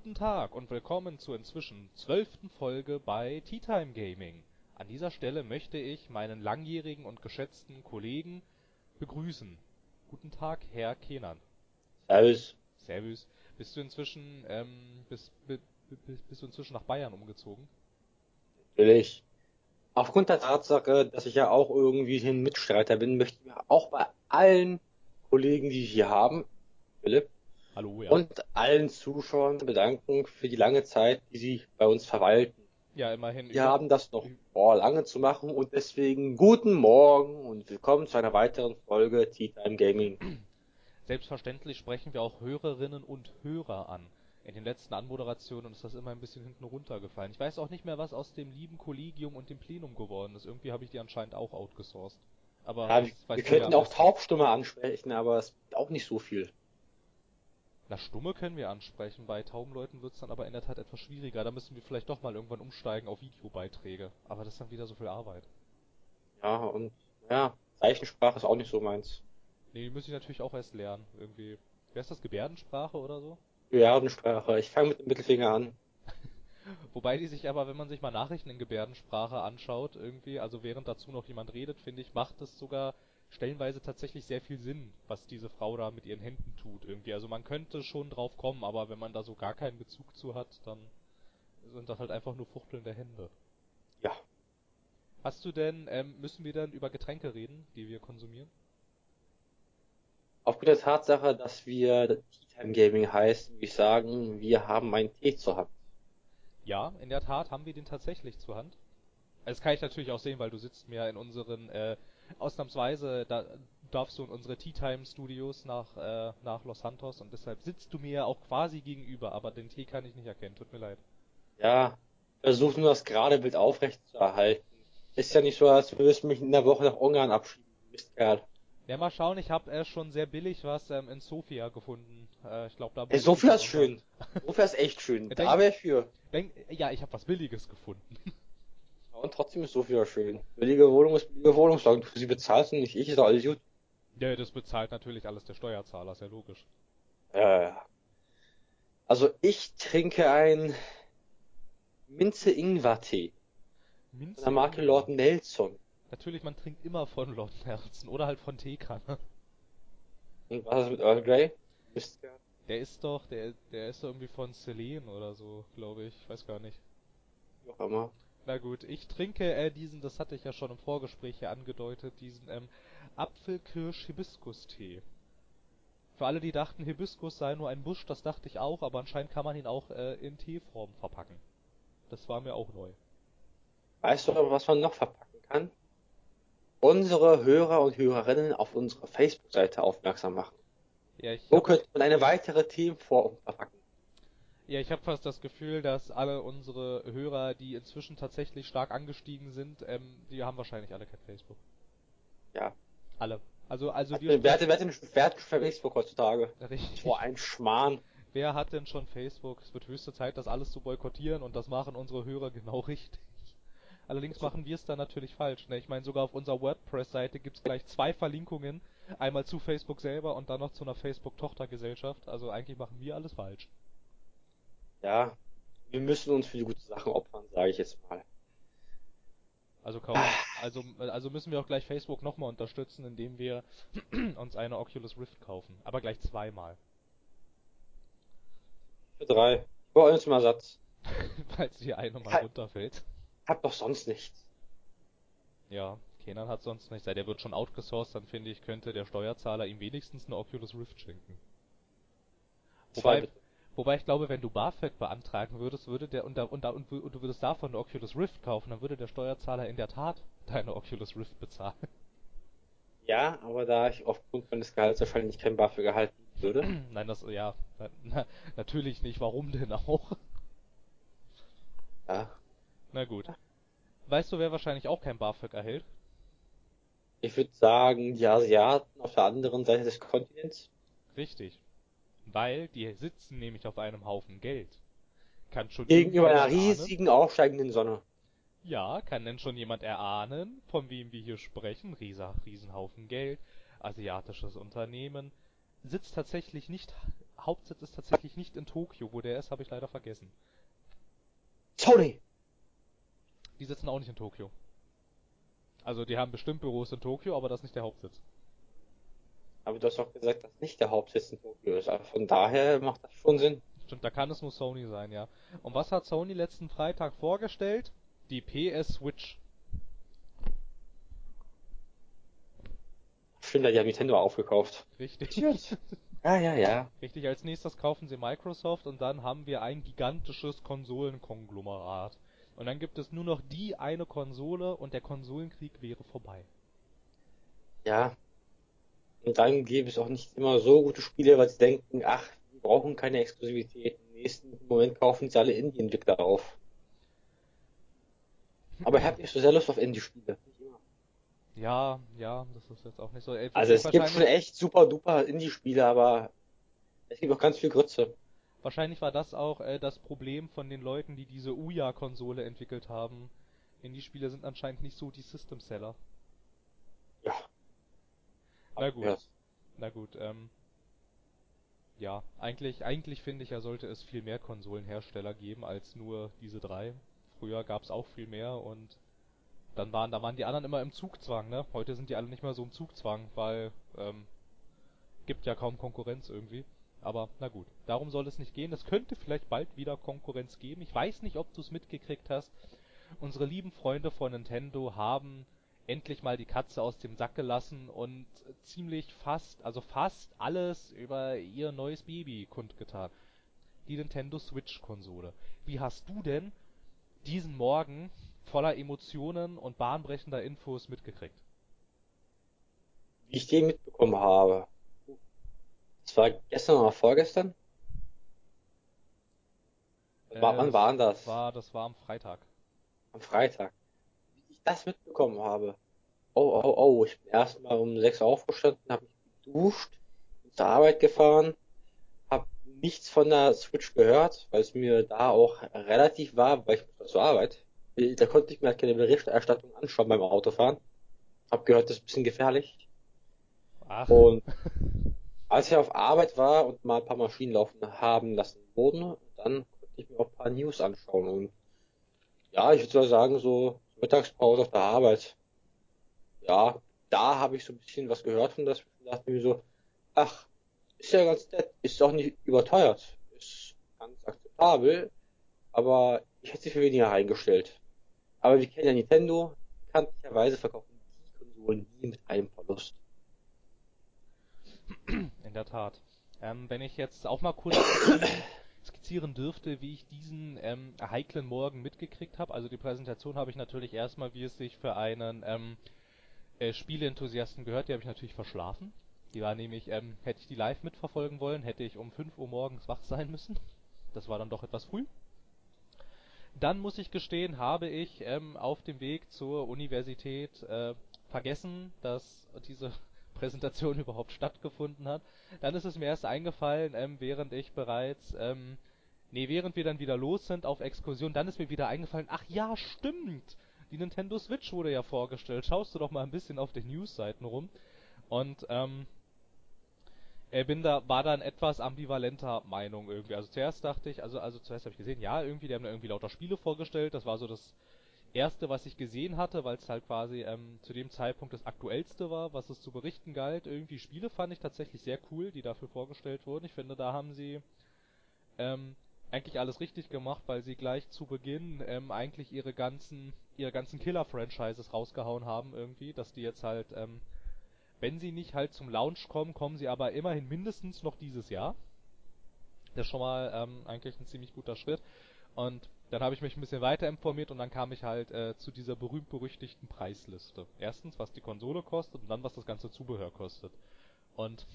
Guten Tag und willkommen zur inzwischen zwölften Folge bei Tea Time Gaming. An dieser Stelle möchte ich meinen langjährigen und geschätzten Kollegen begrüßen. Guten Tag, Herr Kenan. Servus. Servus. Bist du inzwischen ähm, bist, bist, du inzwischen nach Bayern umgezogen? Natürlich. Aufgrund der Tatsache, dass ich ja auch irgendwie ein Mitstreiter bin, möchte ich auch bei allen Kollegen, die wir hier haben, Philipp, Hallo, ja. und allen Zuschauern bedanken für die lange Zeit, die sie bei uns verwalten. ja, immerhin. Wir haben das noch vor, lange zu machen und deswegen guten Morgen und willkommen zu einer weiteren Folge Tea Time Gaming. Selbstverständlich sprechen wir auch Hörerinnen und Hörer an. In den letzten Anmoderationen ist das immer ein bisschen hinten runtergefallen. Ich weiß auch nicht mehr, was aus dem lieben Kollegium und dem Plenum geworden ist. Irgendwie habe ich die anscheinend auch outgesourced. Aber Ja, wir, könnten auch. Taubstumme ansprechen, aber es auch nicht so viel. Na, Stumme können wir ansprechen. Bei tauben Leuten wird's dann aber in der Tat etwas schwieriger. Da müssen wir vielleicht doch mal irgendwann umsteigen auf Videobeiträge. Aber das ist dann wieder so viel Arbeit. Ja, und ja, Zeichensprache ist auch nicht so meins. Nee, die muss ich natürlich auch erst lernen. Irgendwie. Wer ist das? Gebärdensprache oder so? Gebärdensprache. Ich fange mit dem Mittelfinger an. Wobei die sich aber, wenn man sich mal Nachrichten in Gebärdensprache anschaut, irgendwie, also während dazu noch jemand redet, finde ich, macht es sogar stellenweise tatsächlich sehr viel Sinn, was diese Frau da mit ihren Händen tut irgendwie. Also man könnte schon drauf kommen, aber wenn man da so gar keinen Bezug zu hat, dann sind das halt einfach nur fuchtelnde Hände. Ja. Hast du denn, ähm, müssen wir dann über Getränke reden, die wir konsumieren? Aufgrund der Tatsache, dass wir Tea Time Gaming heißen, würde ich sagen, wir haben einen Tee zur Hand. Ja, in der Tat haben wir den tatsächlich zur Hand. Das kann ich natürlich auch sehen, weil du sitzt mir in unseren, äh, ausnahmsweise, da darfst du in unsere Tea Time Studios nach, äh, nach Los Santos und deshalb sitzt du mir auch quasi gegenüber, aber den Tee kann ich nicht erkennen, tut mir leid. Ja, versuch nur das gerade Bild aufrecht zu erhalten. Ist ja nicht so, als würdest du mich in der Woche nach Ungarn abschieben, Mistkerl. Ja, mal schauen, ich habe äh, schon sehr billig was ähm, in Sofia gefunden. Äh, ich glaube, da Ey, Sofia ist schön. Sofia ist echt schön. Ja, Da denk- wäre ich für. Denk, ja, ich habe was Billiges gefunden. Und trotzdem ist Sofia schön. Billige Wohnung ist billige Wohnung, solange du sie bezahlst und nicht ich, ist alles gut. ja, das bezahlt natürlich alles der Steuerzahler, ist ja logisch. Ja, ja. Also ich trinke ein Minze-Ingwer-Tee Minze von der Marke Lord Nelson. Natürlich, man trinkt immer von Lord Nelson oder halt von Teekanne. Und was ist mit Earl Grey? Der ist doch, der, der ist doch irgendwie von Celine oder so, glaube ich. Ich weiß gar nicht. Wie auch immer. Na gut, ich trinke äh, diesen, das hatte ich ja schon im Vorgespräch hier angedeutet, diesen ähm, Apfelkirsch-Hibiskus-Tee. Für alle, die dachten, Hibiskus sei nur ein Busch, das dachte ich auch, aber anscheinend kann man ihn auch äh, in Teeform verpacken. Das war mir auch neu. Weißt du, was man noch verpacken kann? Unsere Hörer und Hörerinnen auf unsere Facebook-Seite aufmerksam machen. Ja, So könnte man eine weitere Themenform verpacken. Ja, ich habe fast das Gefühl, dass alle unsere Hörer, die inzwischen tatsächlich stark angestiegen sind, ähm, die haben wahrscheinlich alle kein Facebook. Ja. Alle. Also, also Wer wir hat, wer hat, wer hat denn wer hat Facebook heutzutage? Richtig. Boah, ein Schmarrn. Wer hat denn schon Facebook? Es wird höchste Zeit, das alles zu boykottieren und das machen unsere Hörer genau richtig. Allerdings machen wir es da natürlich falsch. Ne? Ich meine, sogar auf unserer WordPress-Seite gibt's gleich zwei Verlinkungen. Einmal zu Facebook selber und dann noch zu einer Facebook-Tochtergesellschaft. Also eigentlich machen wir alles falsch. Ja. Wir müssen uns für die guten Sachen opfern, sage ich jetzt mal. Also, kaum, also, also müssen wir auch gleich Facebook nochmal unterstützen, indem wir uns eine Oculus Rift kaufen. Aber gleich zweimal. Für drei. Brauche uns mal Satz. Falls die eine mal Ja. runterfällt. Hab doch sonst nichts. Ja, Kenan hat sonst nicht. Der wird schon outgesourced, dann finde ich, könnte der Steuerzahler ihm wenigstens eine Oculus Rift schenken. Zwei Wobei. Wobei ich glaube, wenn du BAföG beantragen würdest, würde der und, da, und, da, und, und du würdest davon eine Oculus Rift kaufen, dann würde der Steuerzahler in der Tat deine Oculus Rift bezahlen. Ja, aber da ich aufgrund meines Gehalts wahrscheinlich kein BAföG erhalten würde. Nein, das ja, na, na, natürlich nicht. Warum denn auch? Ja. Na gut. Weißt du, wer wahrscheinlich auch kein BAföG erhält? Ich würde sagen, die Asiaten auf der anderen Seite des Kontinents. Richtig. Weil die sitzen nämlich auf einem Haufen Geld. Kann schon Gegenüber einer erahnen? riesigen aufsteigenden Sonne. Ja, kann denn schon jemand erahnen, von wem wir hier sprechen? Riesa, Riesenhaufen Geld, asiatisches Unternehmen. Sitzt tatsächlich nicht Hauptsitz ist tatsächlich nicht in Tokio. Wo der ist, habe ich leider vergessen. Sony! Die sitzen auch nicht in Tokio. Also die haben bestimmt Büros in Tokio, aber das ist nicht der Hauptsitz. Aber du hast doch gesagt, dass nicht der Hauptsitz in Tokio ist. Aber von daher macht das schon Sinn. Stimmt, da kann es nur Sony sein, ja. Und was hat Sony letzten Freitag vorgestellt? Die PS Switch. Stimmt, die haben Nintendo aufgekauft. Richtig. Ja, ja, ja. Richtig, als nächstes kaufen sie Microsoft und dann haben wir ein gigantisches Konsolenkonglomerat. Und dann gibt es nur noch die eine Konsole und der Konsolenkrieg wäre vorbei. Ja. Und dann gäbe es auch nicht immer so gute Spiele, weil sie denken, ach, wir brauchen keine Exklusivität. Im nächsten Moment kaufen sie alle Indie-Entwickler auf. Aber ich habe nicht so sehr Lust auf Indie-Spiele. Ja, ja, das ist jetzt auch nicht so. Ey, Also es gibt schon echt super duper Indie-Spiele, aber es gibt auch ganz viel Grütze. wahrscheinlich war das auch äh, das Problem von den Leuten, die diese Ouya-Konsole entwickelt haben. Indie-Spiele sind anscheinend nicht so die System-Seller. Na gut. Ja. Na gut, ähm. Ja, eigentlich, eigentlich finde ich ja, sollte es viel mehr Konsolenhersteller geben als nur diese drei. Früher gab's auch viel mehr und dann waren, da waren die anderen immer im Zugzwang, ne? Heute sind die alle nicht mehr so im Zugzwang, weil, ähm, gibt ja kaum Konkurrenz irgendwie. Aber na gut, darum soll es nicht gehen. Es könnte vielleicht bald wieder Konkurrenz geben. Ich weiß nicht, ob du es mitgekriegt hast. Unsere lieben Freunde von Nintendo haben endlich mal die Katze aus dem Sack gelassen und ziemlich fast, also fast alles über ihr neues Baby kundgetan. Die Nintendo Switch Konsole. Wie hast du denn diesen Morgen voller Emotionen und bahnbrechender Infos mitgekriegt? Wie ich den mitbekommen habe. Das war gestern oder vorgestern? Äh, wann war das? War, das war am Freitag. Am Freitag. Das mitbekommen habe. Oh, oh, oh, ich bin erstmal um 6 Uhr aufgestanden, habe mich geduscht, bin zur Arbeit gefahren, habe nichts von der Switch gehört, weil es mir da auch relativ war, weil ich zur Arbeit. Da konnte ich mir halt keine Berichterstattung anschauen beim Autofahren. Hab gehört, das ist ein bisschen gefährlich. Ach, Und als ich auf Arbeit war und mal ein paar Maschinen laufen haben lassen wurden, dann konnte ich mir auch ein paar News anschauen. Und ja, ich würde sagen, so Mittagspause auf der Arbeit. Ja, da habe ich so ein bisschen was gehört von das. Dachte mir so, ach, ist ja ganz nett, ist auch nicht überteuert, ist ganz akzeptabel, aber ich hätte sie für weniger eingestellt. Aber wir kennen ja Nintendo, bekanntlicherweise verkaufen die Konsolen nie mit einem Verlust. in der Tat. Ähm, wenn ich jetzt auch mal kurz skizzieren, dürfte, wie ich diesen ähm, heiklen Morgen mitgekriegt habe. Also die Präsentation habe ich natürlich erstmal, wie es sich für einen ähm, äh, Spieleenthusiasten gehört, die habe ich natürlich verschlafen. Die war nämlich, ähm, hätte ich die live mitverfolgen wollen, hätte ich um 5 Uhr morgens wach sein müssen. Das war dann doch etwas früh. Dann muss ich gestehen, habe ich ähm, auf dem Weg zur Universität äh, vergessen, dass diese Präsentation überhaupt stattgefunden hat. Dann ist es mir erst eingefallen, ähm, während ich bereits, ähm, nee, während wir dann wieder los sind auf Exkursion, dann ist mir wieder eingefallen, ach ja, stimmt, die Nintendo Switch wurde ja vorgestellt. Schaust du doch mal ein bisschen auf den Newsseiten rum. Und ähm, äh, bin da, war dann etwas ambivalenter Meinung irgendwie. Also zuerst dachte ich, also, also zuerst habe ich gesehen, ja, irgendwie, die haben da irgendwie lauter Spiele vorgestellt. Das war so das erste, was ich gesehen hatte, weil es halt quasi ähm, zu dem Zeitpunkt das aktuellste war, was es zu berichten galt. Irgendwie Spiele fand ich tatsächlich sehr cool, die dafür vorgestellt wurden. Ich finde, da haben sie ähm, eigentlich alles richtig gemacht, weil sie gleich zu Beginn ähm, eigentlich ihre ganzen ihre ganzen Killer-Franchises rausgehauen haben irgendwie, dass die jetzt halt, ähm, wenn sie nicht halt zum Launch kommen, kommen sie aber immerhin mindestens noch dieses Jahr. Das ist schon mal ähm, eigentlich ein ziemlich guter Schritt. Und dann habe ich mich ein bisschen weiter informiert und dann kam ich halt äh, zu dieser berühmt-berüchtigten Preisliste. Erstens, was die Konsole kostet und dann, was das ganze Zubehör kostet. Und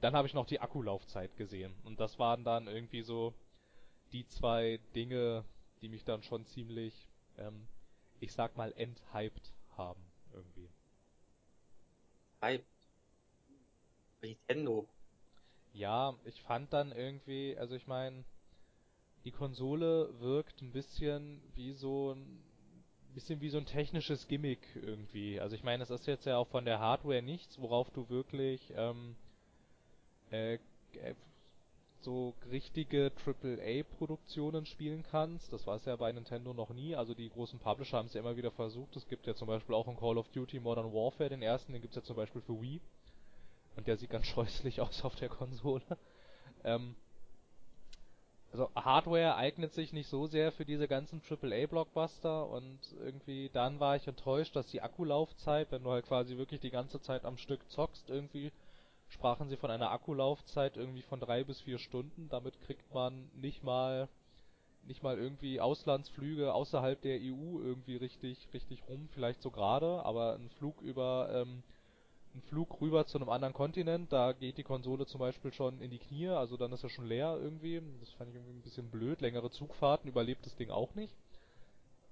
dann habe ich noch die Akkulaufzeit gesehen. Und das waren dann irgendwie so die zwei Dinge, die mich dann schon ziemlich, ähm, ich sag mal, enthyped haben. Irgendwie. Hype. Nintendo. Ja, ich fand dann irgendwie, also ich meine, die Konsole wirkt ein bisschen wie so ein bisschen wie so ein technisches Gimmick irgendwie. Also ich meine, es ist jetzt ja auch von der Hardware nichts, worauf du wirklich ähm, äh, äh, so richtige AAA-Produktionen spielen kannst. Das war es ja bei Nintendo noch nie. Also die großen Publisher haben es ja immer wieder versucht. Es gibt ja zum Beispiel auch in Call of Duty Modern Warfare den ersten, den gibt's ja zum Beispiel für Wii. Und der sieht ganz scheußlich aus auf der Konsole. Ähm, also Hardware eignet sich nicht so sehr für diese ganzen AAA-Blockbuster und irgendwie dann war ich enttäuscht, dass die Akkulaufzeit, wenn du halt quasi wirklich die ganze Zeit am Stück zockst, irgendwie sprachen sie von einer Akkulaufzeit irgendwie von drei bis vier Stunden. Damit kriegt man nicht mal nicht mal irgendwie Auslandsflüge außerhalb der EU irgendwie richtig richtig rum, vielleicht so gerade, aber ein Flug über ähm, ein Flug rüber zu einem anderen Kontinent, da geht die Konsole zum Beispiel schon in die Knie, also dann ist er schon leer irgendwie. Das fand ich irgendwie ein bisschen blöd. Längere Zugfahrten überlebt das Ding auch nicht.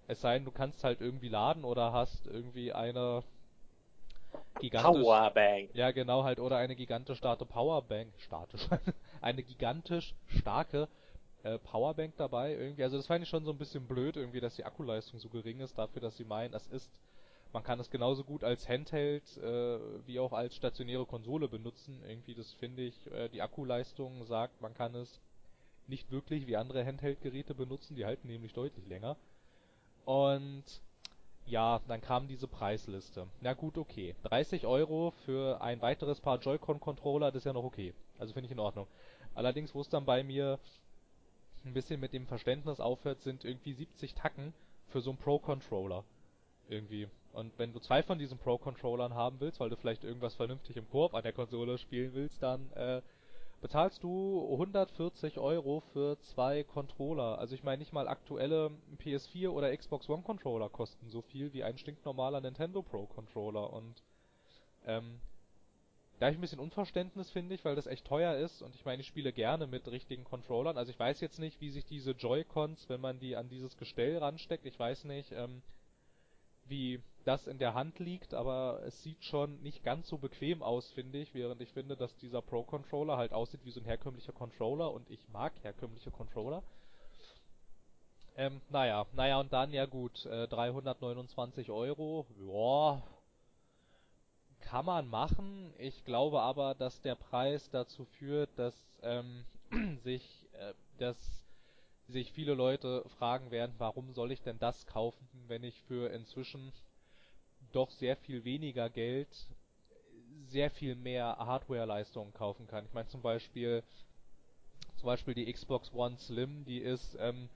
Es sei denn, du kannst halt irgendwie laden oder hast irgendwie eine gigantisch... Powerbank. Ja, genau halt, oder eine gigantisch starke Powerbank, statisch, eine gigantisch starke äh, Powerbank dabei irgendwie. Also das fand ich schon so ein bisschen blöd irgendwie, dass die Akkuleistung so gering ist dafür, dass sie meinen, es ist man kann es genauso gut als Handheld äh, wie auch als stationäre Konsole benutzen. Irgendwie, das finde ich, äh, die Akkuleistung sagt, man kann es nicht wirklich wie andere Handheld-Geräte benutzen, die halten nämlich deutlich länger. Und ja, dann kam diese Preisliste. Na gut, okay. 30 Euro für ein weiteres Paar Joy-Con-Controller, das ist ja noch okay. Also finde ich in Ordnung. Allerdings, wo es dann bei mir ein bisschen mit dem Verständnis aufhört, sind irgendwie 70 Tacken für so einen Pro-Controller. Irgendwie. Und wenn du zwei von diesen Pro-Controllern haben willst, weil du vielleicht irgendwas vernünftig im Koop an der Konsole spielen willst, dann äh, bezahlst du 140 Euro für zwei Controller. Also ich meine nicht mal aktuelle PS4 oder Xbox One Controller kosten so viel wie ein stinknormaler Nintendo Pro Controller und ähm, da habe ich ein bisschen Unverständnis finde ich, weil das echt teuer ist und ich meine, ich spiele gerne mit richtigen Controllern. Also ich weiß jetzt nicht, wie sich diese Joy-Cons, wenn man die an dieses Gestell ransteckt, ich weiß nicht, ähm, wie das in der Hand liegt, aber es sieht schon nicht ganz so bequem aus, finde ich, während ich finde, dass dieser Pro Controller halt aussieht wie so ein herkömmlicher Controller und ich mag herkömmliche Controller. Ähm, naja, naja und dann, ja gut, äh, 329 Euro, ja, kann man machen. Ich glaube aber, dass der Preis dazu führt, dass ähm, sich, äh, dass sich viele Leute fragen werden, warum soll ich denn das kaufen, wenn ich für inzwischen doch sehr viel weniger Geld sehr viel mehr Hardware-Leistungen kaufen kann. Ich meine zum Beispiel zum Beispiel die Xbox One Slim, die ist ähm,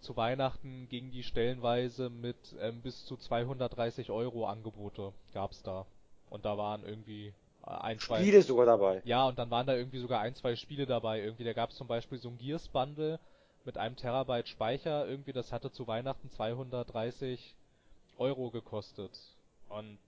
zu Weihnachten ging die stellenweise mit ähm, bis zu 230 Euro Angebote gab's da und da waren irgendwie äh, ein, zwei Spiele sogar dabei. Ja und dann waren da irgendwie sogar ein, zwei Spiele dabei. Irgendwie da gab's zum Beispiel so ein Gears Bundle mit einem Terabyte Speicher. Irgendwie das hatte zu Weihnachten 230 Euro gekostet und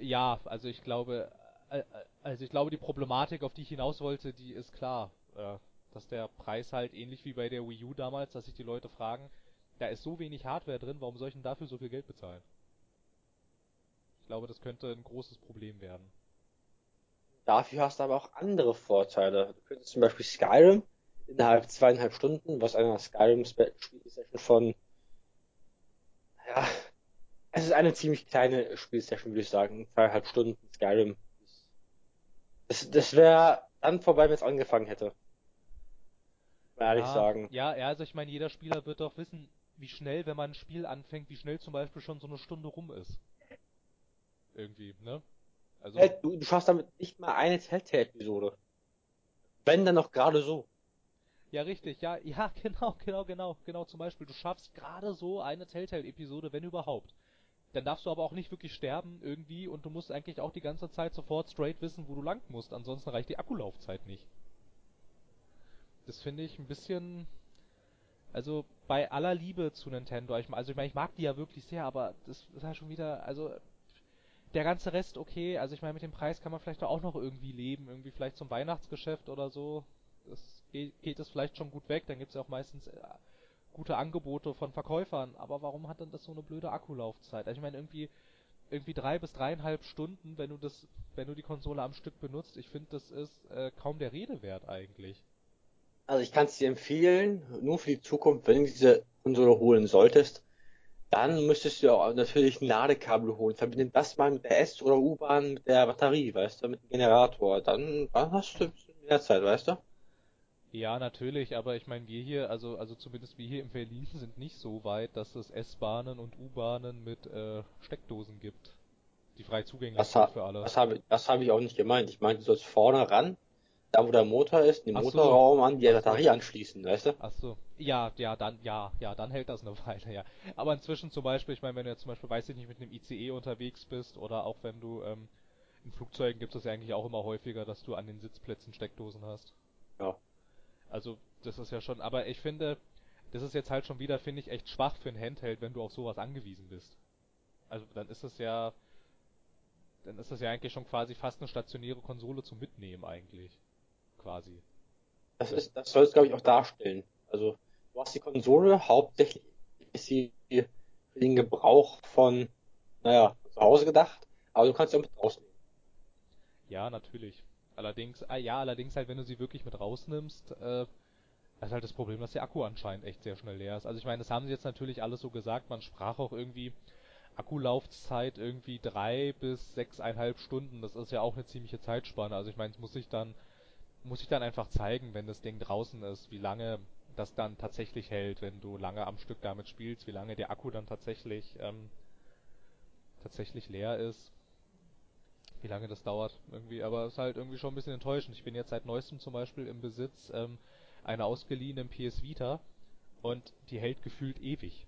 ja, also ich glaube, äh, äh, also ich glaube, die Problematik, auf die ich hinaus wollte, die ist klar, äh, dass der Preis halt ähnlich wie bei der Wii U damals, dass sich die Leute fragen, da ist so wenig Hardware drin, warum soll ich denn dafür so viel Geld bezahlen? Ich glaube, das könnte ein großes Problem werden. Dafür hast du aber auch andere Vorteile. Du könntest zum Beispiel Skyrim innerhalb zweieinhalb Stunden, was einer Skyrim-Spielsession von ja, es ist eine ziemlich kleine Spielsession, würde ich sagen. Zweieinhalb Stunden Skyrim. Das, das wäre dann vorbei, wenn es angefangen hätte. Ehrlich ja, sagen. Ja, ja, also ich meine, jeder Spieler wird doch wissen, wie schnell, wenn man ein Spiel anfängt, wie schnell zum Beispiel schon so eine Stunde rum ist. Irgendwie, ne? Also. Hey, du, du schaffst damit nicht mal eine Telltale-Episode. Wenn dann noch gerade so. Ja, richtig, ja, ja, genau, genau, genau, genau, zum Beispiel, du schaffst gerade so eine Telltale-Episode, wenn überhaupt. Dann darfst du aber auch nicht wirklich sterben irgendwie und du musst eigentlich auch die ganze Zeit sofort straight wissen, wo du lang musst, ansonsten reicht die Akkulaufzeit nicht. Das finde ich ein bisschen, also bei aller Liebe zu Nintendo, ich, also ich meine, ich mag die ja wirklich sehr, aber das ist halt schon wieder, also der ganze Rest okay, also ich meine, mit dem Preis kann man vielleicht auch noch irgendwie leben, irgendwie vielleicht zum Weihnachtsgeschäft oder so. Das geht, geht es vielleicht schon gut weg, dann gibt es ja auch meistens äh, gute Angebote von Verkäufern, aber warum hat denn das so eine blöde Akkulaufzeit? Also ich meine irgendwie irgendwie drei bis dreieinhalb Stunden, wenn du das, wenn du die Konsole am Stück benutzt, ich finde, das ist äh, kaum der Rede wert eigentlich. Also ich kann es dir empfehlen, nur für die Zukunft, wenn du diese Konsole holen solltest, dann müsstest du auch natürlich ein Ladekabel holen. Verbinde das mal mit der S- oder U-Bahn mit der Batterie, weißt du, mit dem Generator. Dann, dann hast du der Zeit, weißt du? Ja, natürlich, aber ich meine, wir hier, also also zumindest wir hier in Berlin sind nicht so weit, dass es S-Bahnen und U-Bahnen mit äh, Steckdosen gibt, die frei zugänglich Das, sind für alle. das habe das hab ich auch nicht gemeint. Ich meinte, du sollst vorne ran, da wo der Motor ist, den Ach so. Motorraum an die Ach so. Batterie anschließen, weißt du? Ach so. Ja, ja, dann, ja, ja, dann hält das eine Weile, ja. Aber inzwischen zum Beispiel, ich meine, wenn du jetzt zum Beispiel, weiß ich nicht, mit einem ICE unterwegs bist oder auch wenn du, ähm, in Flugzeugen gibt es ja eigentlich auch immer häufiger, dass du an den Sitzplätzen Steckdosen hast. Ja. Also, das ist ja schon, aber ich finde, das ist jetzt halt schon wieder, finde ich, echt schwach für ein Handheld, wenn du auf sowas angewiesen bist. Also, dann ist es ja, dann ist das ja eigentlich schon quasi fast eine stationäre Konsole zum Mitnehmen eigentlich. Quasi. Das ist, das soll es glaube ich auch darstellen. Also, du hast die Konsole, hauptsächlich ist sie für den Gebrauch von, naja, zu Hause gedacht, aber du kannst sie auch mit rausnehmen. Ja, natürlich. Allerdings, ah, ja, allerdings halt, wenn du sie wirklich mit rausnimmst, äh, ist halt das Problem, dass der Akku anscheinend echt sehr schnell leer ist. Also ich meine, das haben sie jetzt natürlich alles so gesagt, man sprach auch irgendwie Akkulaufzeit irgendwie drei bis sechseinhalb Stunden, das ist ja auch eine ziemliche Zeitspanne. Also ich meine, es muss sich dann, muss sich dann einfach zeigen, wenn das Ding draußen ist, wie lange das dann tatsächlich hält, wenn du lange am Stück damit spielst, wie lange der Akku dann tatsächlich, ähm, tatsächlich leer ist wie lange das dauert irgendwie, aber es ist halt irgendwie schon ein bisschen enttäuschend. Ich bin jetzt seit neuestem zum Beispiel im Besitz ähm, einer ausgeliehenen PS Vita und die hält gefühlt ewig.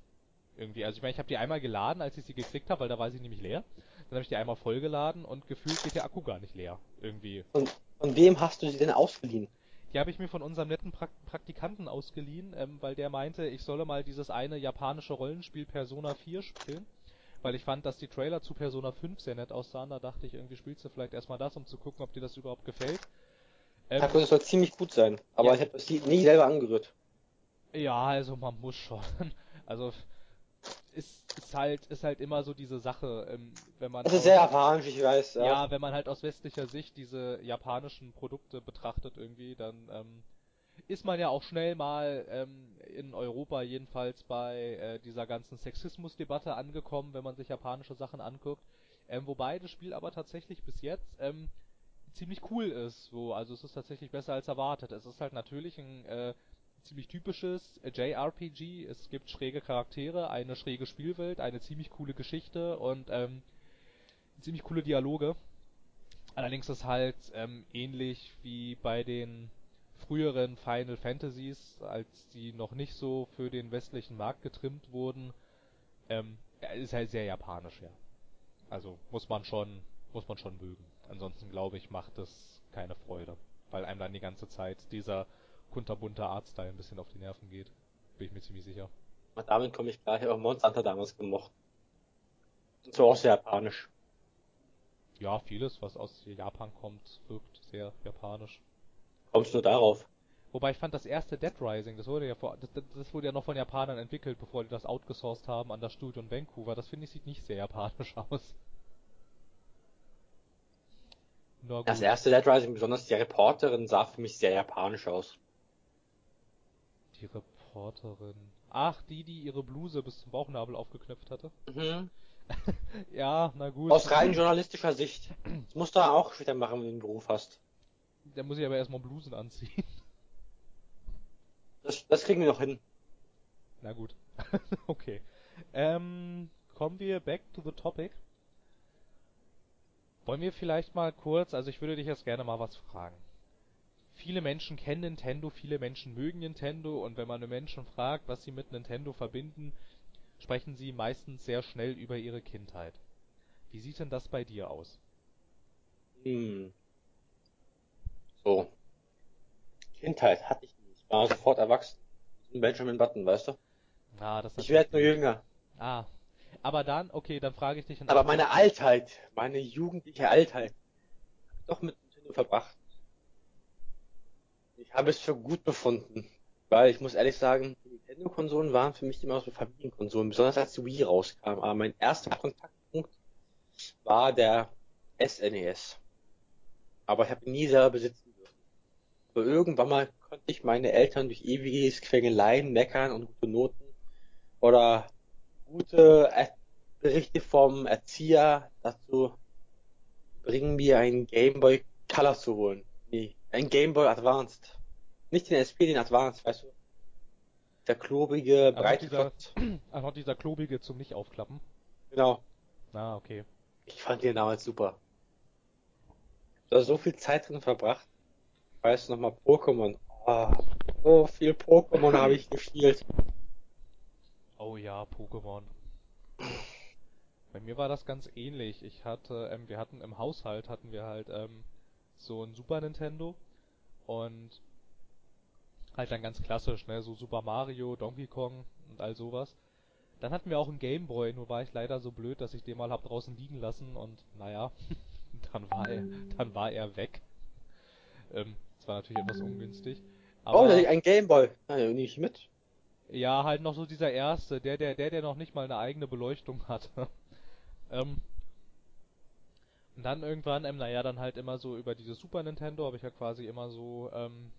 Irgendwie, also ich meine, ich habe die einmal geladen, als ich sie gekriegt habe, weil da war sie nämlich leer. Dann habe ich die einmal vollgeladen und gefühlt geht der Akku gar nicht leer. Irgendwie. Von, von wem hast du sie denn ausgeliehen? Die habe ich mir von unserem netten pra Praktikanten ausgeliehen, ähm, weil der meinte, ich solle mal dieses eine japanische Rollenspiel Persona 4 spielen weil ich fand, dass die Trailer zu Persona 5 sehr nett aussahen. Da dachte ich, irgendwie spielst du vielleicht erstmal das, um zu gucken, ob dir das überhaupt gefällt. Ähm, das soll ziemlich gut sein, aber ja. ich habe das nie selber angerührt. Ja, also man muss schon. Also ist, ist halt ist halt immer so diese Sache, ähm, wenn man Das ist sehr japanisch, ich weiß. Ja. ja, wenn man halt aus westlicher Sicht diese japanischen Produkte betrachtet irgendwie, dann ähm, ist man ja auch schnell mal ähm, in Europa jedenfalls bei äh, dieser ganzen Sexismusdebatte angekommen, wenn man sich japanische Sachen anguckt. Ähm, wobei das Spiel aber tatsächlich bis jetzt ähm, ziemlich cool ist. So, also es ist tatsächlich besser als erwartet. Es ist halt natürlich ein äh, ziemlich typisches JRPG. Es gibt schräge Charaktere, eine schräge Spielwelt, eine ziemlich coole Geschichte und ähm, ziemlich coole Dialoge. Allerdings ist halt ähm, ähnlich wie bei den früheren Final Fantasies, als die noch nicht so für den westlichen Markt getrimmt wurden, ähm, ist halt sehr japanisch, ja. Also muss man schon, muss man schon mögen. Ansonsten glaube ich, macht es keine Freude, weil einem dann die ganze Zeit dieser kunterbunte Artstyle ein bisschen auf die Nerven geht. Bin ich mir ziemlich sicher. Und damit komme ich gleich, aber Monster Hunter damals gemocht. Und so auch sehr japanisch. Ja, vieles, was aus Japan kommt, wirkt sehr japanisch kommst du darauf? Wobei ich fand das erste Dead Rising, das wurde ja vor, das, das wurde ja noch von Japanern entwickelt, bevor die das outgesourced haben an das Studio in Vancouver. Das finde ich sieht nicht sehr japanisch aus. Das erste Dead Rising, besonders die Reporterin, sah für mich sehr japanisch aus. Die Reporterin. Ach, die, die ihre Bluse bis zum Bauchnabel aufgeknöpft hatte? Mhm. ja, na gut. Aus rein journalistischer Sicht. Das musst du auch später machen, wenn du einen Beruf hast. Der muss ich aber erstmal Blusen anziehen. Das, das kriegen wir noch hin. Na gut. okay. Ähm, kommen wir back to the topic. Wollen wir vielleicht mal kurz, also ich würde dich jetzt gerne mal was fragen. Viele Menschen kennen Nintendo, viele Menschen mögen Nintendo und wenn man Menschen fragt, was sie mit Nintendo verbinden, sprechen sie meistens sehr schnell über ihre Kindheit. Wie sieht denn das bei dir aus? Hm. So. Kindheit hatte ich nicht. Ich war sofort erwachsen. Benjamin Button, weißt du? Ah, das ich werde nur jünger. Ah. Aber dann, okay, dann frage ich dich. Aber meine Altheit, meine jugendliche Altheit, habe ich doch mit Nintendo verbracht. Ich habe es für gut befunden. Weil ich muss ehrlich sagen, die Nintendo-Konsolen waren für mich immer so Familienkonsolen, besonders als die Wii rauskam. Aber mein erster Kontaktpunkt war der SNES. E Aber ich habe ihn nie selber besitzen aber irgendwann mal konnte ich meine Eltern durch ewige Quengeleien, Meckern und gute Noten oder gute Berichte vom Erzieher dazu bringen, mir einen Game Boy Color zu holen. Nee, Ein Game Boy Advanced. Nicht den SP, den Advanced, weißt du? Der klobige, breite dieser, einfach dieser klobige zum Nicht-Aufklappen. Genau. Ah, okay. Ich fand den damals super. Da so viel Zeit drin verbracht. Weißt du nochmal Pokémon. Ah, so viel Pokémon habe ich gespielt. Oh ja, Pokémon. Bei mir war das ganz ähnlich. Ich hatte, ähm, wir hatten im Haushalt hatten wir halt ähm, so ein Super Nintendo und halt dann ganz klassisch, ne, so Super Mario, Donkey Kong und all sowas. Dann hatten wir auch einen Game Boy, nur war ich leider so blöd, dass ich den mal hab draußen liegen lassen und naja, dann war er, dann war er weg. Ähm, das war natürlich etwas ungünstig. oh, da liegt ein Game Boy. Na, ja, nehme ich mit. Ja, halt noch so dieser erste, der, der, der, der noch nicht mal eine eigene Beleuchtung hat. ähm, und dann irgendwann, ähm, naja, dann halt immer so über dieses Super Nintendo habe ich ja quasi immer so ähm,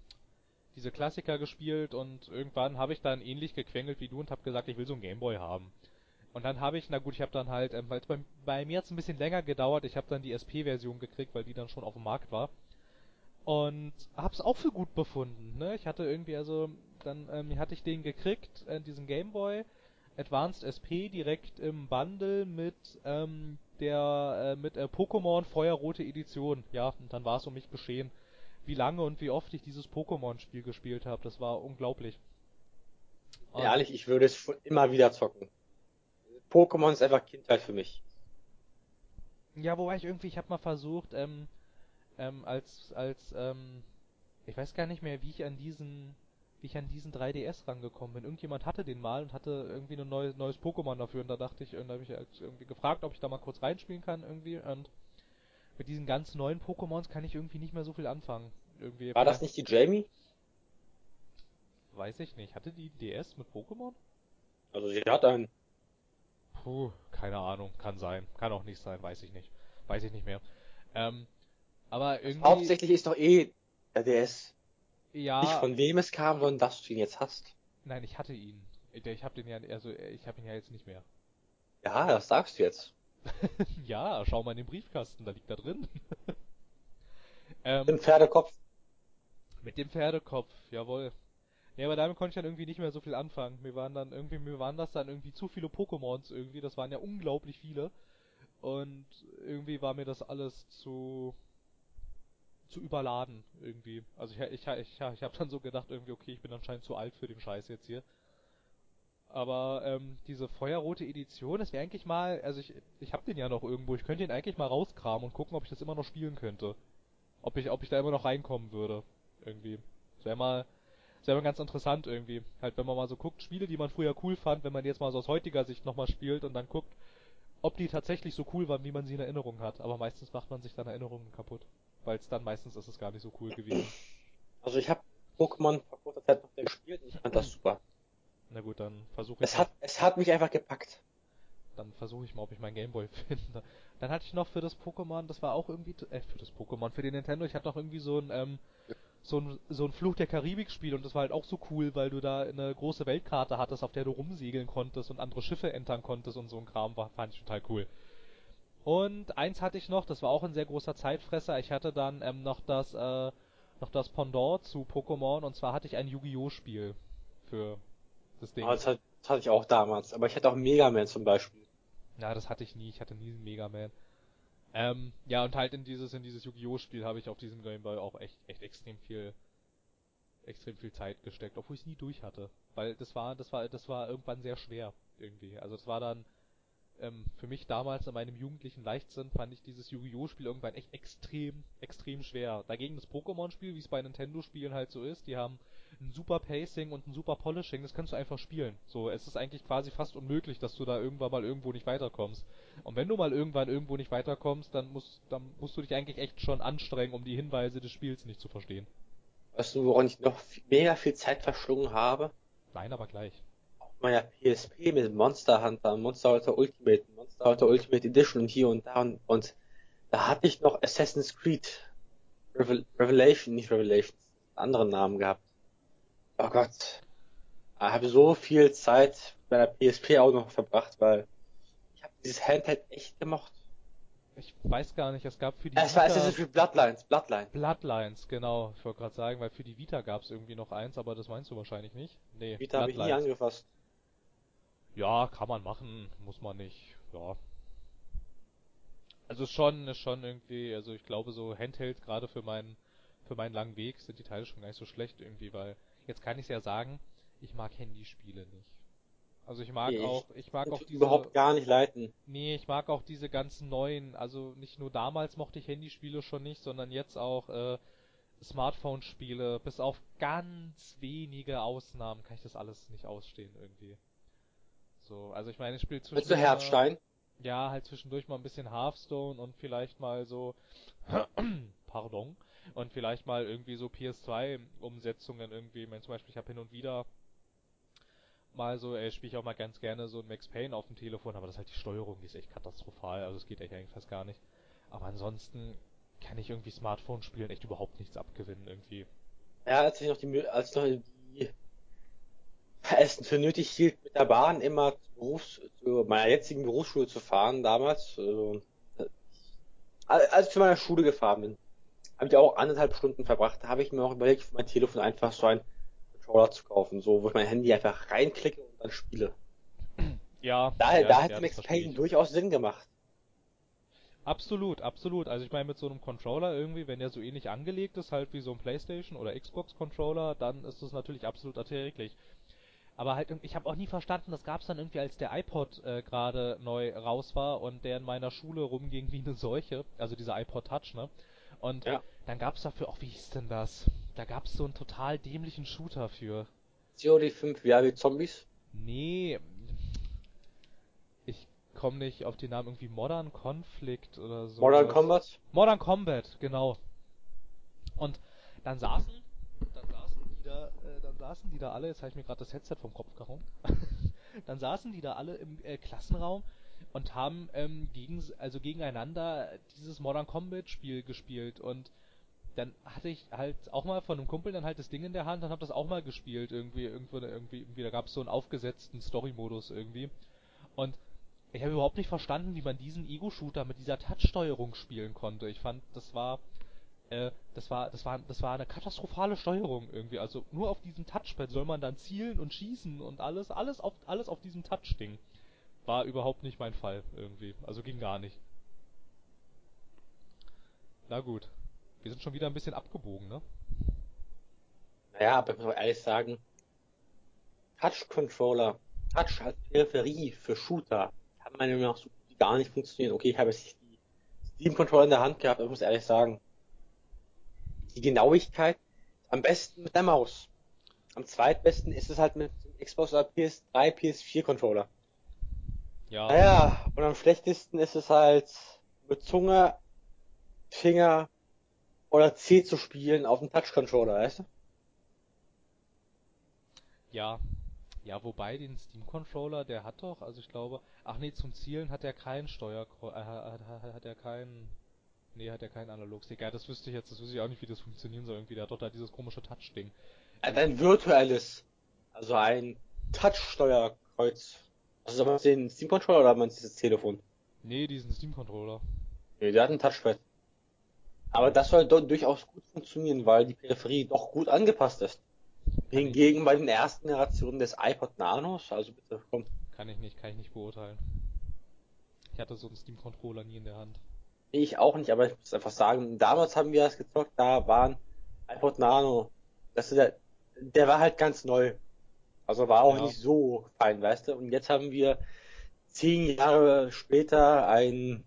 diese Klassiker gespielt und irgendwann habe ich dann ähnlich gequengelt wie du und habe gesagt, ich will so einen Gameboy haben. Und dann habe ich, na gut, ich habe dann halt, ähm, weil es bei, bei mir jetzt ein bisschen länger gedauert, ich habe dann die SP-Version gekriegt, weil die dann schon auf dem Markt war. Und hab's auch für gut befunden, ne? Ich hatte irgendwie, also, dann ähm, hatte ich den gekriegt, äh, diesen Gameboy Advanced SP direkt im Bundle mit ähm, der äh, mit äh, Pokémon Feuerrote Edition. Ja, und dann war es um mich geschehen wie lange und wie oft ich dieses Pokémon-Spiel gespielt habe. Das war unglaublich. Und Ehrlich, ich würde es schon immer wieder zocken. Pokémon ist einfach Kindheit für mich. Ja, wobei ich irgendwie, ich habe mal versucht, ähm, ähm, als, als, ähm, ich weiß gar nicht mehr, wie ich an diesen, wie ich an diesen 3DS rangekommen bin. Irgendjemand hatte den mal und hatte irgendwie ein neues, neues Pokémon dafür und da dachte ich, und da habe ich irgendwie gefragt, ob ich da mal kurz reinspielen kann irgendwie und mit diesen ganz neuen Pokémons kann ich irgendwie nicht mehr so viel anfangen. Irgendwie War das nicht die Jamie? Weiß ich nicht. Hatte die DS mit Pokémon? Also sie hat einen. Puh, keine Ahnung. Kann sein. Kann auch nicht sein. Weiß ich nicht. Weiß ich nicht mehr. Ähm, aber irgendwie... Hauptsächlich ist doch eh der DS. Ja. Nicht von wem es kam, sondern dass du ihn jetzt hast. Nein, ich hatte ihn. Ich habe den ja, also ich habe ihn ja jetzt nicht mehr. Ja, das sagst du jetzt. ja, schau mal in den Briefkasten, da liegt er drin. ähm, mit dem Pferdekopf. Mit dem Pferdekopf, jawohl. Ja, aber damit konnte ich dann irgendwie nicht mehr so viel anfangen. Mir waren dann irgendwie, mir waren das dann irgendwie zu viele Pokémons irgendwie, das waren ja unglaublich viele. Und irgendwie war mir das alles zu zu überladen irgendwie. Also ich ich ich, ich habe dann so gedacht irgendwie okay, ich bin anscheinend zu alt für den Scheiß jetzt hier. Aber ähm, diese feuerrote Edition, das wäre eigentlich mal, also ich, ich hab den ja noch irgendwo, ich könnte ihn eigentlich mal rauskramen und gucken, ob ich das immer noch spielen könnte. Ob ich, ob ich da immer noch reinkommen würde. Irgendwie. Das wäre mal, das mal ganz interessant irgendwie. Halt, wenn man mal so guckt, Spiele, die man früher cool fand, wenn man jetzt mal so aus heutiger Sicht nochmal spielt und dann guckt, ob die tatsächlich so cool waren, wie man sie in Erinnerung hat. Aber meistens macht man sich dann Erinnerungen kaputt. Weil es dann meistens ist es gar nicht so cool gewesen. Also ich habe Pokémon vor kurzer Zeit noch gespielt und ich fand das super. Na gut, dann versuche ich. Es hat, es hat mich einfach gepackt. Dann versuche ich mal, ob ich meinen Gameboy finde. Dann hatte ich noch für das Pokémon, das war auch irgendwie, äh, für das Pokémon, für den Nintendo, ich hatte noch irgendwie so ein, ähm, so ein, so ein Fluch der Karibik-Spiel und das war halt auch so cool, weil du da eine große Weltkarte hattest, auf der du rumsegeln konntest und andere Schiffe entern konntest und so ein Kram, war, fand ich total cool. Und eins hatte ich noch, das war auch ein sehr großer Zeitfresser, ich hatte dann ähm, noch das, äh, noch das Pendant zu Pokémon und zwar hatte ich ein Yu-Gi-Oh! Spiel für das Ding. Aber das, hat, das hatte ich auch damals. Aber ich hatte auch Mega Man zum Beispiel. Ja, das hatte ich nie. Ich hatte nie einen Mega Man. Ähm, ja, und halt in dieses, in dieses Yu-Gi-Oh! Spiel habe ich auf diesem Game Boy auch echt, echt extrem viel, extrem viel Zeit gesteckt, obwohl ich es nie durch hatte. Weil das war, das war, das war irgendwann sehr schwer, irgendwie. Also es war dann, ähm, für mich damals in meinem jugendlichen Leichtsinn fand ich dieses Yu-Gi-Oh! Spiel irgendwann echt extrem, extrem schwer. Dagegen das Pokémon-Spiel, wie es bei Nintendo-Spielen halt so ist, die haben ein super Pacing und ein super Polishing, das kannst du einfach spielen. So, es ist eigentlich quasi fast unmöglich, dass du da irgendwann mal irgendwo nicht weiterkommst. Und wenn du mal irgendwann irgendwo nicht weiterkommst, dann musst, dann musst du dich eigentlich echt schon anstrengen, um die Hinweise des Spiels nicht zu verstehen. Weißt du, woran ich noch mega viel Zeit verschlungen habe? Nein, aber gleich. Auf meiner PSP mit Monster Hunter, Monster Hunter Ultimate, Monster Hunter Ultimate Edition und hier und da und, und da hatte ich noch Assassin's Creed Revel Revelation, nicht Revelation, anderen Namen gehabt. Oh Gott. Ich habe so viel Zeit bei der PSP auch noch verbracht, weil ich habe dieses Handheld echt gemocht. ich weiß gar nicht, es gab für die Es war Assassin's Creed Bloodlines, Bloodlines. Bloodlines, genau. Ich wollte gerade sagen, weil für die Vita gab es irgendwie noch eins, aber das meinst du wahrscheinlich nicht. Nee, Vita habe ich nie angefasst. Ja, kann man machen, muss man nicht. Ja. Also ist schon, ist schon irgendwie, also ich glaube so Handheld gerade für meinen für meinen langen Weg sind die Teile schon gar nicht so schlecht irgendwie, weil jetzt kann ich ja sagen, ich mag Handyspiele nicht. Also ich mag Nee, auch, ich mag auch diese überhaupt gar nicht leiten. Nee, ich mag auch diese ganzen neuen, also nicht nur damals mochte ich Handyspiele schon nicht, sondern jetzt auch äh, Smartphone-Spiele, bis auf ganz wenige Ausnahmen kann ich das alles nicht ausstehen irgendwie. So, also ich meine, ich spiele zwischendurch du mal- Herzstein? ja, halt zwischendurch mal ein bisschen Hearthstone und vielleicht mal so, pardon, und vielleicht mal irgendwie so PS2-Umsetzungen irgendwie. Ich meine, zum Beispiel, ich habe hin und wieder mal so, äh, spiele ich auch mal ganz gerne so ein Max Payne auf dem Telefon, aber das ist halt die Steuerung, die ist echt katastrophal, also es geht echt eigentlich fast gar nicht. Aber ansonsten kann ich irgendwie Smartphone-Spielen echt überhaupt nichts abgewinnen irgendwie. Ja, als ich noch die, als ich noch die, es für nötig hielt, mit der Bahn immer zu, Berufs-, zu meiner jetzigen Berufsschule zu fahren, damals, also, äh, als ich zu meiner Schule gefahren bin, habe ich auch anderthalb Stunden verbracht, da habe ich mir auch überlegt, für mein Telefon einfach so einen Controller zu kaufen, so, wo ich mein Handy einfach reinklicke und dann spiele. Ja, Da, ja, da ja, hätte das Max Payne durchaus Sinn gemacht. Absolut, absolut. Also ich meine, mit so einem Controller irgendwie, wenn der so ähnlich angelegt ist, halt wie so ein Playstation oder Xbox Controller, dann ist das natürlich absolut erträglich. Aber halt, ich habe auch nie verstanden, das gab's dann irgendwie, als der iPod äh, gerade neu raus war und der in meiner Schule rumging wie eine Seuche, also dieser iPod Touch, ne? Und Ja. dann gab's dafür auch, wie hieß denn das? Da gab's so einen total dämlichen Shooter für. COD 5 VR wie Zombies? Nee, ich komme nicht auf den Namen irgendwie Modern Conflict oder so. Modern Combat? Modern Combat, genau. Und dann saßen, dann saßen die da, äh, dann saßen die da alle, jetzt habe ich mir gerade das Headset vom Kopf gehauen. dann saßen die da alle im äh, Klassenraum und haben ähm, gegen, also gegeneinander dieses Modern Combat Spiel gespielt und dann hatte ich halt auch mal von einem Kumpel dann halt das Ding in der Hand und hab das auch mal gespielt irgendwie irgendwo irgendwie irgendwie da gab es so einen aufgesetzten Story Modus irgendwie und ich habe überhaupt nicht verstanden, wie man diesen Ego-Shooter mit dieser Touch-Steuerung spielen konnte. Ich fand, das war, äh, das war, das war, das war eine katastrophale Steuerung irgendwie. Also nur auf diesem Touchpad soll man dann zielen und schießen und alles, alles auf, alles auf diesem Touch-Ding. War überhaupt nicht mein Fall irgendwie. Also ging gar nicht. Na gut. Wir sind schon wieder ein bisschen abgebogen, ne? Naja, aber ich muss ehrlich sagen, Touch-Controller, Touch als Peripherie für Shooter, kann meiner Meinung nach so gar nicht funktionieren. Okay, ich habe jetzt die Steam-Controller in der Hand gehabt, aber ich muss ehrlich sagen, die Genauigkeit am besten mit der Maus. Am zweitbesten ist es halt mit dem Xbox oder PS3, PS4-Controller. Ja. Naja, und am schlechtesten ist es halt mit Zunge, Finger oder C zu spielen auf dem Touch-Controller, weißt du? Ja. Ja, wobei den Steam Controller, der hat doch, also ich glaube, ach nee, zum Zielen hat er keinen Steuer, äh, hat, hat, hat er keinen, nee, hat er keinen Analogstick. Ja, das wüsste ich jetzt, das wüsste ich auch nicht, wie das funktionieren soll irgendwie. Der hat doch da dieses komische Touch-Ding. Ein virtuelles, also ein Touch-Steuerkreuz. Also meinst du den Steam-Controller oder meinst du das Telefon? Nee, diesen Steam Controller. Nee, der hat ein Touchpad. Aber das soll doch durchaus gut funktionieren, weil die Peripherie doch gut angepasst ist. Hingegen bei den ersten Generationen des iPod Nanos, also bitte komm, Kann ich nicht, kann ich nicht beurteilen. Ich hatte so einen Steam Controller nie in der Hand. Ich auch nicht, aber ich muss einfach sagen, damals haben wir das gezockt, da waren iPod Nano, das ist der, der war halt ganz neu. Also war auch Ja. nicht so fein, weißt du? Und jetzt haben wir zehn Jahre später einen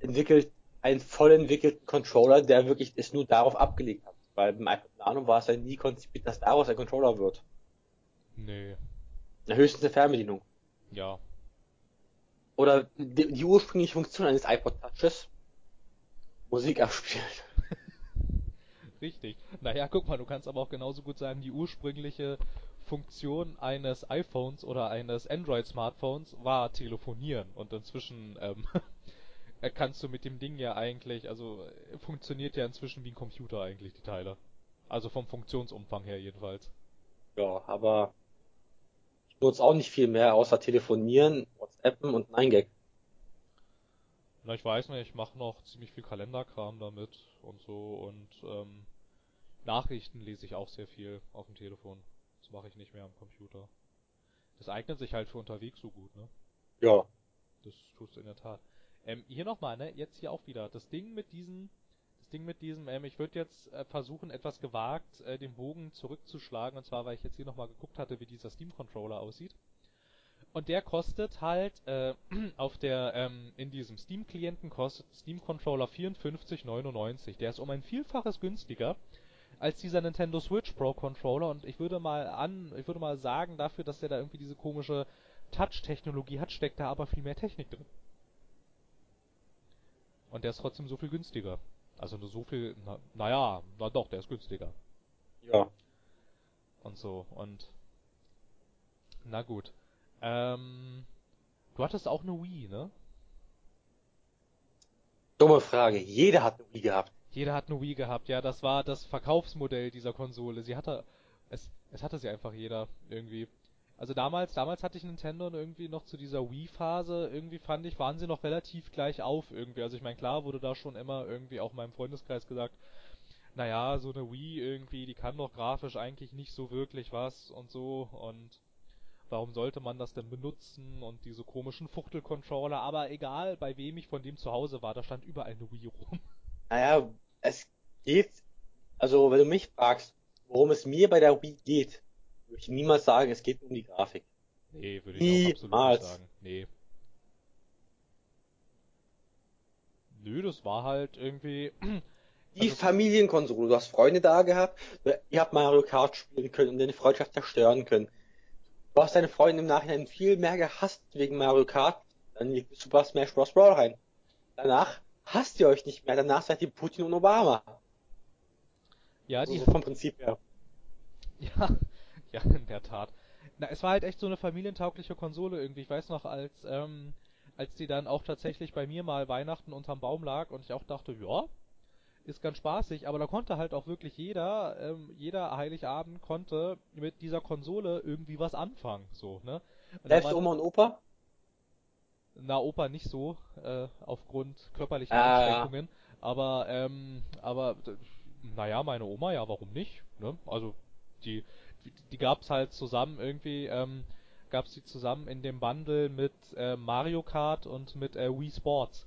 entwickelt, einen voll entwickelten Controller, der wirklich es nur darauf abgelegt hat. Weil beim iPod Nano war es ja nie konzipiert, dass daraus ein Controller wird. Nee. Na, höchstens eine Fernbedienung. Ja. Oder die, die ursprüngliche Funktion eines iPod Touches Musik abspielt. Richtig. Naja, guck mal, du kannst aber auch genauso gut sagen, die ursprüngliche Funktion eines iPhones oder eines Android-Smartphones war telefonieren. Und inzwischen ähm, kannst du mit dem Ding ja eigentlich, also äh, funktioniert ja inzwischen wie ein Computer eigentlich, die Teile. Also vom Funktionsumfang her jedenfalls. Ja, aber ich nutze auch nicht viel mehr außer telefonieren, WhatsAppen und 9gag. Na, ich weiß nicht, ich mache noch ziemlich viel Kalenderkram damit und so und ähm, Nachrichten lese ich auch sehr viel auf dem Telefon. Das mache ich nicht mehr am Computer. Das eignet sich halt für unterwegs so gut, ne? Ja. Das tust du in der Tat. Ähm, hier nochmal, ne? Jetzt hier auch wieder. Das Ding mit diesen, das Ding mit diesem, ähm, ich würde jetzt äh, versuchen, etwas gewagt äh, den Bogen zurückzuschlagen. Und zwar, weil ich jetzt hier nochmal geguckt hatte, wie dieser Steam-Controller aussieht. Und der kostet halt, äh, auf der, ähm, in diesem Steam-Klienten kostet Steam-Controller 54,99. Der ist um ein Vielfaches günstiger als dieser Nintendo Switch Pro Controller und ich würde mal an, ich würde mal sagen, dafür, dass der da irgendwie diese komische Touch-Technologie hat, steckt da aber viel mehr Technik drin. Und der ist trotzdem so viel günstiger. Also nur so viel, na, naja, na doch, der ist günstiger. Ja. Und so, und. Na gut. Ähm. Du hattest auch eine Wii, ne? Dumme Frage. Jeder hat eine Wii gehabt. Jeder hat eine Wii gehabt, ja, das war das Verkaufsmodell dieser Konsole. Sie hatte, es, es hatte sie einfach jeder irgendwie. Also damals, damals hatte ich Nintendo und irgendwie noch zu dieser Wii-Phase, irgendwie fand ich, waren sie noch relativ gleich auf irgendwie. Also ich meine, klar wurde da schon immer irgendwie auch meinem Freundeskreis gesagt, naja, so eine Wii irgendwie, die kann doch grafisch eigentlich nicht so wirklich was und so und warum sollte man das denn benutzen und diese komischen Fuchtel-Controller, aber egal, bei wem ich von dem zu Hause war, da stand überall eine Wii rum. Naja, es geht, also wenn du mich fragst, worum es mir bei der Wii geht, würde ich niemals sagen, es geht um die Grafik. Nee, würde ich auch absolut Niemals. nicht sagen. Nee. Nö, das war halt irgendwie. Die Also- Familienkonsole, du hast Freunde da gehabt, ihr habt Mario Kart spielen können und deine Freundschaft zerstören können. Du hast deine Freunde im Nachhinein viel mehr gehasst wegen Mario Kart, dann liegt Super Smash Bros. Brawl rein. Danach hasst ihr euch nicht mehr, danach seid ihr Putin und Obama. Ja, die. Also vom Prinzip her. Ja, ja, in der Tat. Na, es war halt echt so eine familientaugliche Konsole irgendwie. Ich weiß noch, als, ähm, als die dann auch tatsächlich bei mir mal Weihnachten unterm Baum lag und ich auch dachte, ja, ist ganz spaßig, aber da konnte halt auch wirklich jeder, ähm, jeder Heiligabend konnte mit dieser Konsole irgendwie was anfangen, so, ne? Selbst Oma und Opa? Na, Opa nicht so, äh, aufgrund körperlicher Ah, ja. Einschränkungen. Aber, ähm, aber, naja, meine Oma, ja, warum nicht? Ne? Also, die, die, die gab's halt zusammen irgendwie, ähm, gab's die zusammen in dem Bundle mit äh, Mario Kart und mit äh, Wii Sports.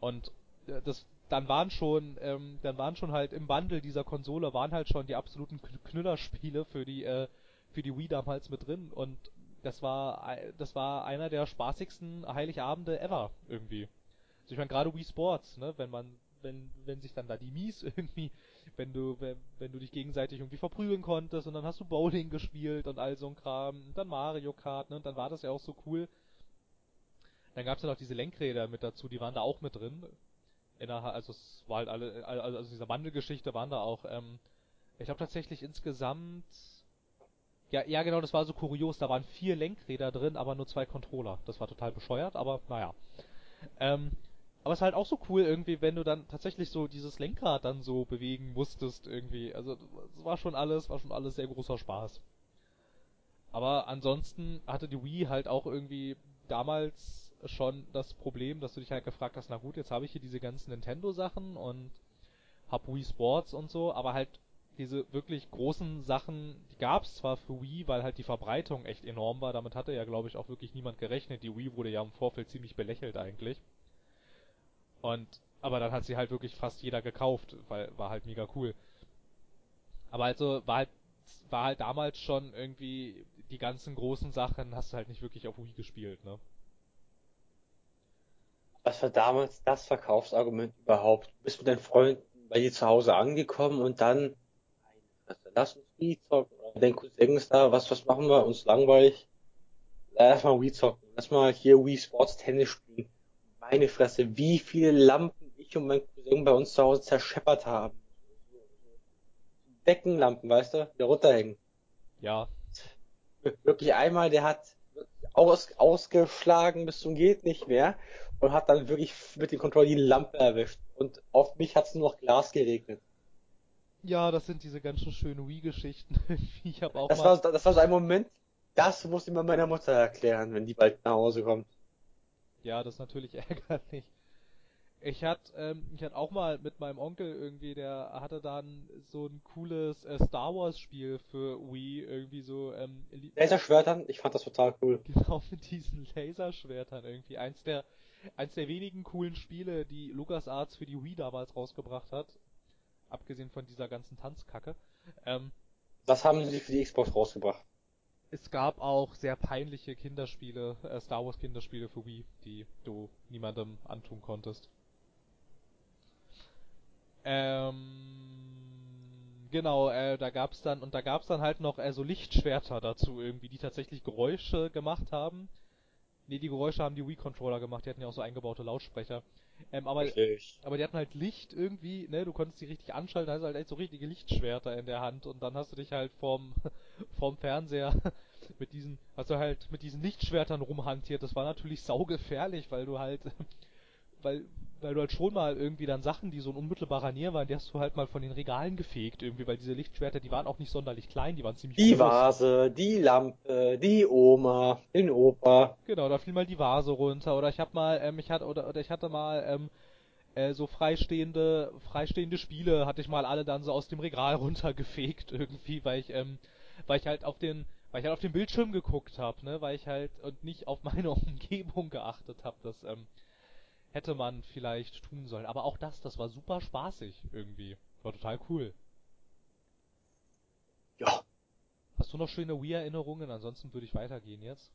Und äh, das, dann waren schon, ähm, dann waren schon halt im Bundle dieser Konsole waren halt schon die absoluten Kn- Knüllerspiele für die, äh, für die Wii damals mit drin und das war das war einer der spaßigsten Heiligabende ever irgendwie. Also ich meine gerade Wii Sports, ne, wenn man wenn wenn sich dann da die Mies irgendwie, wenn du wenn, wenn du dich gegenseitig irgendwie verprügeln konntest und dann hast du Bowling gespielt und all so ein Kram, und dann Mario Kart, ne, und dann war das ja auch so cool. Dann gab's ja noch diese Lenkräder mit dazu, die waren da auch mit drin. Innerhalb, also es war halt alle, also also dieser Wandelgeschichte waren da auch, ähm, ich glaube tatsächlich insgesamt ja, ja, genau, das war so kurios. Da waren vier Lenkräder drin, aber nur zwei Controller. Das war total bescheuert, aber naja. Ähm, aber es ist halt auch so cool irgendwie, wenn du dann tatsächlich so dieses Lenkrad dann so bewegen musstest irgendwie. Also es war schon alles, war schon alles sehr großer Spaß. Aber ansonsten hatte die Wii halt auch irgendwie damals schon das Problem, dass du dich halt gefragt hast, na gut, jetzt habe ich hier diese ganzen Nintendo-Sachen und hab Wii Sports und so, aber halt diese wirklich großen Sachen, die gab's zwar für Wii, weil halt die Verbreitung echt enorm war, damit hatte ja glaube ich auch wirklich niemand gerechnet. Die Wii wurde ja im Vorfeld ziemlich belächelt eigentlich. Und aber dann hat sie halt wirklich fast jeder gekauft, weil war halt mega cool. Aber also war halt war halt damals schon irgendwie die ganzen großen Sachen hast du halt nicht wirklich auf Wii gespielt, ne? Was war damals das Verkaufsargument überhaupt? Du bist mit deinen Freunden bei dir zu Hause angekommen und dann, lass uns Wii zocken. Oder dein Cousin ist da, was, was machen wir? Uns langweilig. Lass mal Wii zocken. Lass mal hier Wii Sports Tennis spielen. Meine Fresse, wie viele Lampen ich und mein Cousin bei uns zu Hause zerscheppert haben. Deckenlampen, weißt du, die runterhängen. Ja, Wirklich einmal, der hat aus, ausgeschlagen bis zum geht nicht mehr und hat dann wirklich mit dem Controller die Lampe erwischt. Und auf mich hat es nur noch Glas geregnet. ja, das sind diese ganzen schönen Wii-Geschichten. ich habe auch Das mal war, das war so ein Moment, das muss ich mal meiner Mutter erklären, wenn die bald nach Hause kommt. Ja, das ist natürlich ärgerlich. Ich hatte ähm, ich hatte auch mal mit meinem Onkel irgendwie, der hatte dann so ein cooles äh, Star Wars Spiel für Wii, irgendwie so ähm, Laserschwertern, ich fand das total cool. Genau mit diesen Laserschwertern irgendwie. Eins der eins der wenigen coolen Spiele, die LucasArts für die Wii damals rausgebracht hat. Abgesehen von dieser ganzen Tanzkacke. Ähm, Was haben sie für die Xbox rausgebracht? es gab auch sehr peinliche Kinderspiele, äh, Star Wars Kinderspiele für Wii, die du niemandem antun konntest. Ähm, genau, äh, da gab's dann, und da gab's dann halt noch äh, so Lichtschwerter dazu irgendwie, die tatsächlich Geräusche gemacht haben. Nee, die Geräusche haben die Wii-Controller gemacht, die hatten ja auch so eingebaute Lautsprecher. Ähm, aber, Richtig. aber die hatten halt Licht irgendwie, ne, du konntest die richtig anschalten, da hast du halt echt so richtige Lichtschwerter in der Hand und dann hast du dich halt vorm, vorm Fernseher mit diesen, hast du halt mit diesen Lichtschwertern rumhantiert. Das war natürlich saugefährlich, weil du halt, weil, weil du halt schon mal irgendwie dann Sachen, die so in unmittelbarer Nähe waren, die hast du halt mal von den Regalen gefegt irgendwie, weil diese Lichtschwerter, die waren auch nicht sonderlich klein, die waren ziemlich Die groß. Vase, die Lampe, die Oma, den Opa. Genau, da fiel mal die Vase runter oder ich hab mal, ähm, ich hatte oder, oder ich hatte mal ähm, äh, so freistehende freistehende Spiele hatte ich mal alle dann so aus dem Regal runtergefegt irgendwie, weil ich ähm, weil ich halt auf den weil ich halt auf den Bildschirm geguckt habe, ne, weil ich halt und nicht auf meine Umgebung geachtet habe, das ähm, hätte man vielleicht tun sollen. Aber auch das, das war super spaßig irgendwie. War total cool. Ja, Hast du noch schöne Wii-Erinnerungen? Ansonsten würde ich weitergehen jetzt.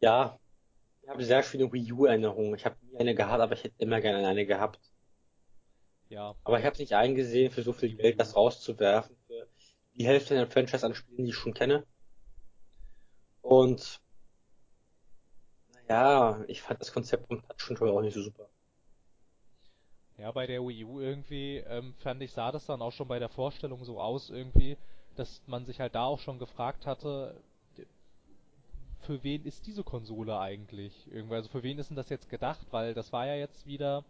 ja. Ich habe sehr viele Wii U-Erinnerungen. Ich habe nie eine gehabt, aber ich hätte immer gerne eine gehabt. Ja, Aber ich habe es nicht eingesehen, für so viel Geld das rauszuwerfen. Für die Hälfte der Franchise an Spielen, die ich schon kenne. Und naja, ich fand das Konzept vom Touch Controller auch nicht so super. Ja, bei der Wii U irgendwie, ähm, fand ich, sah das dann auch schon bei der Vorstellung so aus irgendwie, dass man sich halt da auch schon gefragt hatte, für wen ist diese Konsole eigentlich? Irgendwie, also für wen ist denn das jetzt gedacht? Weil das war ja jetzt wieder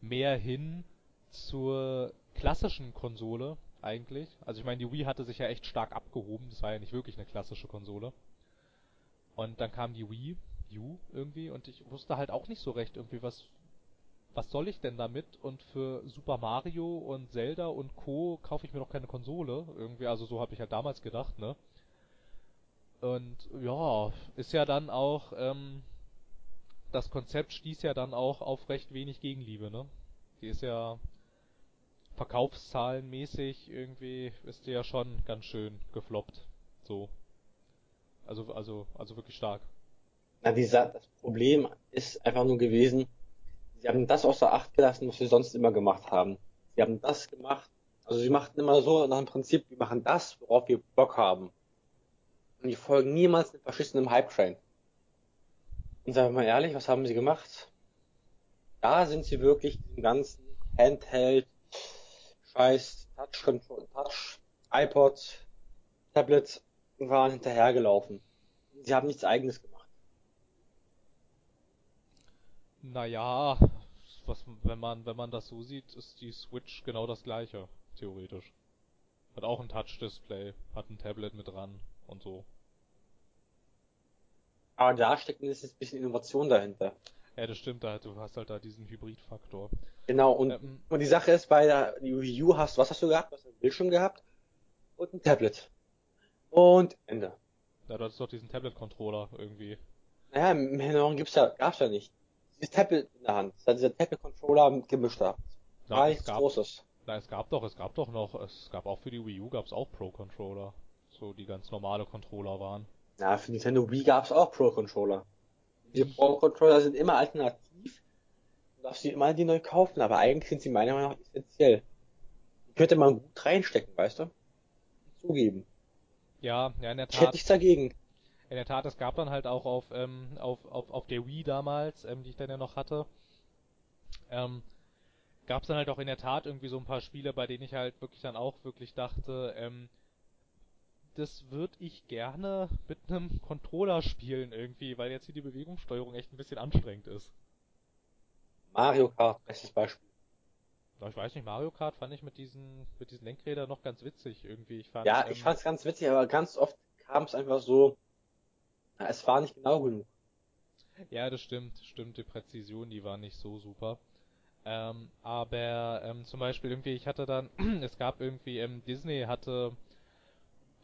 mehr hin zur klassischen Konsole eigentlich. Also ich meine, die Wii hatte sich ja echt stark abgehoben, das war ja nicht wirklich eine klassische Konsole. Und dann kam die Wii U irgendwie und ich wusste halt auch nicht so recht irgendwie, was was soll ich denn damit? Und für Super Mario und Zelda und Co. kaufe ich mir doch keine Konsole. Irgendwie, also so habe ich ja damals gedacht, ne? Und ja, ist ja dann auch, ähm, das Konzept stieß ja dann auch auf recht wenig Gegenliebe, ne? Die ist ja verkaufszahlenmäßig irgendwie, ist die ja schon ganz schön gefloppt. So. Also, also, also wirklich stark. Na, dieser, das Problem ist einfach nur gewesen, sie haben das außer Acht gelassen, was sie sonst immer gemacht haben. Sie haben das gemacht, also sie machten immer so nach dem Prinzip, wir machen das, worauf wir Bock haben. Und die folgen niemals einem verschissenen Hype-Train. Und sagen wir mal ehrlich, was haben sie gemacht? Da sind sie wirklich dem ganzen Handheld, Scheiß, Touch Touch, iPod, Tablet waren hinterhergelaufen. Sie haben nichts eigenes gemacht. Naja, was, wenn man, wenn man das so sieht, ist die Switch genau das gleiche, theoretisch. Hat auch ein Touch-Display, hat ein Tablet mit dran und so. Aber da steckt mindestens ein bisschen Innovation dahinter. Ja, das stimmt, da, du hast halt da diesen Hybrid-Faktor. Genau, und, Ähm, und die Sache ist, bei der Wii U hast, was hast du gehabt? Du hast einen Bildschirm gehabt und ein Tablet. Und Ende. ja, du hattest doch diesen Tablet-Controller irgendwie. Naja, im Erinnerung gibt's ja, gab's ja nicht. Dieses Tablet in der Hand, das hat dieser Tablet-Controller gemischt da. Ja, es nichts gab, Großes. na, es gab doch, es gab doch noch, es gab auch für die Wii U gab's auch Pro-Controller. So, die ganz normale Controller waren. Ja, für Nintendo Wii gab's auch Pro-Controller. Diese Pro-Controller sind immer alternativ. Du darfst sie immer die neu kaufen, aber eigentlich sind sie meiner Meinung nach essentiell. Die könnte man gut reinstecken, weißt du? Zugeben. Ja, ja, in der Ich hätte Tat, nichts dagegen. In der Tat, es gab dann halt auch auf, ähm, auf, auf, auf der Wii damals, ähm, die ich dann ja noch hatte, ähm, gab's dann halt auch in der Tat irgendwie so ein paar Spiele, bei denen ich halt wirklich dann auch wirklich dachte, ähm, das würde ich gerne mit einem Controller spielen irgendwie, weil jetzt hier die Bewegungssteuerung echt ein bisschen anstrengend ist. Mario Kart, bestes Beispiel. Ich weiß nicht, Mario Kart fand ich mit diesen, mit diesen Lenkrädern noch ganz witzig irgendwie. Ich fand, Ja, ähm, ich fand's ganz witzig, aber ganz oft kam es einfach so, es war nicht genau genug. Ja, das stimmt, stimmt, die Präzision, die war nicht so super. Ähm, aber ähm, zum Beispiel irgendwie, ich hatte dann, es gab irgendwie, ähm, Disney hatte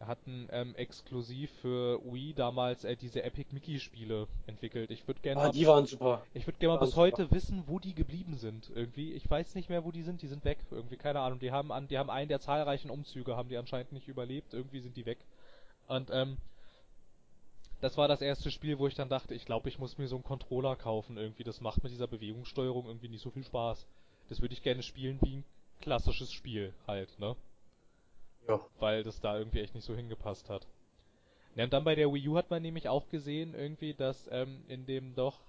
hatten ähm, exklusiv für Wii damals äh, diese Epic Mickey Spiele entwickelt. Ich würde gerne Ah, mal, die waren super. ich würde gerne mal bis super. heute wissen, wo die geblieben sind. Irgendwie, ich weiß nicht mehr, wo die sind. Die sind weg. Irgendwie keine Ahnung. Die haben an, die haben einen der zahlreichen Umzüge haben die anscheinend nicht überlebt. Irgendwie sind die weg. Und ähm, das war das erste Spiel, wo ich dann dachte, ich glaube, ich muss mir so einen Controller kaufen irgendwie. Das macht mit dieser Bewegungssteuerung irgendwie nicht so viel Spaß. Das würde ich gerne spielen wie ein klassisches Spiel halt, ne? Ja. Weil das da irgendwie echt nicht so hingepasst hat. Ja, und dann bei der Wii U hat man nämlich auch gesehen irgendwie, dass ähm, in dem doch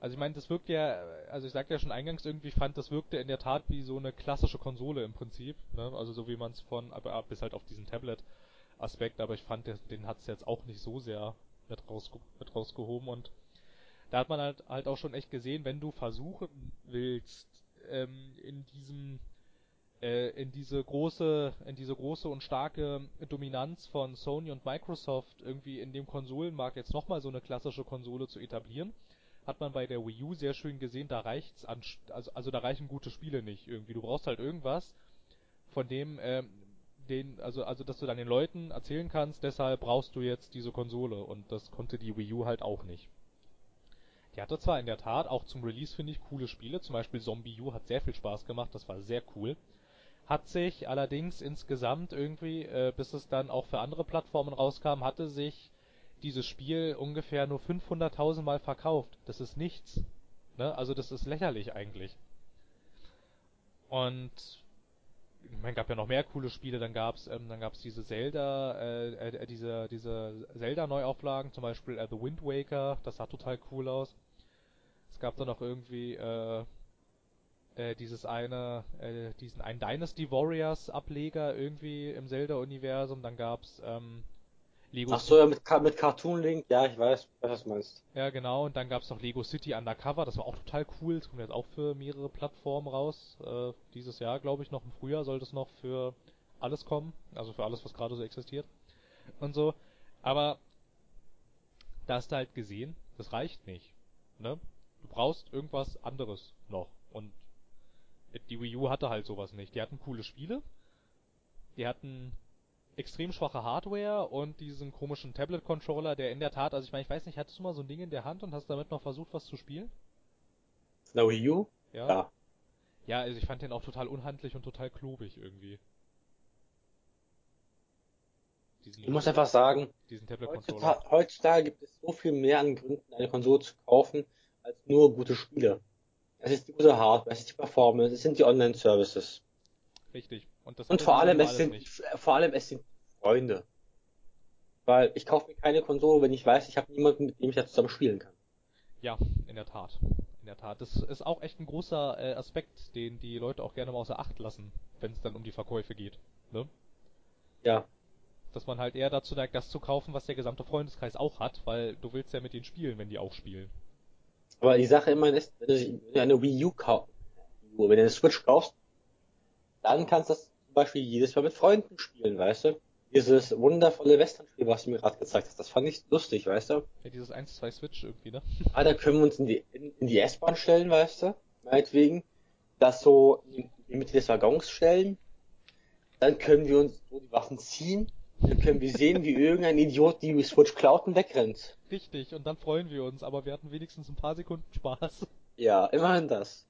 also ich meine, das wirkt ja, also ich sagte ja schon eingangs irgendwie, ich fand, das wirkte in der Tat wie so eine klassische Konsole im Prinzip, ne? Also so wie man es von, aber ab bis halt auf diesen Tablet-Aspekt, aber ich fand, den, den hat es jetzt auch nicht so sehr mit, rausge mit rausgehoben und da hat man halt halt auch schon echt gesehen, wenn du versuchen willst, ähm, in diesem äh, in diese große, in diese große und starke Dominanz von Sony und Microsoft irgendwie in dem Konsolenmarkt jetzt nochmal so eine klassische Konsole zu etablieren, hat man bei der Wii U sehr schön gesehen, da reicht's an, also, also da reichen gute Spiele nicht irgendwie. Du brauchst halt irgendwas, von dem, ähm, den, also, also, dass du dann den Leuten erzählen kannst, deshalb brauchst du jetzt diese Konsole und das konnte die Wii U halt auch nicht. Die hatte zwar in der Tat auch zum Release, finde ich, coole Spiele, zum Beispiel Zombie U hat sehr viel Spaß gemacht, das war sehr cool. Hat sich allerdings insgesamt irgendwie, äh, bis es dann auch für andere Plattformen rauskam, hatte sich dieses Spiel ungefähr nur 500.000 Mal verkauft. Das ist nichts. Ne? Also das ist lächerlich eigentlich. Und man gab ja noch mehr coole Spiele. Dann gab's, ähm, dann gab's diese Zelda, äh, äh, diese diese Zelda Neuauflagen, zum Beispiel äh, The Wind Waker. Das sah total cool aus. Es gab dann noch irgendwie äh, äh, dieses eine, äh, diesen einen Dynasty Warriors Ableger irgendwie im Zelda-Universum. Dann gab's ähm, Lego Ach so, ja, mit, mit Cartoon Link, ja, ich weiß, was du meinst. Ja, genau. Und dann gab's noch Lego City Undercover. Das war auch total cool. Das kommt jetzt auch für mehrere Plattformen raus. Äh, dieses Jahr, glaube ich, noch im Frühjahr sollte es noch für alles kommen. Also für alles, was gerade so existiert. Und so. Aber da hast du halt gesehen, das reicht nicht. Ne? Du brauchst irgendwas anderes noch. Und die Wii U hatte halt sowas nicht. Die hatten coole Spiele. Die hatten extrem schwache Hardware und diesen komischen Tablet-Controller, der in der Tat, also ich meine, ich weiß nicht, hattest du mal so ein Ding in der Hand und hast damit noch versucht, was zu spielen? Na Wii U? Ja. Ja. Ja, also ich fand den auch total unhandlich und total klobig irgendwie. Diesen, Ich muss einfach sagen, heutzutage, heutzutage gibt es so viel mehr an Gründen, eine Konsole zu kaufen, als nur gute Spiele. Es ist die gute Hardware, es ist die Performance, es sind die Online-Services. Richtig. Und das Und vor allem, es sind, nicht. vor allem, es sind Freunde. Weil ich kaufe mir keine Konsole, wenn ich weiß, ich habe niemanden, mit dem ich da zusammen spielen kann. Ja, in der Tat. In der Tat. Das ist auch echt ein großer äh, Aspekt, den die Leute auch gerne mal außer Acht lassen, wenn es dann um die Verkäufe geht. Ne? Ja. Dass man halt eher dazu neigt, das zu kaufen, was der gesamte Freundeskreis auch hat, weil du willst ja mit denen spielen, wenn die auch spielen. Aber die Sache immer ist, wenn du, eine Wii U kaufst, wenn du eine Switch kaufst, dann kannst du das Beispiel jedes Mal mit Freunden spielen, weißt du? Dieses wundervolle Western-Spiel, was du mir gerade gezeigt hast, das fand ich lustig, weißt du? Ja, dieses 1-2 Switch irgendwie, ne? Ah, da können wir uns in die, in, in die S-Bahn stellen, weißt du? Meinetwegen. Das so in die Mitte des Waggons stellen. Dann können wir uns so die Waffen ziehen. Dann können wir sehen, wie irgendein Idiot die Switch klaut und wegrennt. Richtig, und dann freuen wir uns, aber wir hatten wenigstens ein paar Sekunden Spaß. Ja, immerhin das.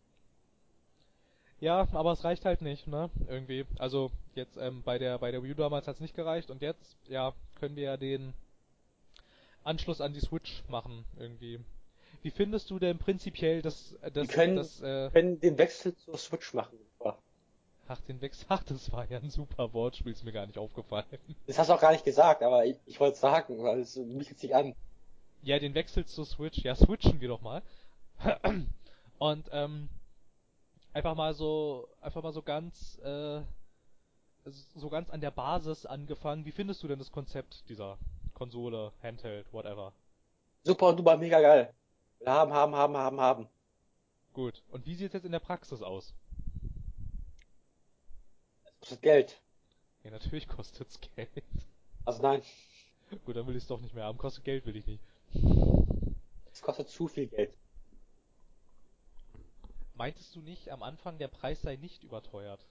Ja, aber es reicht halt nicht, ne? Irgendwie. Also jetzt ähm, bei der bei der Wii U damals hat's nicht gereicht und jetzt, ja, können wir ja den Anschluss an die Switch machen irgendwie. Wie findest du denn prinzipiell das das Wir können, das äh, können den Wechsel zur Switch machen. Ach den Wechsel, ach das war ja ein super Wortspiel, ist mir gar nicht aufgefallen. Das hast du auch gar nicht gesagt, aber ich, ich wollte es sagen, weil es bietet sich an. Ja, den Wechsel zur Switch, ja, switchen wir doch mal. Und ähm, einfach mal so, einfach mal so ganz, äh, so ganz an der Basis angefangen. Wie findest du denn das Konzept dieser Konsole, Handheld, whatever? Super duper mega geil. Wir haben, haben, haben, haben, haben. Gut. Und wie sieht es jetzt in der Praxis aus? Es kostet Geld. Ja, natürlich kostet's Geld. Also nein, Gut, dann will ich es doch nicht mehr haben. Kostet Geld will ich nicht. es kostet zu viel Geld. Meintest du nicht am Anfang, der Preis sei nicht überteuert?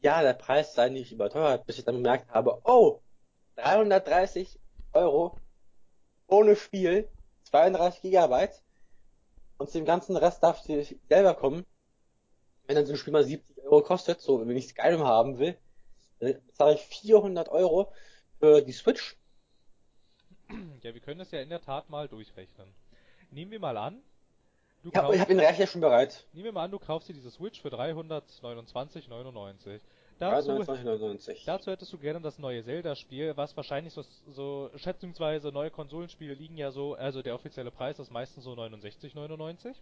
Ja, der Preis sei nicht überteuert, bis ich dann bemerkt habe, oh, 330 Euro ohne Spiel, 32 Gigabyte und dem ganzen Rest darfst du selber kommen. Wenn dann so ein Spiel mal 70 Euro kostet, so wenn ich Skyrim haben will, dann bezahle ich 400 Euro für die Switch. Ja, wir können das ja in der Tat mal durchrechnen. Nehmen wir mal an, ich habe hab den Rechner schon bereit. Nehmen wir mal an, du kaufst dir diese Switch für 329,99. Dazu, 329,99. dazu hättest du gerne das neue Zelda-Spiel, was wahrscheinlich so, so schätzungsweise neue Konsolenspiele liegen ja so, also der offizielle Preis ist meistens so 69,99.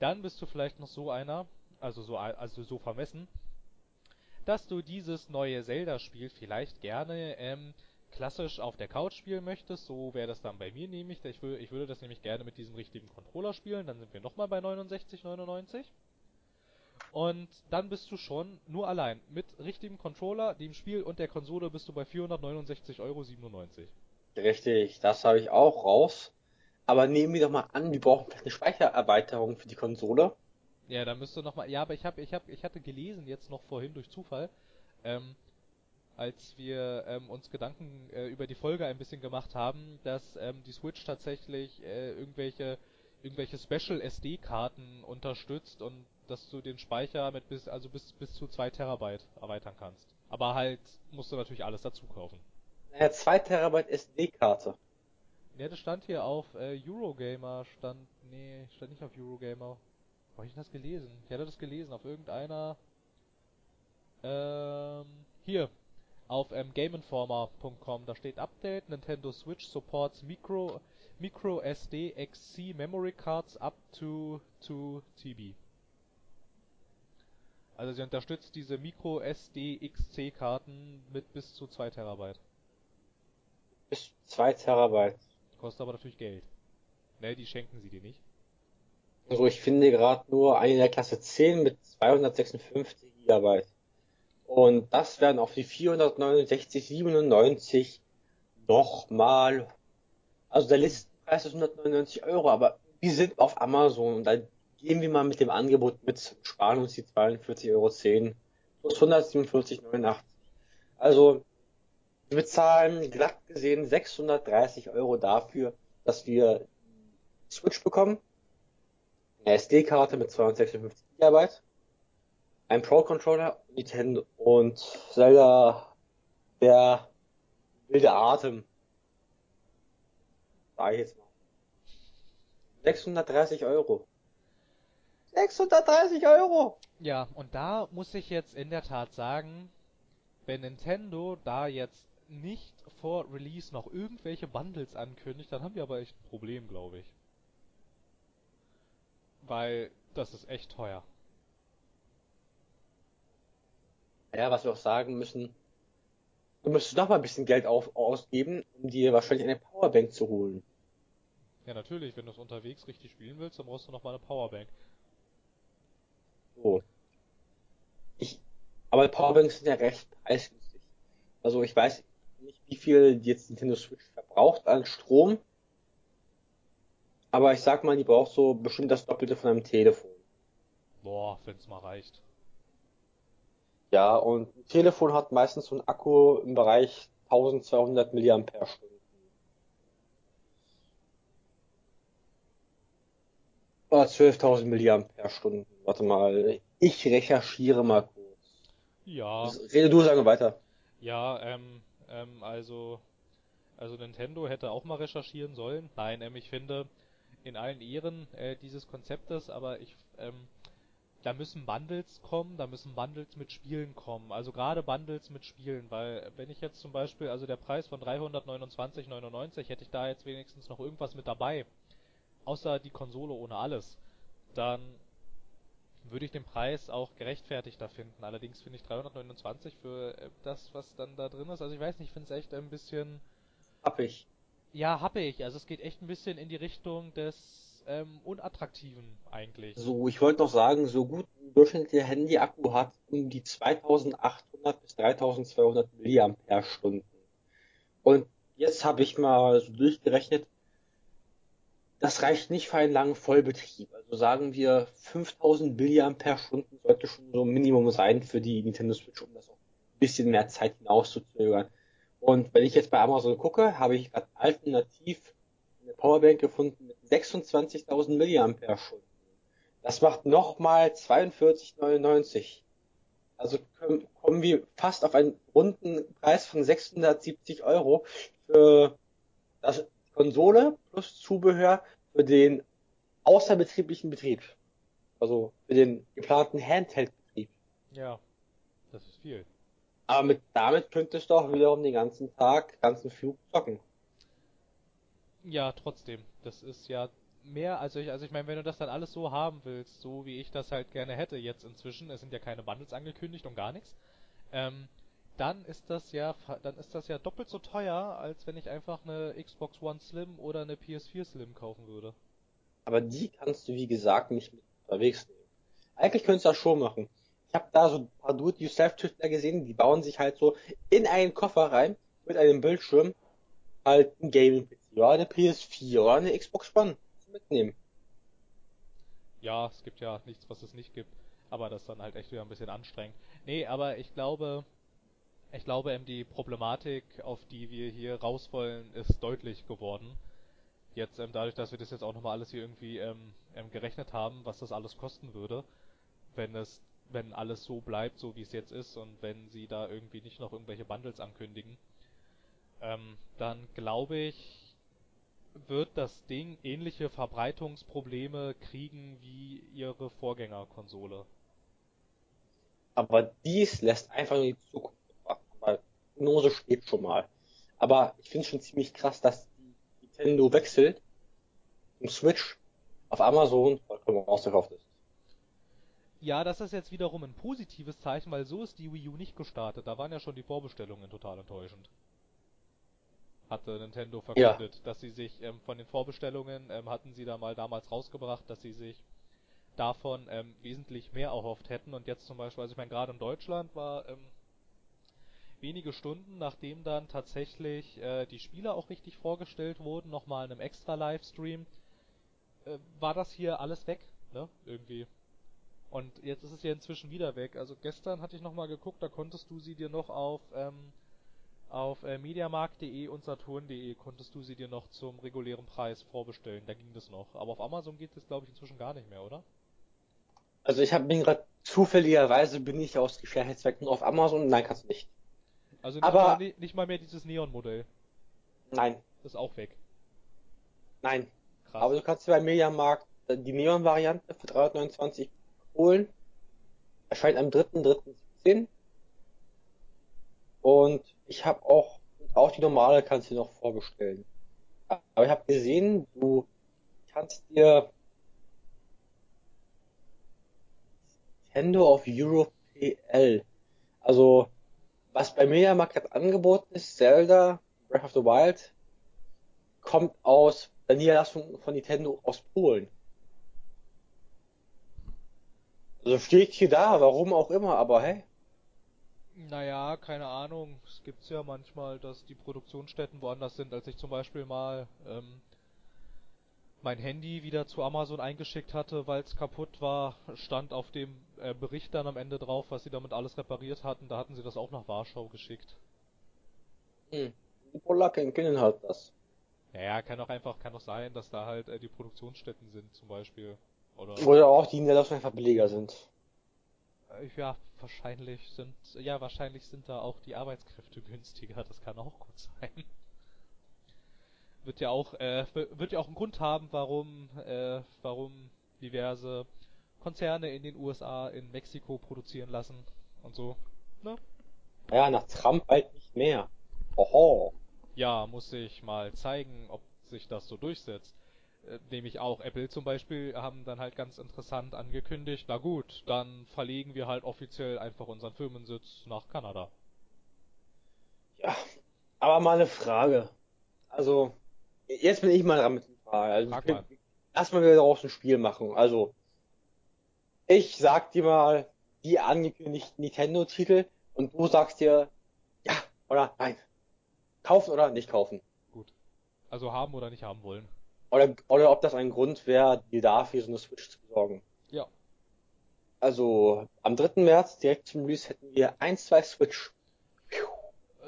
Dann bist du vielleicht noch so einer, also so, also so vermessen, dass du dieses neue Zelda-Spiel vielleicht gerne ähm, klassisch auf der Couch spielen möchtest, so wäre das dann bei mir nämlich. Ich, will, ich würde das nämlich gerne mit diesem richtigen Controller spielen, dann sind wir nochmal bei 69,99. Und dann bist du schon nur allein mit richtigem Controller, dem Spiel und der Konsole bist du bei 469,97 Euro. Richtig, das habe ich auch raus. Aber nehmen wir doch mal an, wir brauchen vielleicht eine Speichererweiterung für die Konsole. Ja, da müsste noch mal. Ja, aber ich habe, ich habe, ich hatte gelesen jetzt noch vorhin durch Zufall, ähm, als wir ähm, uns Gedanken äh, über die Folge ein bisschen gemacht haben, dass ähm, die Switch tatsächlich äh, irgendwelche irgendwelche Special SD-Karten unterstützt und dass du den Speicher mit bis also bis bis zu 2 Terabyte erweitern kannst. Aber halt musst du natürlich alles dazu kaufen. Naja, 2 Terabyte SD-Karte. Ja, das stand hier auf äh, Eurogamer, stand nee, stand nicht auf Eurogamer. Wo hab ich das gelesen? Ich hatte das gelesen auf irgendeiner ähm, hier auf ähm, GameInformer.com, da steht Update, Nintendo Switch supports Micro, Micro SD XC Memory Cards up to 2 TB. Also sie unterstützt diese Micro SD XC Karten mit bis zu 2 Terabyte. Bis 2 Terabyte. Kostet aber natürlich Geld. Ne, die schenken sie dir nicht. Also ich finde gerade nur eine der Klasse 10 mit 256 Gigabyte. Und das werden auf die 469,97 nochmal, also der Listenpreis ist 199 Euro, aber wir sind auf Amazon und da gehen wir mal mit dem Angebot mit, sparen uns die 42,10 Euro plus 147,89. Also wir bezahlen glatt gesehen 630 Euro dafür, dass wir Switch bekommen, eine SD-Karte mit 256 GB, ein Pro-Controller, Nintendo und Zelda der wilde Atem. Sag ich jetzt mal. 630 Euro. 630 Euro! Ja, und da muss ich jetzt in der Tat sagen, wenn Nintendo da jetzt nicht vor Release noch irgendwelche Bundles ankündigt, dann haben wir aber echt ein Problem, glaube ich. Weil das ist echt teuer. Ja, was wir auch sagen müssen, du müsstest noch mal ein bisschen Geld auf, ausgeben, um dir wahrscheinlich eine Powerbank zu holen. Ja, natürlich, wenn du es unterwegs richtig spielen willst, dann brauchst du noch mal eine Powerbank. So. Ich, aber Powerbanks sind ja recht preisgünstig. Also ich weiß nicht, wie viel jetzt Nintendo Switch verbraucht an Strom. Aber ich sag mal, die braucht so bestimmt das Doppelte von einem Telefon. Boah, wenn's mal reicht. Ja, und ein Telefon hat meistens so einen Akku im Bereich 1200 mAh. Oder 12.000 mAh. Warte mal, ich recherchiere mal kurz. Ja. Rede du, sage weiter. Ja, ähm, ähm, also, also Nintendo hätte auch mal recherchieren sollen. Nein, ähm, ich finde in allen Ehren äh, dieses Konzeptes, aber ich, ähm, da müssen Bundles kommen, da müssen Bundles mit Spielen kommen. Also gerade Bundles mit Spielen, weil wenn ich jetzt zum Beispiel, also der Preis von 329,99 hätte ich da jetzt wenigstens noch irgendwas mit dabei, außer die Konsole ohne alles, dann würde ich den Preis auch gerechtfertigter finden. Allerdings finde ich 329 für äh, das, was dann da drin ist. Also ich weiß nicht, ich finde es echt ein bisschen happig. Ja, happig. Also es geht echt ein bisschen in die Richtung des ähm, unattraktiven eigentlich. So, ich wollte noch sagen, so gut ein durchschnittlicher Handy-Akku hat um die 2800 bis 3200 mAh. Und jetzt habe ich mal so durchgerechnet, das reicht nicht für einen langen Vollbetrieb. Also sagen wir 5000 mAh sollte schon so ein Minimum sein für die Nintendo Switch, um das auch ein bisschen mehr Zeit hinauszuzögern. Und wenn ich jetzt bei Amazon gucke, habe ich gerade alternativ eine Powerbank gefunden mit 26.000 mAh. Das macht nochmal 42,99. Also kommen wir fast auf einen runden Preis von 670 Euro für das Konsole plus Zubehör für den außerbetrieblichen Betrieb. Also für den geplanten Handheld-Betrieb. Ja, das ist viel. Aber mit, damit könntest du auch wiederum den ganzen Tag, ganzen Flug zocken. Ja, trotzdem. Das ist ja mehr, also ich, also ich meine, wenn du das dann alles so haben willst, so wie ich das halt gerne hätte jetzt inzwischen, es sind ja keine Bundles angekündigt und gar nichts, ähm, dann ist das ja, dann ist das ja doppelt so teuer, als wenn ich einfach eine Xbox One Slim oder eine PS4 Slim kaufen würde. Aber die kannst du, wie gesagt, nicht mit unterwegs nehmen. Eigentlich könntest du das schon machen. Ich habe da so ein paar Do-it-yourself-Tüftler gesehen, die bauen sich halt so in einen Koffer rein mit einem Bildschirm ein Gaming-PC oder eine PS4 oder eine Xbox One mitnehmen. Ja, es gibt ja nichts, was es nicht gibt, aber das ist dann halt echt wieder ein bisschen anstrengend. Nee, aber ich glaube, ich glaube eben die Problematik, auf die wir hier raus wollen, ist deutlich geworden. Jetzt ähm, dadurch, dass wir das jetzt auch nochmal alles hier irgendwie ähm, ähm, gerechnet haben, was das alles kosten würde, wenn es, wenn alles so bleibt, so wie es jetzt ist und wenn sie da irgendwie nicht noch irgendwelche Bundles ankündigen, ähm, dann glaube ich, wird das Ding ähnliche Verbreitungsprobleme kriegen wie ihre Vorgängerkonsole. Aber dies lässt einfach nur die Zukunft Prognose steht schon mal. Aber ich finde es schon ziemlich krass, dass die Nintendo wechselt zum Switch auf Amazon vollkommen ausverkauft ist. Ja, das ist jetzt wiederum ein positives Zeichen, weil so ist die Wii U nicht gestartet. Da waren ja schon die Vorbestellungen total enttäuschend. Hatte Nintendo verkündet, ja. dass sie sich ähm, von den Vorbestellungen ähm, hatten sie da mal damals rausgebracht, dass sie sich davon ähm, wesentlich mehr erhofft hätten und jetzt zum Beispiel, also ich meine gerade in Deutschland war ähm, wenige Stunden, nachdem dann tatsächlich äh, die Spiele auch richtig vorgestellt wurden, nochmal in einem extra Livestream, äh, war das hier alles weg, ne? Irgendwie. Und jetzt ist es ja inzwischen wieder weg. Also gestern hatte ich nochmal geguckt, da konntest du sie dir noch auf ähm, auf äh, mediamarkt.de und saturn.de konntest du sie dir noch zum regulären Preis vorbestellen. Da ging das noch. Aber auf Amazon geht das glaube ich inzwischen gar nicht mehr, oder? Also ich hab, bin gerade zufälligerweise bin ich aus Geschäftszwecken auf Amazon. Nein, kannst du nicht. Also nicht, aber, mal, nicht mal mehr dieses Neon-Modell. Nein. Das ist auch weg. Nein. Krass. Aber du kannst bei Mediamarkt äh, die Neon-Variante für 329 holen. Erscheint am 3.3.17. Und ich habe auch, auch die normale kannst du noch vorbestellen. Aber ich habe gesehen, du kannst dir Nintendo of Europe PL, also was bei Mediamarkt gerade angeboten ist, Zelda Breath of the Wild, kommt aus der Niederlassung von Nintendo aus Polen. Also steht hier da, warum auch immer, aber hey. Naja, keine Ahnung. Es gibt's ja manchmal, dass die Produktionsstätten woanders sind. Als ich zum Beispiel mal ähm, mein Handy wieder zu Amazon eingeschickt hatte, weil es kaputt war, stand auf dem äh, Bericht dann am Ende drauf, was sie damit alles repariert hatten. Da hatten sie das auch nach Warschau geschickt. Hm. Die Polacken können halt das. Naja, kann auch einfach, kann auch sein, dass da halt äh, die Produktionsstätten sind, zum Beispiel. Oder, Oder auch die Niederlassungen einfach billiger sind. Äh, ja, wahrscheinlich sind, ja, wahrscheinlich sind da auch die Arbeitskräfte günstiger, das kann auch gut sein wird ja auch äh, wird ja auch einen Grund haben, warum äh, warum diverse Konzerne in den USA in Mexiko produzieren lassen und so. Ne? Ja, nach Trump bald nicht mehr. Oho. Ja, muss ich mal zeigen, ob sich das so durchsetzt. Äh, nämlich auch Apple zum Beispiel haben dann halt ganz interessant angekündigt, na gut, dann verlegen wir halt offiziell einfach unseren Firmensitz nach Kanada. Ja, aber mal eine Frage. Also, Jetzt bin ich mal dran mit der Frage. Also Frag mal. Lass mal wieder daraus ein Spiel machen. Also, ich sag dir mal die angekündigten Nintendo-Titel und du sagst dir ja oder nein. Kaufen oder nicht kaufen. Gut. Also haben oder nicht haben wollen. Oder, oder ob das ein Grund wäre, dir dafür so eine Switch zu besorgen. Ja. Also, am 3. März, direkt zum Release, hätten wir 1, 2 Switch.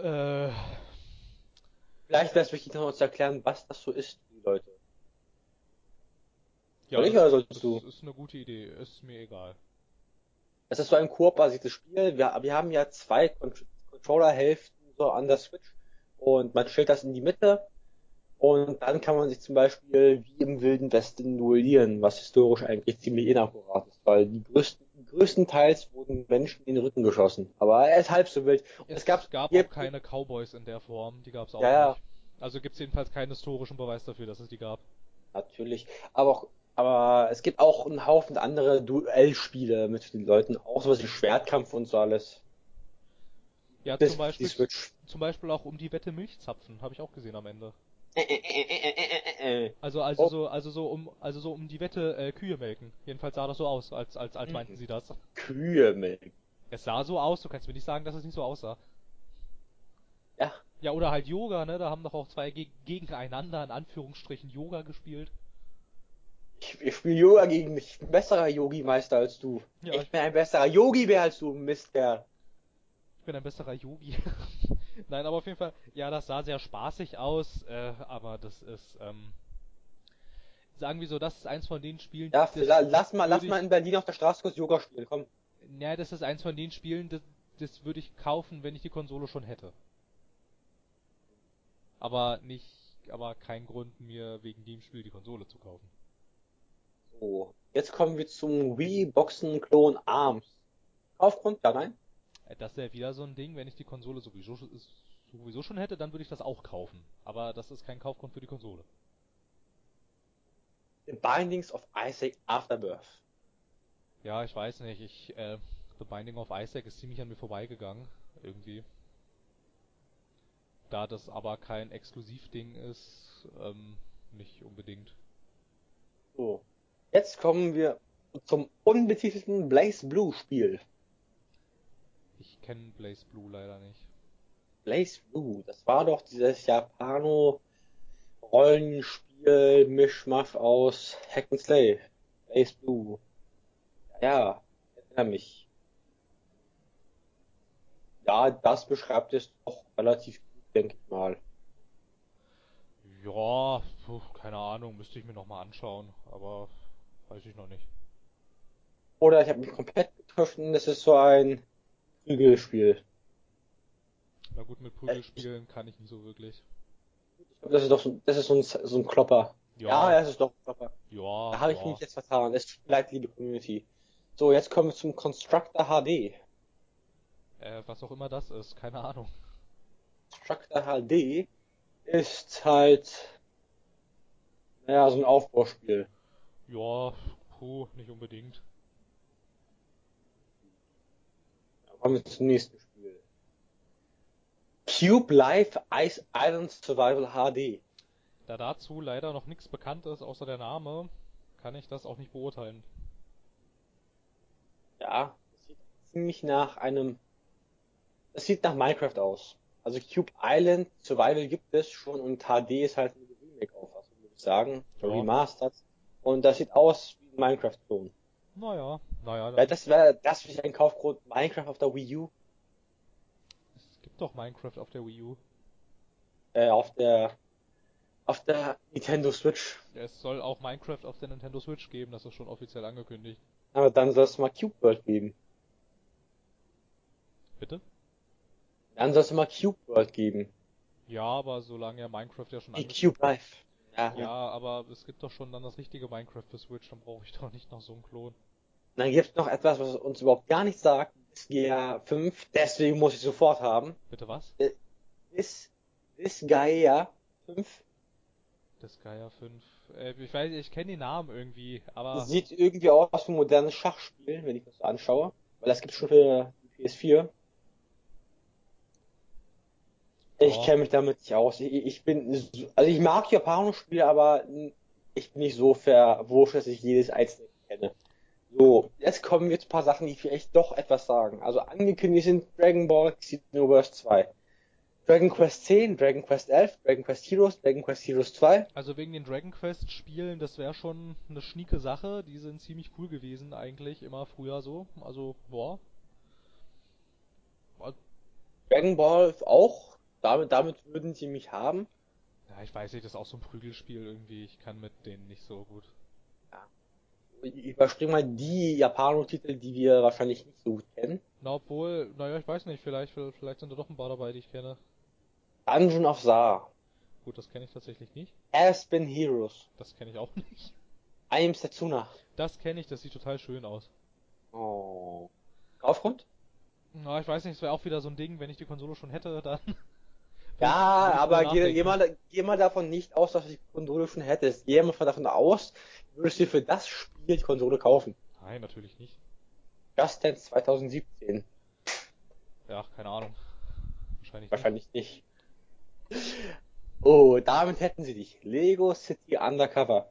Äh, Vielleicht wäre es wichtig, noch mal zu erklären, was das so ist, die Leute. ja, Soll ich das, oder sollst das du? ist eine gute Idee. Ist mir egal. Es ist so ein Koop-basiertes Spiel. Wir, wir haben ja zwei Con Controller-Hälften so an der Switch und man stellt das in die Mitte und dann kann man sich zum Beispiel wie im Wilden Westen duellieren, was historisch eigentlich ziemlich inakkurat ist, weil die größten, größtenteils wurden Menschen in den Rücken geschossen. Aber er ist halb so wild. Und Es, es gab, gab auch keine Cowboys in der Form. Die gab es auch Ja, nicht. Also gibt es jedenfalls keinen historischen Beweis dafür, dass es die gab. Natürlich. Aber auch, aber es gibt auch einen Haufen andere Duellspiele mit den Leuten, auch sowas wie Schwertkampf und so alles. Ja, Das, zum Beispiel, zum Beispiel auch um die Wette Milch zapfen, habe ich auch gesehen am Ende. Äh, äh, äh. Also also Oh. so also so um also so um die Wette äh, Kühe melken. Jedenfalls sah das so aus, als als als Mhm. meinten sie das. Kühe melken. Es sah so aus, du kannst mir nicht sagen, dass es nicht so aussah. Ja. Ja, oder halt Yoga, ne? Da haben doch auch zwei ge gegeneinander in Anführungsstrichen Yoga gespielt. Ich, ich spiele Yoga gegen mich. Ein besserer Yogi-Meister als du. Ja, ich ich- bin ein besserer Yogi-Bär als du, Mistkerl. Ich bin ein besserer Yogi. Nein, aber auf jeden Fall, ja, das sah sehr spaßig aus, äh, aber das ist, ähm, sagen wir so, das ist eins von den Spielen, Ja, la- lass mal, lass mal in Berlin auf der Straße kurz Yoga spielen, komm. Ja, das ist eins von den Spielen, das, das würde ich kaufen, wenn ich die Konsole schon hätte. Aber nicht, aber kein Grund, mir wegen dem Spiel die Konsole zu kaufen. So. Jetzt kommen wir zum Wii Boxen Klon Arms. Kaufgrund? Ja, nein? Das wäre wieder so ein Ding, wenn ich die Konsole sowieso, sowieso schon hätte, dann würde ich das auch kaufen. Aber das ist kein Kaufgrund für die Konsole. The Bindings of Isaac Afterbirth. Ja, ich weiß nicht, ich, äh, The Binding of Isaac ist ziemlich an mir vorbeigegangen, irgendwie. Da das aber kein Exklusivding ist, ähm, nicht unbedingt. So. Jetzt kommen wir zum unbetitelten Blaze Blue Spiel. Ich kenne Blaze Blue leider nicht. Blaze Blue, das war doch dieses Japano-Rollenspiel Mischmasch aus Hack and Slay. Blaze Blue. Ja, ich erinnere mich. Ja, das beschreibt es doch relativ gut, denke ich mal. Ja, keine Ahnung, müsste ich mir noch mal anschauen, aber weiß ich noch nicht. Oder ich habe mich komplett und das ist so ein Prügelspiel. Na gut, mit Prügelspielen kann ich nicht so wirklich. Ich glaube, das ist doch so, das ist so ein, so ein Klopper. Ja, ja, das ist doch ein Klopper. ja, Da habe ich ja. mich jetzt vertan. Es tut mir leid, liebe Community. So, jetzt kommen wir zum Constructor HD. Äh, was auch immer das ist, keine Ahnung. Constructor HD ist halt, naja, so ein Aufbauspiel. Ja, puh, nicht unbedingt. Dann kommen wir zum nächsten Spiel. Cube Life Ice Island Survival HD. Da dazu leider noch nichts bekannt ist, außer der Name, kann ich das auch nicht beurteilen. Ja, das sieht ziemlich nach einem, das sieht nach Minecraft aus. Also Cube Island Survival gibt es schon und HD ist halt ein Remake-Auffassung, würde ich sagen. Ja. Remastered. Und das sieht aus wie ein Minecraft-Klon. Naja, naja, Ja, das wäre das für ein Kaufgrund Minecraft auf der Wii U, es gibt doch Minecraft auf der Wii U. äh, auf der auf der Nintendo Switch. Es soll auch Minecraft auf der Nintendo Switch geben, das ist schon offiziell angekündigt. Aber dann soll es mal Cube World geben. Bitte? Dann soll es mal Cube World geben. Ja, aber solange ja Minecraft ja schon Die Cube Life. Ja, Ja, aber es gibt doch schon dann das richtige Minecraft für Switch, dann brauche ich doch nicht noch so einen Klon. Dann gibt es noch etwas, was uns überhaupt gar nichts sagt. Ist GA 5, deswegen muss ich sofort haben. Bitte was? Ist, ist Gaia 5. Das Gaia 5. Äh, ich weiß, ich kenne den Namen irgendwie, aber Das sieht irgendwie aus wie ein modernes Schachspiel, wenn ich das so anschaue. Weil das gibt schon für die PS4. Ich Ja. kenne mich damit nicht aus. Ich, ich bin, so- also ich mag Japanisch-Spiele, aber ich bin nicht so verwurscht, dass ich jedes einzelne kenne. So, jetzt kommen wir zu ein paar Sachen, die vielleicht doch etwas sagen. Also angekündigt sind Dragon Ball Xenoverse 2. Dragon Quest 10, Dragon Quest 11, Dragon Quest Heroes, Dragon Quest Heroes 2. Also wegen den Dragon Quest Spielen, das wäre schon eine schnieke Sache. Die sind ziemlich cool gewesen eigentlich, immer früher so. Also, boah. Dragon Ball auch. Damit, damit würden sie mich haben. Ja, ich weiß nicht, das ist auch so ein Prügelspiel irgendwie. Ich kann mit denen nicht so gut. Ich überspringe mal die Japano-Titel, die wir wahrscheinlich nicht so gut kennen. Na, obwohl, naja, ich weiß nicht, vielleicht, vielleicht sind da doch ein paar dabei, die ich kenne. Dungeon of Zar. Gut, das kenne ich tatsächlich nicht. Aspen Heroes. Das kenne ich auch nicht. I am Setsuna. Das kenne ich, das sieht total schön aus. Oh. Kaufgrund? Na, ich weiß nicht, es wäre auch wieder so ein Ding, wenn ich die Konsole schon hätte, dann. Ja, aber geh, geh, mal, geh mal davon nicht aus, dass du die Konsole schon hättest. Geh mal davon aus, du würdest dir für das Spiel die Konsole kaufen. Nein, natürlich nicht. Just Dance 2017. Ja, keine Ahnung. Wahrscheinlich. Wahrscheinlich nicht. Oh, damit hätten sie dich. Lego City Undercover.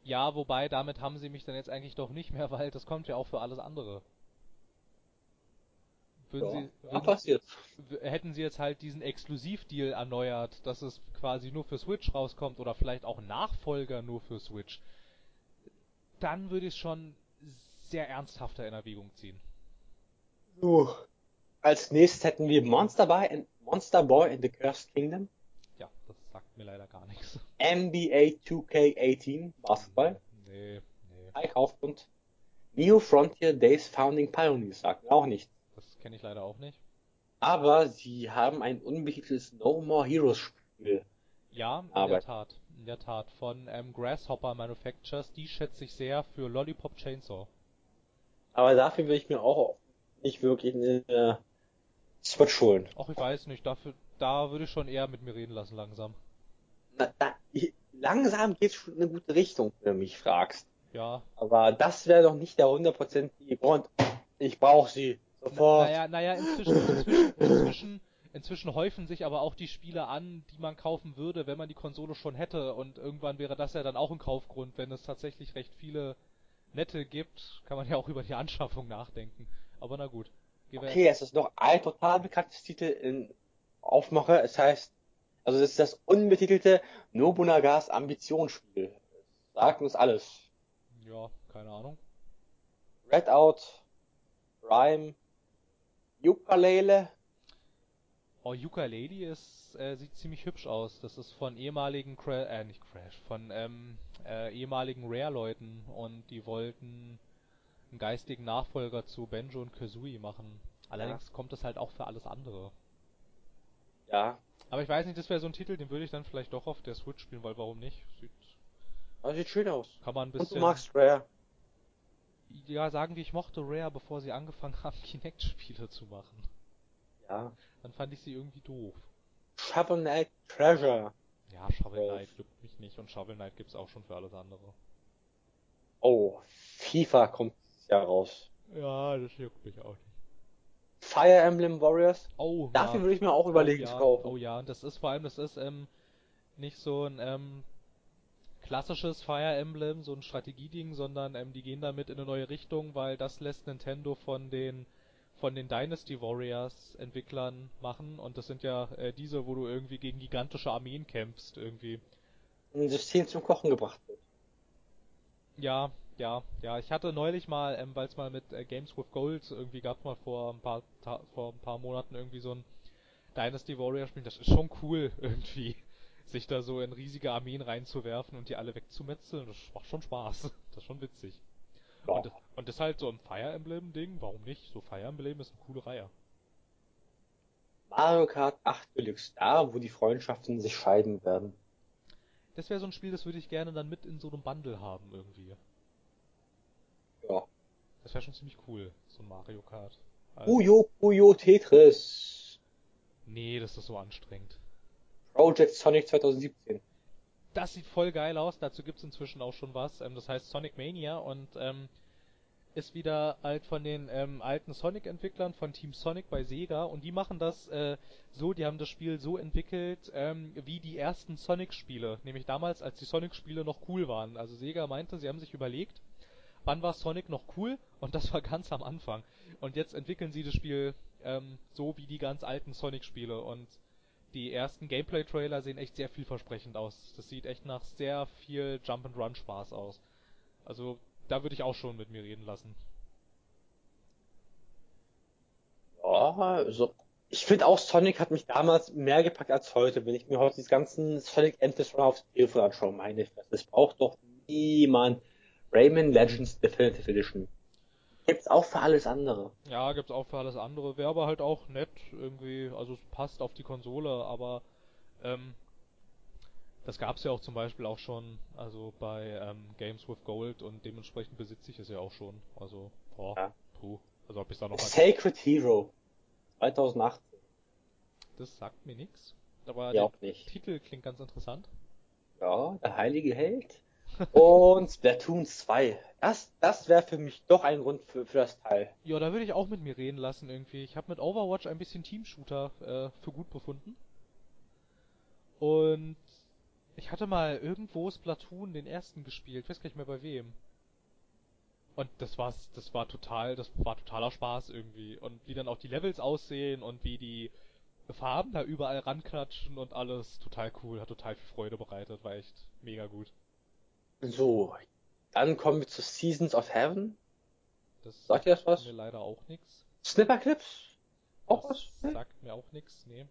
Nicht. Ja, wobei, damit haben sie mich dann jetzt eigentlich doch nicht mehr, weil das kommt ja auch für alles andere. Würden Ja, sie, passiert. hätten sie jetzt halt diesen Exklusivdeal erneuert, dass es quasi nur für Switch rauskommt oder vielleicht auch Nachfolger nur für Switch, dann würde ich es schon sehr ernsthafter in Erwägung ziehen. So. Als nächstes hätten wir Monster Boy and, Monster Boy in the Cursed Kingdom. Ja, das sagt mir leider gar nichts. NBA 2K18 Basketball. Nee, nee, High Kaufgrund. Neo Frontier Days Founding Pioneers sagt mir auch nicht. Kenne ich leider auch nicht. Aber sie haben ein unbetiteltes No More Heroes Spiel. Ja, in der Arbeit. Tat. In der Tat. Von ähm, Grasshopper Manufactures, die schätze ich sehr für Lollipop Chainsaw. Aber dafür will ich mir auch nicht wirklich eine äh, Switch holen. Ach, ich weiß nicht, dafür, da würde ich schon eher mit mir reden lassen langsam. Na, ich, langsam geht's schon in eine gute Richtung, wenn du mich fragst. Ja. Aber das wäre doch nicht der hundertprozentige Grund. Ich brauche sie. Sofort. Naja, naja, inzwischen, inzwischen, inzwischen, inzwischen häufen sich aber auch die Spiele an, die man kaufen würde, wenn man die Konsole schon hätte. Und irgendwann wäre das ja dann auch ein Kaufgrund, wenn es tatsächlich recht viele nette gibt, kann man ja auch über die Anschaffung nachdenken. Aber na gut. Okay, es ist noch ein total bekanntes Titel in Aufmache. Es heißt, also das ist das unbetitelte Nobunagas Ambitionsspiel. Sagt uns alles. Ja, keine Ahnung. Redout, Rhyme, Ukulele. Oh, Yooka-Lady ist, äh, sieht ziemlich hübsch aus. Das ist von ehemaligen Cra äh, nicht Crash, von ähm, äh, ehemaligen Rare-Leuten und die wollten einen geistigen Nachfolger zu Benjo und Kazooie machen. Allerdings kommt es halt auch für alles andere. Ja, Aber ich weiß nicht, das wäre so ein Titel, den würde ich dann vielleicht doch auf der Switch spielen, weil warum nicht? Sieht, das sieht schön aus. kann man ein Und du bisschen. magst Rare. Ja, sagen wir, ich mochte Rare, bevor sie angefangen haben, Kinect-Spiele zu machen. Ja. Dann fand ich sie irgendwie doof. Shovel Knight Treasure. Ja, Shovel. Knight juckt mich nicht und Shovel Knight gibt's auch schon für alles andere. Oh, FIFA kommt Jahr raus. Ja, das juckt mich auch nicht. Fire Emblem Warriors. Oh, Dafür ja. würde ich mir auch überlegen oh, zu ja. kaufen. Oh ja, und das ist vor allem, das ist ähm, nicht so ein ähm, klassisches Fire Emblem, so ein Strategieding, sondern ähm, die gehen damit in eine neue Richtung, weil das lässt Nintendo von den von den Dynasty Warriors Entwicklern machen und das sind ja äh, diese, wo du irgendwie gegen gigantische Armeen kämpfst irgendwie. Ein System zum Kochen gebracht wird. Ja, ja, ja. Ich hatte neulich mal, ähm, weil es mal mit äh, Games with Gold irgendwie gab, mal vor ein paar Ta vor ein paar Monaten irgendwie so ein Dynasty Warrior Spiel. Das ist schon cool irgendwie, sich da so in riesige Armeen reinzuwerfen und die alle wegzumetzeln. Das macht schon Spaß. Das ist schon witzig. Ja. Und, das- und das ist halt so ein Fire Emblem Ding. Warum nicht? So Fire Emblem ist eine coole Reihe. Mario Kart 8 Deluxe, da wo die Freundschaften sich scheiden werden. Das wäre so ein Spiel, das würde ich gerne dann mit in so einem Bundle haben irgendwie. Ja. Das wäre schon ziemlich cool, so ein Mario Kart. Also- Puyo Puyo Tetris. Nee, das ist so anstrengend. Project Sonic 2017. Das sieht voll geil aus. Dazu gibt's inzwischen auch schon was. Ähm, das heißt Sonic Mania und ähm, ist wieder halt von den ähm, alten Sonic-Entwicklern von Team Sonic bei Sega und die machen das äh, so, die haben das Spiel so entwickelt ähm, wie die ersten Sonic-Spiele, nämlich damals, als die Sonic-Spiele noch cool waren. Also Sega meinte, sie haben sich überlegt, wann war Sonic noch cool und das war ganz am Anfang. Und jetzt entwickeln sie das Spiel ähm, so wie die ganz alten Sonic-Spiele und die ersten Gameplay-Trailer sehen echt sehr vielversprechend aus. Das sieht echt nach sehr viel Jump-and-Run-Spaß aus. Also, da würde ich auch schon mit mir reden lassen. Ja, also ich finde auch Sonic hat mich damals mehr gepackt als heute. Wenn ich mir heute die ganzen Sonic Endless Run aufs Telefon anschaue, meine ich, das braucht doch niemand. Rayman Legends Definitive Edition. Gibt's auch für alles andere. Ja, gibt's auch für alles andere. Wäre aber halt auch nett irgendwie. Also es passt auf die Konsole, aber ähm, das gab's ja auch zum Beispiel auch schon, also bei ähm, Games with Gold und dementsprechend besitze ich es ja auch schon. Also, boah, Ja. puh. Also ob ich da noch mal Sacred Hero 2018. Das sagt mir nichts. Aber Ja, der. Titel klingt ganz interessant. Ja, der heilige Held. Und Splatoon 2. Das, das wäre für mich doch ein Grund für, für das Teil. Ja, da würde ich auch mit mir reden lassen irgendwie. Ich habe mit Overwatch ein bisschen Team-Shooter äh, für gut befunden. Und ich hatte mal irgendwo Splatoon den ersten gespielt, ich weiß gar nicht mehr bei wem. Und das war's, das war total, das war totaler Spaß irgendwie. Und wie dann auch die Levels aussehen und wie die Farben da überall ranklatschen und alles, total cool, hat total viel Freude bereitet, war echt mega gut. So, dann kommen wir zu Seasons of Heaven. Das Sagt ihr das was? mir leider auch nix. Snipperclips? Auch Das was? Sagt mir auch nix, nee.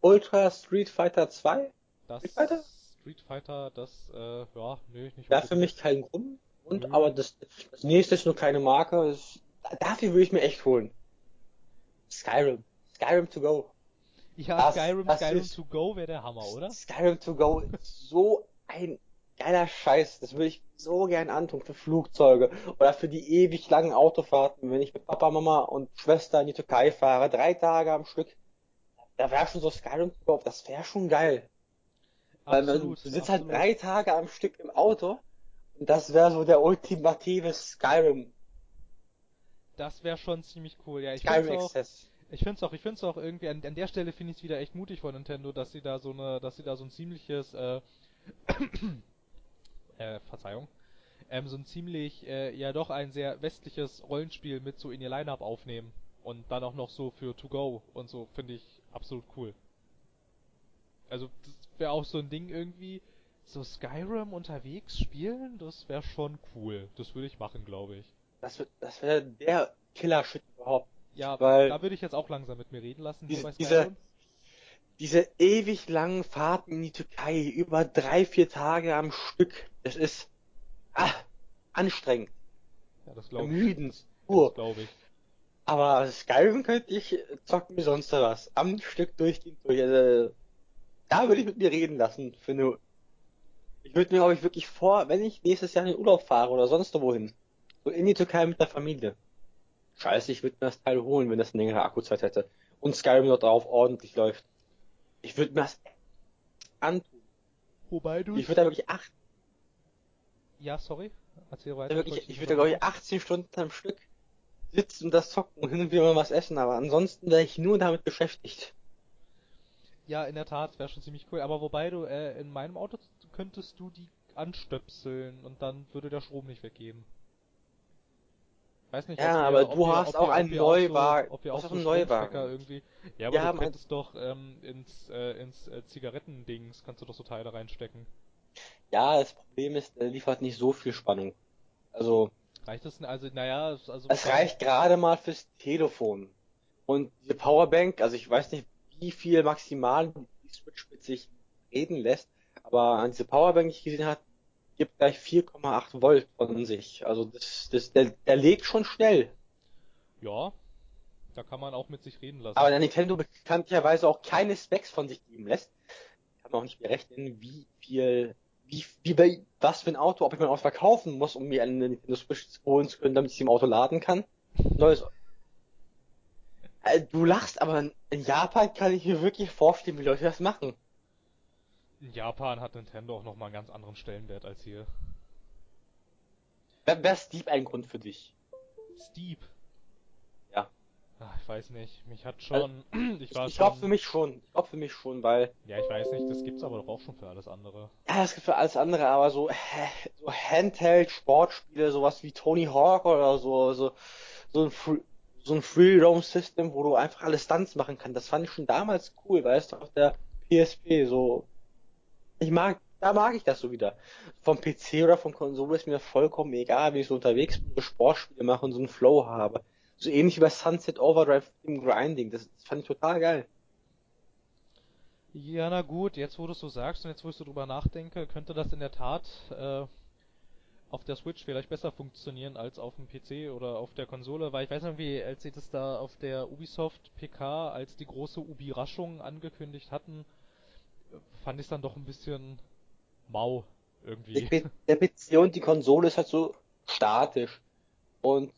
Ultra Street Fighter 2? Das Street Fighter? Street Fighter, das, äh, ja, nee, nicht Wäre für mich kein Grund. Und, Nö. aber das, das nächste ist nur keine Marke. Das, dafür würde ich mir echt holen. Skyrim. Skyrim to go. Ja, das- Skyrim, Skyrim to go wäre der Hammer, oder? Skyrim to go ist so ein geiler Scheiß. Das würde ich so gern antun für Flugzeuge oder für die ewig langen Autofahrten, wenn ich mit Papa, Mama und Schwester in die Türkei fahre, drei Tage am Stück. Da wäre schon so Skyrim go. Das wäre schon geil. Weil man, Absolut, du sitzt halt absolut. drei Tage am Stück im Auto und das wäre so der ultimative Skyrim, Das wäre schon ziemlich cool, ja. Ich Skyrim Access. ich find's auch, ich find's auch irgendwie, an, an der Stelle finde ich es wieder echt mutig von Nintendo, dass sie da so eine, dass sie da so ein ziemliches, äh, äh, Verzeihung, ähm, so ein ziemlich, äh, ja doch ein sehr westliches Rollenspiel mit so in ihr Line-Up aufnehmen. Und dann auch noch so für To Go und so, finde ich absolut cool. Also, das wäre auch so ein Ding irgendwie, so Skyrim unterwegs spielen, das wäre schon cool. Das würde ich machen, glaube ich. Das, wär- das wäre der Killer-Shit überhaupt. Ja, Weil- da würde ich jetzt auch langsam mit mir reden lassen. Diese- bei diese-. Diese ewig langen Fahrten in die Türkei, über drei, vier Tage am Stück, das ist ah, anstrengend, Ja, das glaube ich. ermüdend, pur. glaube ich. Aber Skyrim könnte ich zocken wie sonst was. Am Stück durchgehend durch. Also, da würde ich mit mir reden lassen. Für eine, ich würde mir, glaube ich, wirklich vor, wenn ich nächstes Jahr in den Urlaub fahre oder sonst wohin, so in die Türkei mit der Familie. Scheiße, ich würde mir das Teil holen, wenn das eine längere Akkuzeit hätte. Und Skyrim dort drauf ordentlich läuft. Ich würde mir das antun. Wobei du. Ich würde da wirklich acht, Ja, sorry. Erzähl weiter. wirklich, ich würde da, glaube ich, unterbrechen. 18 Stunden am Stück sitzen und das zocken und hin und wieder mal was essen, aber ansonsten wäre ich nur damit beschäftigt. Ja, in der Tat, wäre schon ziemlich cool. Aber wobei du, äh, in meinem Auto könntest du die anstöpseln und dann würde der Strom nicht weggehen. Weiß nicht, Ja, ob ihr, aber ob du ihr, hast ob auch einen ob ihr auch Neuwagen. So, ob ihr auch so einen Neuwagen. Irgendwie. Ja, aber Wir du könntest doch ähm, ins, äh, ins äh, Zigarettendings, kannst du doch so Teile reinstecken. Ja, das Problem ist, er liefert nicht so viel Spannung. Also, Reicht das denn? Also, naja, also. es reicht gerade mal fürs Telefon. Und diese Powerbank, also ich weiß nicht, wie viel maximal die Switch mit sich reden lässt, aber an diese Powerbank, die ich gesehen habe, gibt gleich 4,8 Volt von sich. Also das, das, der, der legt schon schnell. Ja, da kann man auch mit sich reden lassen. Aber der Nintendo bekanntlicherweise auch keine Specs von sich geben lässt, kann man auch nicht berechnen, wie viel, wie, wie bei, was für ein Auto, ob ich mein Auto verkaufen muss, um mir eine Nintendo Switch holen zu können, damit ich sie im Auto laden kann. Neues. Äh, Du lachst, aber in Japan kann ich mir wirklich vorstellen, wie Leute das machen. In Japan hat Nintendo auch nochmal einen ganz anderen Stellenwert als hier. Wäre wär Steep ein Grund für dich? Steep. Ja. Ach, ich weiß nicht. Mich hat schon. ich Ich, war ich schon. glaube für mich schon. Ich glaube für mich schon, weil Ja, ich weiß nicht. Das gibt's aber doch auch schon für alles andere. Ja, es gibt für alles andere, aber so, so Handheld-Sportspiele, sowas wie Tony Hawk oder so, so, so ein, Free, so ein Free Roam System, wo du einfach alle Stunts machen kannst. Das fand ich schon damals cool, weißt du, auf der PSP so. Ich mag, da mag ich das so wieder. Vom PC oder von Konsole ist mir vollkommen egal, wie ich so unterwegs bin, Sportspiele mache und so einen Flow habe. So ähnlich wie bei Sunset Overdrive im Grinding. Das, das fand ich total geil. Ja, na gut, jetzt wo du es so sagst und jetzt wo ich so drüber nachdenke, könnte das in der Tat äh, auf der Switch vielleicht besser funktionieren als auf dem PC oder auf der Konsole, weil ich weiß noch wie, als sie das da auf der Ubisoft PK als die große Ubi-Raschung angekündigt hatten, fand ich es dann doch ein bisschen mau irgendwie. Der, PC und die Konsole ist halt so statisch. Und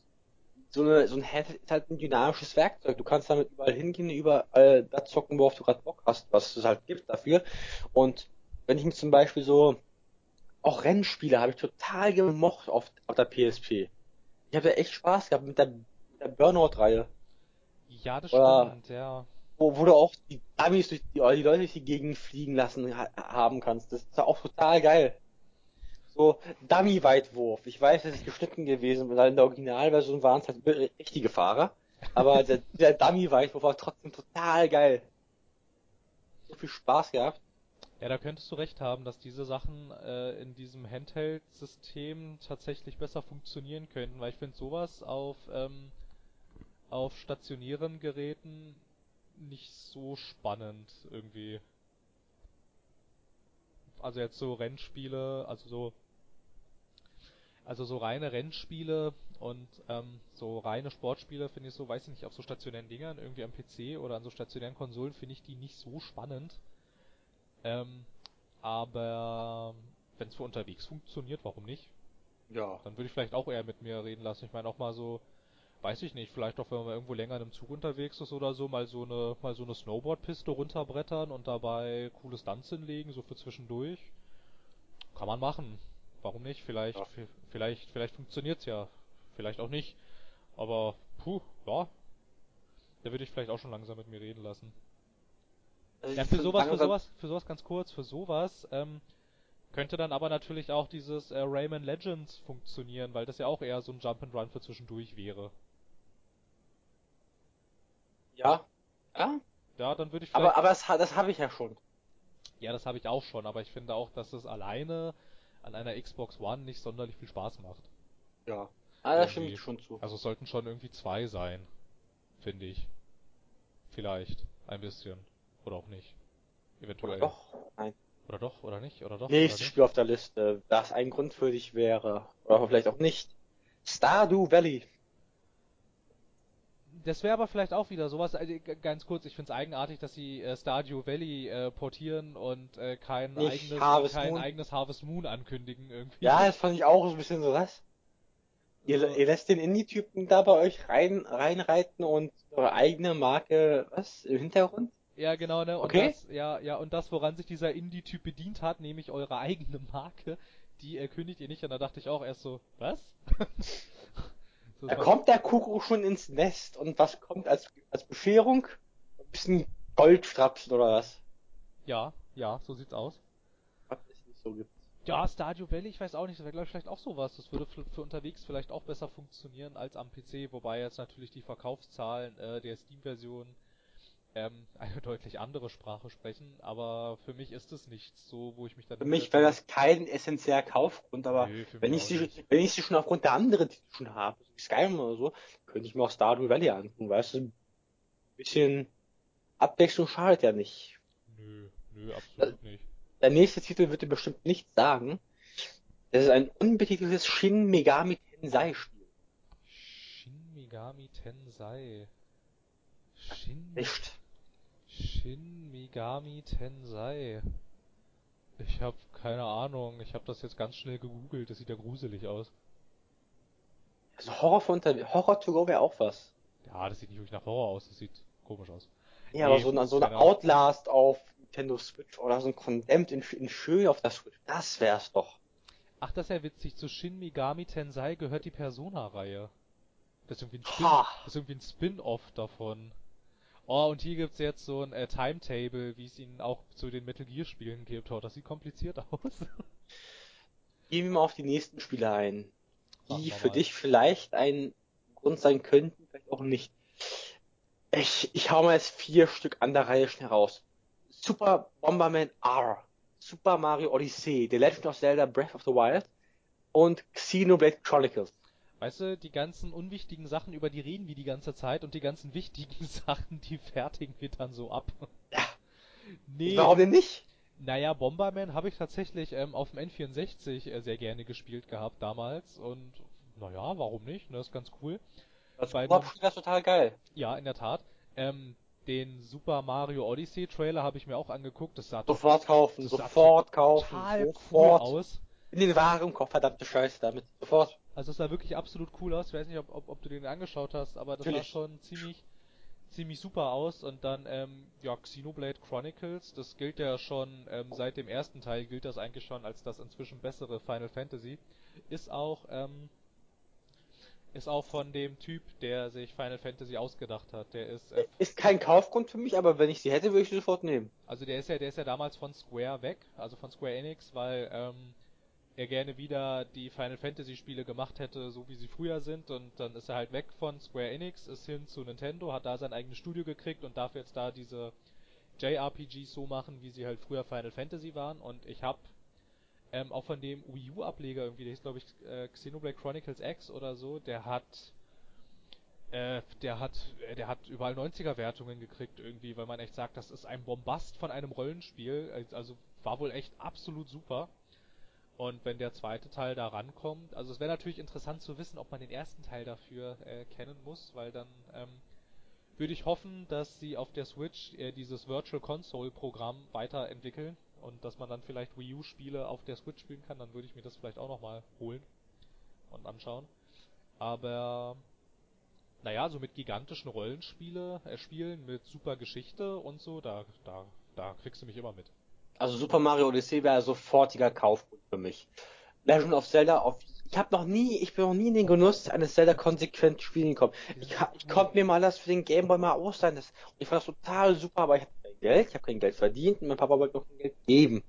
so, eine, so ein Head ist halt ein dynamisches Werkzeug. Du kannst damit überall hingehen, überall da zocken, worauf du gerade Bock hast, was es halt gibt dafür. Und wenn ich mir zum Beispiel so auch Rennspiele habe ich total gemocht auf, auf der PSP. Ich habe da echt Spaß gehabt mit der, der Burnout-Reihe. Ja, das Oder stimmt, ja. Wo, wo du auch die Dummies durch die, die Leute durch die Gegend fliegen lassen ha haben kannst. Das ist auch total geil. So Dummy-Weitwurf. Ich weiß, das ist geschnitten gewesen, weil in der Originalversion waren es halt richtige Fahrer. Aber der, der Dummy-Weitwurf war trotzdem total geil. So viel Spaß gehabt. Ja, da könntest du recht haben, dass diese Sachen äh, in diesem Handheld-System tatsächlich besser funktionieren könnten, weil ich finde sowas auf, ähm, auf stationären Geräten nicht so spannend irgendwie. Also jetzt so Rennspiele, also so also so reine Rennspiele und ähm, so reine Sportspiele finde ich so, weiß ich nicht, auf so stationären Dingern, irgendwie am PC oder an so stationären Konsolen finde ich die nicht so spannend. Ähm, aber wenn es für unterwegs funktioniert, warum nicht? Ja. Dann würde ich vielleicht auch eher mit mir reden lassen. Ich meine auch mal so, weiß ich nicht, vielleicht auch wenn man irgendwo länger in einem Zug unterwegs ist oder so, mal so eine, mal so eine Snowboardpiste runterbrettern und dabei coole Stunts hinlegen, so für zwischendurch. Kann man machen. Warum nicht? Vielleicht, ja. vielleicht, vielleicht funktioniert's ja. Vielleicht auch nicht. Aber, puh, ja. Da würde ich vielleicht auch schon langsam mit mir reden lassen. Also ja, für sowas, für sowas, für sowas ganz kurz, für sowas, ähm, könnte dann aber natürlich auch dieses äh, Rayman Legends funktionieren, weil das ja auch eher so ein Jump'n'Run für zwischendurch wäre. Ja. Ja? Ja, dann würde ich vielleicht... Aber, aber das, das habe ich ja schon. Ja, das habe ich auch schon, aber ich finde auch, dass es alleine an einer Xbox One nicht sonderlich viel Spaß macht. Ja. Ah, da stimme ich schon zu. Also es sollten schon irgendwie zwei sein, finde ich. Vielleicht. Ein bisschen. Oder auch nicht. Eventuell. Oder doch, nein. Oder doch, oder nicht, oder doch. Nächstes Spiel auf der Liste, das ein Grund für dich wäre. Oder vielleicht auch nicht. Stardew Valley. Das wäre aber vielleicht auch wieder sowas, also ganz kurz, ich finde es eigenartig, dass sie äh, Stardew Valley äh, portieren und äh, kein, eigenes, kein eigenes Harvest Moon ankündigen irgendwie. Ja, das fand ich auch so ein bisschen so was. Ihr, ihr lässt den Indie-Typen da bei euch rein, reinreiten und eure eigene Marke, was, im Hintergrund? Ja, genau, ne? Und okay. das, ja, ja, und das, woran sich dieser Indie-Typ bedient hat, nämlich eure eigene Marke, die erkündigt ihr nicht. Und da dachte ich auch erst so, was? da kommt der Kuckuck schon ins Nest und was kommt als, als Bescherung? Ein bisschen Goldstrapsen oder was? Ja, ja, so sieht's aus. Was es nicht so gibt. Ja, Stardew Valley, ich weiß auch nicht, das wäre glaube ich vielleicht auch sowas. Das würde für, für, unterwegs vielleicht auch besser funktionieren als am PC, wobei jetzt natürlich die Verkaufszahlen äh, der Steam-Version ähm, eine deutlich andere Sprache sprechen, aber für mich ist es nichts so, wo ich mich dann... Für mich wäre das kein essentieller Kaufgrund, aber Nö, wenn, ich sie, wenn ich sie schon aufgrund der anderen Titel schon habe, Skyrim oder so, könnte ich mir auch Stardew Valley antun, weißt du? Ein bisschen Abwechslung schadet ja nicht. Nö, nö, absolut der, nicht. Der nächste Titel wird dir bestimmt nichts sagen. Das ist ein unbetiteltes Shin Megami Tensei Spiel. Shin Megami Tensei. Shin... Nicht. Shin Megami Tensei. Ich hab keine Ahnung. Ich hab das jetzt ganz schnell gegoogelt. Das sieht ja gruselig aus. Also Horror von Horror to go wäre auch was. Ja, das sieht nicht wirklich nach Horror aus. Das sieht komisch aus. Ja, nee, aber so, eine, so eine Outlast auf Nintendo Switch oder so ein Condemned in, in schön auf der Switch. Das wär's doch. Ach, das ist ja witzig. Zu Shin Megami Tensei gehört die Persona-Reihe. Das ist irgendwie ein Spin, Spin-off davon. Oh, und hier gibt's jetzt so ein äh, Timetable, wie es ihn auch zu den Metal Gear Spielen gibt. Oh, das sieht kompliziert aus. Gehen wir mal auf die nächsten Spiele ein. Die für dich vielleicht einen Grund sein könnten, vielleicht auch nicht. Ich, ich hau mal jetzt vier Stück an der Reihe schnell raus. Super Bomberman R, Super Mario Odyssey, The Legend of Zelda Breath of the Wild und Xenoblade Chronicles. Weißt du, die ganzen unwichtigen Sachen, über die reden wir die ganze Zeit und die ganzen wichtigen Sachen, die fertigen wir dann so ab. Ja. Nee. Warum denn nicht? Naja, Bomberman habe ich tatsächlich ähm, auf dem N64 äh, sehr gerne gespielt gehabt damals und naja, warum nicht? Ne, ist ganz cool. Das Bei Koop-Spiel ist total geil. Ja, in der Tat. Ähm, den Super Mario Odyssey Trailer habe ich mir auch angeguckt. Das sah Sofort kaufen, Das sah sofort kaufen, total cool sofort. aus. In den Warenkorb, verdammte Scheiße damit. Sofort. Also es sah wirklich absolut cool aus. Ich weiß nicht, ob, ob, ob du den angeschaut hast, aber das Natürlich. sah schon ziemlich ziemlich super aus und dann ähm, ja Xenoblade Chronicles, das gilt ja schon ähm, seit dem ersten Teil gilt das eigentlich schon als das inzwischen bessere Final Fantasy, ist auch ähm, ist auch von dem Typ, der sich Final Fantasy ausgedacht hat. Der ist äh, Ist kein Kaufgrund für mich, aber wenn ich sie hätte, würde ich sie sofort nehmen. Also der ist ja, der ist ja damals von Square weg, also von Square Enix, weil ähm, er gerne wieder die Final Fantasy Spiele gemacht hätte, so wie sie früher sind und dann ist er halt weg von Square Enix, ist hin zu Nintendo, hat da sein eigenes Studio gekriegt und darf jetzt da diese JRPGs so machen, wie sie halt früher Final Fantasy waren und ich hab ähm, auch von dem Wii U Ableger irgendwie, der hieß glaube ich äh, Xenoblade Chronicles X oder so, der hat äh, der hat, äh, der hat überall 90er Wertungen gekriegt irgendwie, weil man echt sagt, das ist ein Bombast von einem Rollenspiel. Äh, Also war wohl echt absolut super. Und wenn der zweite Teil da rankommt, also es wäre natürlich interessant zu wissen, ob man den ersten Teil dafür äh, kennen muss, weil dann ähm, würde ich hoffen, dass sie auf der Switch äh, dieses Virtual Console Programm weiterentwickeln und dass man dann vielleicht Wii U Spiele auf der Switch spielen kann, dann würde ich mir das vielleicht auch nochmal holen und anschauen. Aber naja, so mit gigantischen Rollenspiele, äh, Spielen mit super Geschichte und so, da, da, da kriegst du mich immer mit. Also Super Mario Odyssey wäre sofortiger Kaufgrund für mich. Legend of Zelda auf ich habe noch nie, ich bin noch nie in den Genuss eines Zelda konsequent spielen gekommen. Ich, ich konnte mir mal das für den Gameboy mal ausleihen. Das, ich fand das total super, aber ich habe kein Geld, ich habe kein Geld verdient und mein Papa wollte noch kein Geld geben.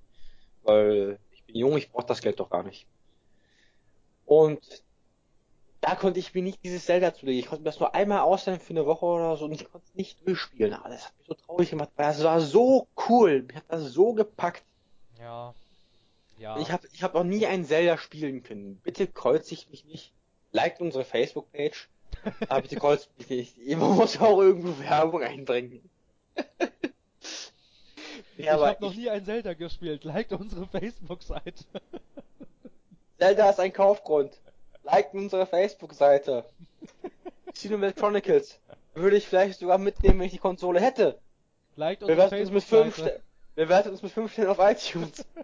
Weil ich bin jung, ich brauche das Geld doch gar nicht. Und da konnte ich mir nicht dieses Zelda zulegen. Ich konnte mir das nur einmal ausleihen für eine Woche oder so und ich konnte es nicht durchspielen. Aber das hat mich so traurig gemacht, weil das war so cool. Mich hat das so gepackt. Ja. Ja. Ich habe ich hab noch nie ein Zelda spielen können. Bitte kreuzigt mich nicht. Liked unsere Facebook-Page. Aber bitte kreuzt mich nicht. Man muss auch irgendwo Werbung einbringen. ich ja, habe noch nie ein Zelda gespielt. Liked unsere Facebook-Seite. Zelda ist ein Kaufgrund. Liked unsere Facebook-Seite. Xenoblade Chronicles. Würde ich vielleicht sogar mitnehmen, wenn ich die Konsole hätte. Liked Wir unsere werten uns mit fünf Facebook-Seite. Werten uns mit fünf Sternen auf iTunes.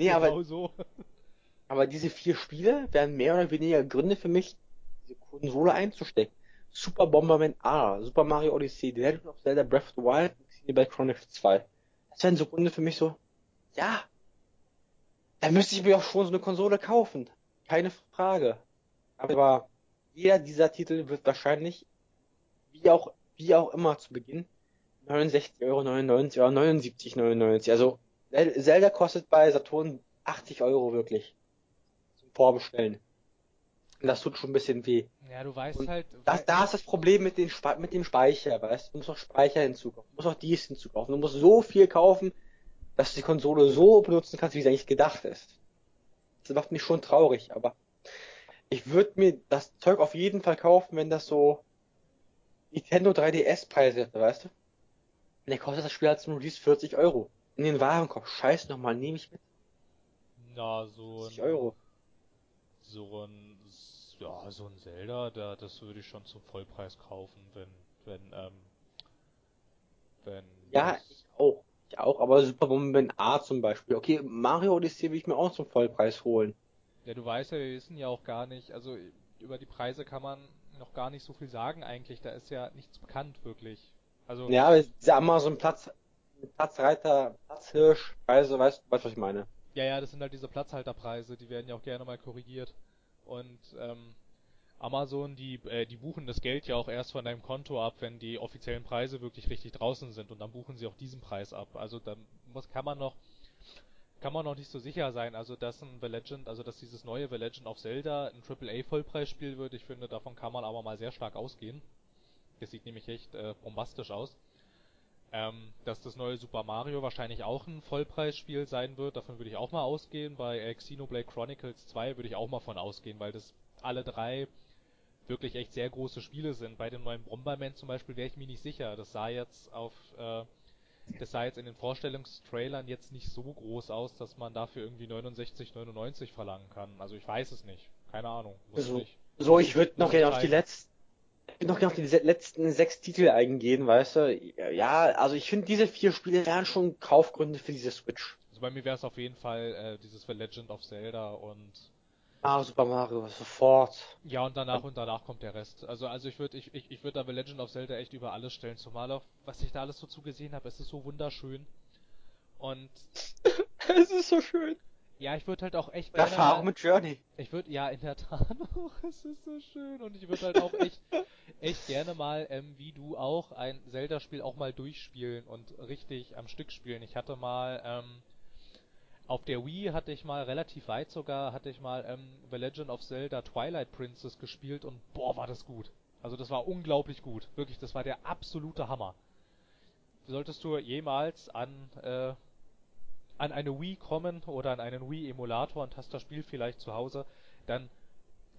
Nee, aber genau so. Aber diese vier Spiele wären mehr oder weniger Gründe für mich, diese Konsole einzustecken. Super Bomberman A, Super Mario Odyssey, The Legend of Zelda Breath of the Wild und Xenoblade Chronicles 2. Das wären so Gründe für mich so, ja, da müsste ich mir auch schon so eine Konsole kaufen. Keine Frage. Aber jeder dieser Titel wird wahrscheinlich, wie auch, wie auch immer zu Beginn, 69,99 Euro oder 79,99 Also Zelda kostet bei Saturn 80 Euro wirklich. Zum Vorbestellen. Und das tut schon ein bisschen weh. Ja, du weißt Und halt. Das, da ist das Problem mit, den mit dem Speicher, weißt du? Du musst noch Speicher hinzukaufen. Du musst noch dies hinzukaufen. Du musst so viel kaufen, dass du die Konsole so benutzen kannst, wie sie eigentlich gedacht ist. Das macht mich schon traurig, aber ich würde mir das Zeug auf jeden Fall kaufen, wenn das so Nintendo 3DS Preise hätte, weißt du? Und der kostet das Spiel als Release 40 Euro. In den Warenkorb. Scheiß nochmal, nehme ich mit. Na, so 40 ein, Euro. so ein, ja, so ein Zelda, da, das würde ich schon zum Vollpreis kaufen, wenn, wenn, ähm, wenn. Ja, ich auch. Ich auch, aber Super Bomberman A zum Beispiel. Okay, Mario Odyssey will ich mir auch zum Vollpreis holen. Ja, du weißt ja, wir wissen ja auch gar nicht, also über die Preise kann man noch gar nicht so viel sagen eigentlich, da ist ja nichts bekannt wirklich. Also, Ja, aber diese Amazon Platz, Platzreiter, Platzhirsch, Preise, weißt du, weißt, was ich meine? ja, ja, das sind halt diese Platzhalterpreise, die werden ja auch gerne mal korrigiert. Und ähm, Amazon, die, äh, die buchen das Geld ja auch erst von deinem Konto ab, wenn die offiziellen Preise wirklich richtig draußen sind und dann buchen sie auch diesen Preis ab. Also dann muss, kann man noch kann man noch nicht so sicher sein, also dass ein The Legend, also dass dieses neue The Legend of Zelda ein AAA Vollpreisspiel wird, ich finde, davon kann man aber mal sehr stark ausgehen. Das sieht nämlich echt äh, bombastisch aus. Ähm, dass das neue Super Mario wahrscheinlich auch ein Vollpreisspiel sein wird, davon würde ich auch mal ausgehen. Bei äh, Xenoblade Chronicles 2 würde ich auch mal von ausgehen, weil das alle drei wirklich echt sehr große Spiele sind. Bei dem neuen Bomberman zum Beispiel wäre ich mir nicht sicher. Das sah jetzt auf, äh, das sah jetzt in den Vorstellungstrailern jetzt nicht so groß aus, dass man dafür irgendwie 69,99 verlangen kann. Also ich weiß es nicht. Keine Ahnung. So, ich, so, ich würde noch gerne auf die letzten ich will noch gerne auf die letzten sechs Titel eingehen, weißt du? Ja, also ich finde, diese vier Spiele wären schon Kaufgründe für diese Switch. Also bei mir wäre es auf jeden Fall äh, dieses The Legend of Zelda und Ah, Super Mario, sofort. Ja, und danach und danach kommt der Rest. Also, also ich würde ich, ich, ich würde da The Legend of Zelda echt über alles stellen, zumal auch, was ich da alles so zugesehen habe, es ist so wunderschön. Und es ist so schön. Ja, ich würde halt auch echt gerne Erfahrung mit Journey. Ich würde ja in der Tat auch, es ist so schön und ich würde halt auch echt echt gerne mal ähm, wie du auch ein Zelda Spiel auch mal durchspielen und richtig am Stück spielen. Ich hatte mal ähm, auf der Wii hatte ich mal relativ weit sogar, hatte ich mal ähm, The Legend of Zelda Twilight Princess gespielt und boah, war das gut. Also das war unglaublich gut. Wirklich, das war der absolute Hammer. Solltest du jemals an, äh, an eine Wii kommen oder an einen Wii-Emulator und hast das Spiel vielleicht zu Hause, dann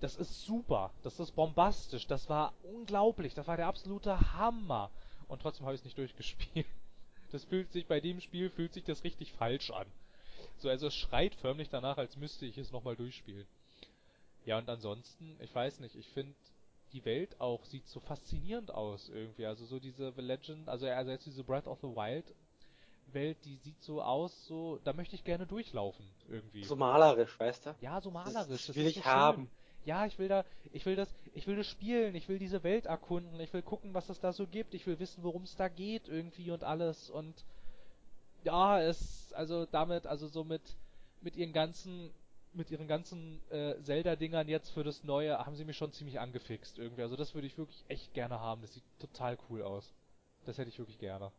das ist super, das ist bombastisch, das war unglaublich, das war der absolute Hammer. Und trotzdem habe ich es nicht durchgespielt. Das fühlt sich bei dem Spiel fühlt sich das richtig falsch an. So, also es schreit förmlich danach, als müsste ich es nochmal durchspielen. Ja, und ansonsten, ich weiß nicht, ich finde die Welt auch sieht so faszinierend aus irgendwie. Also so diese The Legend, also, also jetzt diese Breath of the Wild Welt, die sieht so aus, so, da möchte ich gerne durchlaufen irgendwie. So malerisch, weißt du? Ja, so malerisch. Das, will ich so haben. Ja, ich will da, ich will das, ich will das spielen, ich will diese Welt erkunden, ich will gucken, was es da so gibt, ich will wissen, worum es da geht irgendwie und alles und ja, es, also damit, also so mit, mit ihren ganzen, mit ihren ganzen äh, Zelda-Dingern jetzt für das Neue haben sie mich schon ziemlich angefixt irgendwie. Also das würde ich wirklich echt gerne haben. Das sieht total cool aus. Das hätte ich wirklich gerne.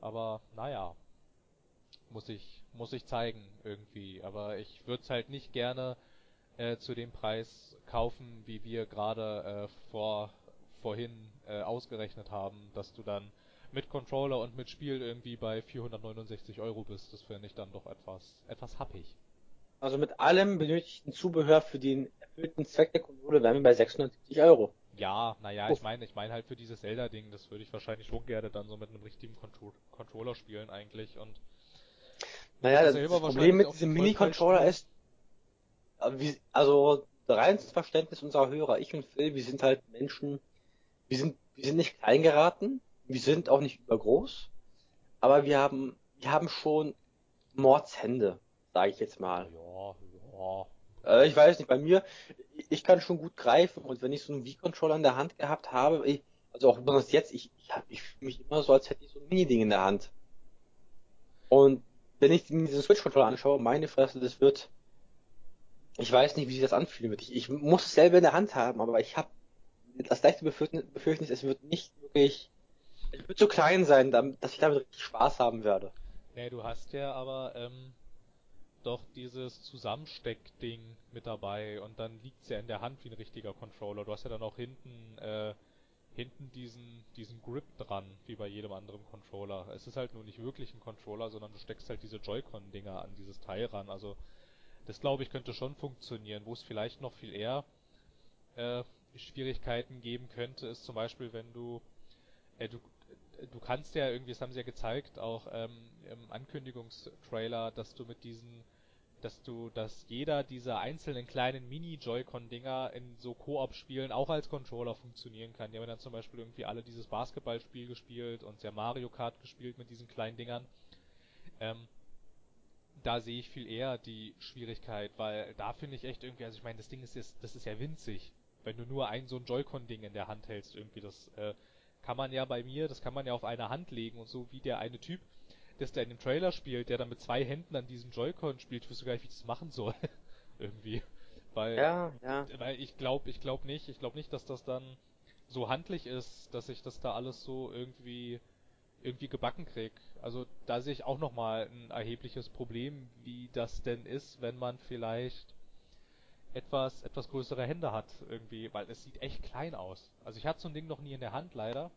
Aber naja, muss ich, muss ich zeigen irgendwie. Aber ich würde es halt nicht gerne äh, zu dem Preis kaufen, wie wir gerade äh, vor vorhin äh, ausgerechnet haben, dass du dann mit Controller und mit Spiel irgendwie bei 469 Euro bist. Das finde ich dann doch etwas, etwas happig. Also mit allem benötigten Zubehör für den erfüllten Zweck der Konsole wären wir bei 670 Euro. Ja, naja, ich meine, ich meine halt für dieses Zelda-Ding, das würde ich wahrscheinlich schon gerne dann so mit einem richtigen Contro Controller spielen eigentlich und naja, das, das Problem mit diesem Mini-Controller ist, also reines Verständnis unserer Hörer, ich und Phil, wir sind halt Menschen, wir sind, wir sind nicht klein geraten, wir sind auch nicht übergroß, aber wir haben, wir haben schon Mordshände, sage ich jetzt mal. Ja, ja. Äh, ich weiß nicht, bei mir, ich kann schon gut greifen und wenn ich so einen Wii-Controller in der Hand gehabt habe, ich, also auch besonders jetzt, ich, ich, ich fühle mich immer so, als hätte ich so ein Mini-Ding in der Hand. Und wenn ich mir diesen Switch-Controller anschaue, meine Fresse, das wird, ich weiß nicht, wie sich das anfühlen wird. Ich, ich muss es selber in der Hand haben, aber ich habe das leichte Befürchtnis, es wird nicht wirklich es wird zu klein sein, dass ich damit richtig Spaß haben werde. Nee, du hast ja aber ähm, doch dieses Zusammensteckding mit dabei und dann liegt's ja in der Hand wie ein richtiger Controller. Du hast ja dann auch hinten äh, hinten diesen diesen Grip dran, wie bei jedem anderen Controller. Es ist halt nur nicht wirklich ein Controller, sondern du steckst halt diese Joy-Con-Dinger an dieses Teil ran. Also das glaube ich könnte schon funktionieren. Wo es vielleicht noch viel eher äh, Schwierigkeiten geben könnte, ist zum Beispiel, wenn du äh, du du kannst ja irgendwie, das haben sie ja gezeigt, auch ähm, im Ankündigungstrailer, dass du mit diesen, dass du, dass jeder dieser einzelnen kleinen Mini-Joy-Con-Dinger in so Koop-Spielen auch als Controller funktionieren kann. Die haben dann zum Beispiel irgendwie alle dieses Basketballspiel gespielt und sehr Mario Kart gespielt mit diesen kleinen Dingern. Ähm, da sehe ich viel eher die Schwierigkeit, weil da finde ich echt irgendwie, also ich meine, das Ding ist jetzt, das ist ja winzig. Wenn du nur ein so ein Joy-Con-Ding in der Hand hältst, irgendwie das, äh, kann man ja bei mir, das kann man ja auf eine Hand legen und so wie der eine Typ, das der in dem Trailer spielt, der dann mit zwei Händen an diesem Joy-Con spielt, ich wüsste gar nicht, wie ich das machen soll. Irgendwie. Weil, ja, ja. weil ich glaube, ich glaube nicht, ich glaube nicht, dass das dann so handlich ist, dass ich das da alles so irgendwie irgendwie gebacken krieg. Also da sehe ich auch nochmal ein erhebliches Problem, wie das denn ist, wenn man vielleicht etwas, etwas größere Hände hat irgendwie, weil es sieht echt klein aus. Also ich hatte so ein Ding noch nie in der Hand, leider.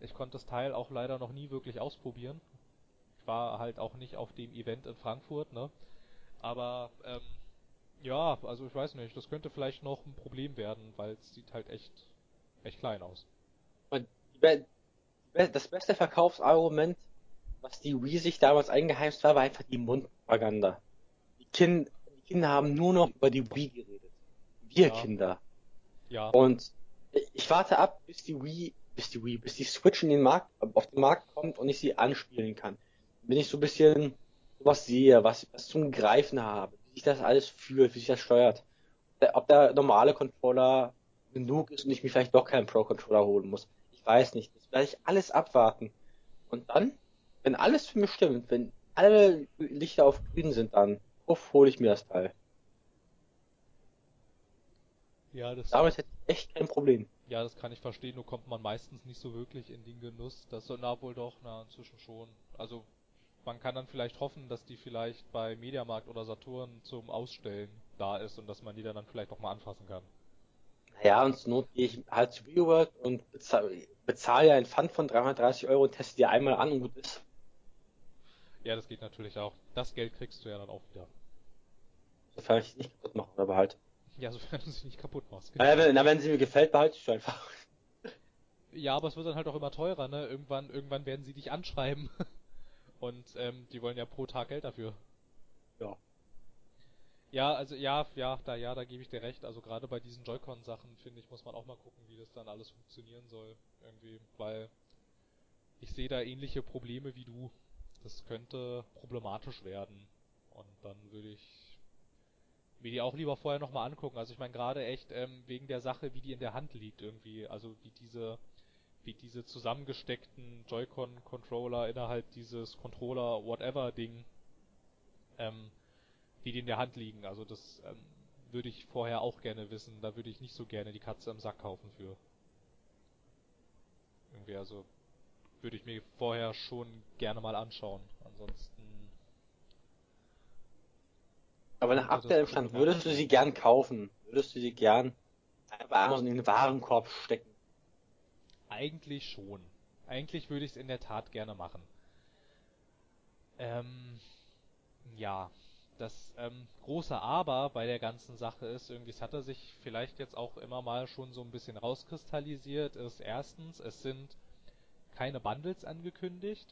Ich konnte das Teil auch leider noch nie wirklich ausprobieren. Ich war halt auch nicht auf dem Event in Frankfurt, ne? Aber, ähm, ja, also ich weiß nicht, das könnte vielleicht noch ein Problem werden, weil es sieht halt echt, echt klein aus. Das beste Verkaufsargument, was die Wii sich damals eingeheimst war, war einfach die Mundpropaganda. Die, kind, die Kinder haben nur noch über die Wii geredet. Wir ja. Kinder. Ja. Und ich warte ab, bis die Wii, bis die Wii, bis die Switch in den Markt, auf den Markt kommt und ich sie anspielen kann. Wenn ich so ein bisschen sowas sehe, was, was zum Greifen habe, wie sich das alles fühlt, wie sich das steuert. Ob der normale Controller genug ist und ich mir vielleicht doch keinen Pro-Controller holen muss. Ich weiß nicht. Das werde ich alles abwarten. Und dann wenn alles für mich stimmt, wenn alle Lichter auf grün sind, dann uff, hole ich mir das Teil. Ja, das Damit hätte ich echt kein Problem. Ja, das kann ich verstehen, nur kommt man meistens nicht so wirklich in den Genuss. Das so, na wohl doch, na inzwischen schon. Also man kann dann vielleicht hoffen, dass die vielleicht bei Mediamarkt oder Saturn zum Ausstellen da ist und dass man die dann, dann vielleicht auch mal anfassen kann. Ja, und zur Not gehe ich halt zu WeWork und bezahle bezahl ja ein Pfand von 330 Euro und teste die einmal an und gut ist. Ja, das geht natürlich auch. Das Geld kriegst du ja dann auch wieder. Sofern ich es nicht kaputt mache, oder behalte. Ja, sofern du sie nicht kaputt machst. Genau. Na, wenn, na, wenn sie mir gefällt, behalte ich sie einfach. Ja, aber es wird dann halt auch immer teurer, ne? Irgendwann, irgendwann werden sie dich anschreiben. Und ähm, die wollen ja pro Tag Geld dafür. Ja. Ja, also ja, ja, da ja, da gebe ich dir recht. Also gerade bei diesen Joy-Con-Sachen, finde ich, muss man auch mal gucken, wie das dann alles funktionieren soll. Irgendwie, weil ich sehe da ähnliche Probleme wie du das könnte problematisch werden. Und dann würde ich mir die auch lieber vorher nochmal angucken. Also ich meine gerade echt ähm, wegen der Sache, wie die in der Hand liegt irgendwie. Also wie diese wie diese zusammengesteckten Joy-Con-Controller innerhalb dieses Controller-Whatever-Ding, ähm, wie die in der Hand liegen. Also das ähm, würde ich vorher auch gerne wissen. Da würde ich nicht so gerne die Katze im Sack kaufen für. Irgendwie also würde ich mir vorher schon gerne mal anschauen. Ansonsten. Aber nach aktuellem Stand würdest du sie gern kaufen? Würdest du sie gern bei Amazon in den Warenkorb stecken? Eigentlich schon. Eigentlich würde ich es in der Tat gerne machen. Ähm, ja, das ähm, große Aber bei der ganzen Sache ist, irgendwie, es hat er sich vielleicht jetzt auch immer mal schon so ein bisschen rauskristallisiert, ist erstens, es sind keine Bundles angekündigt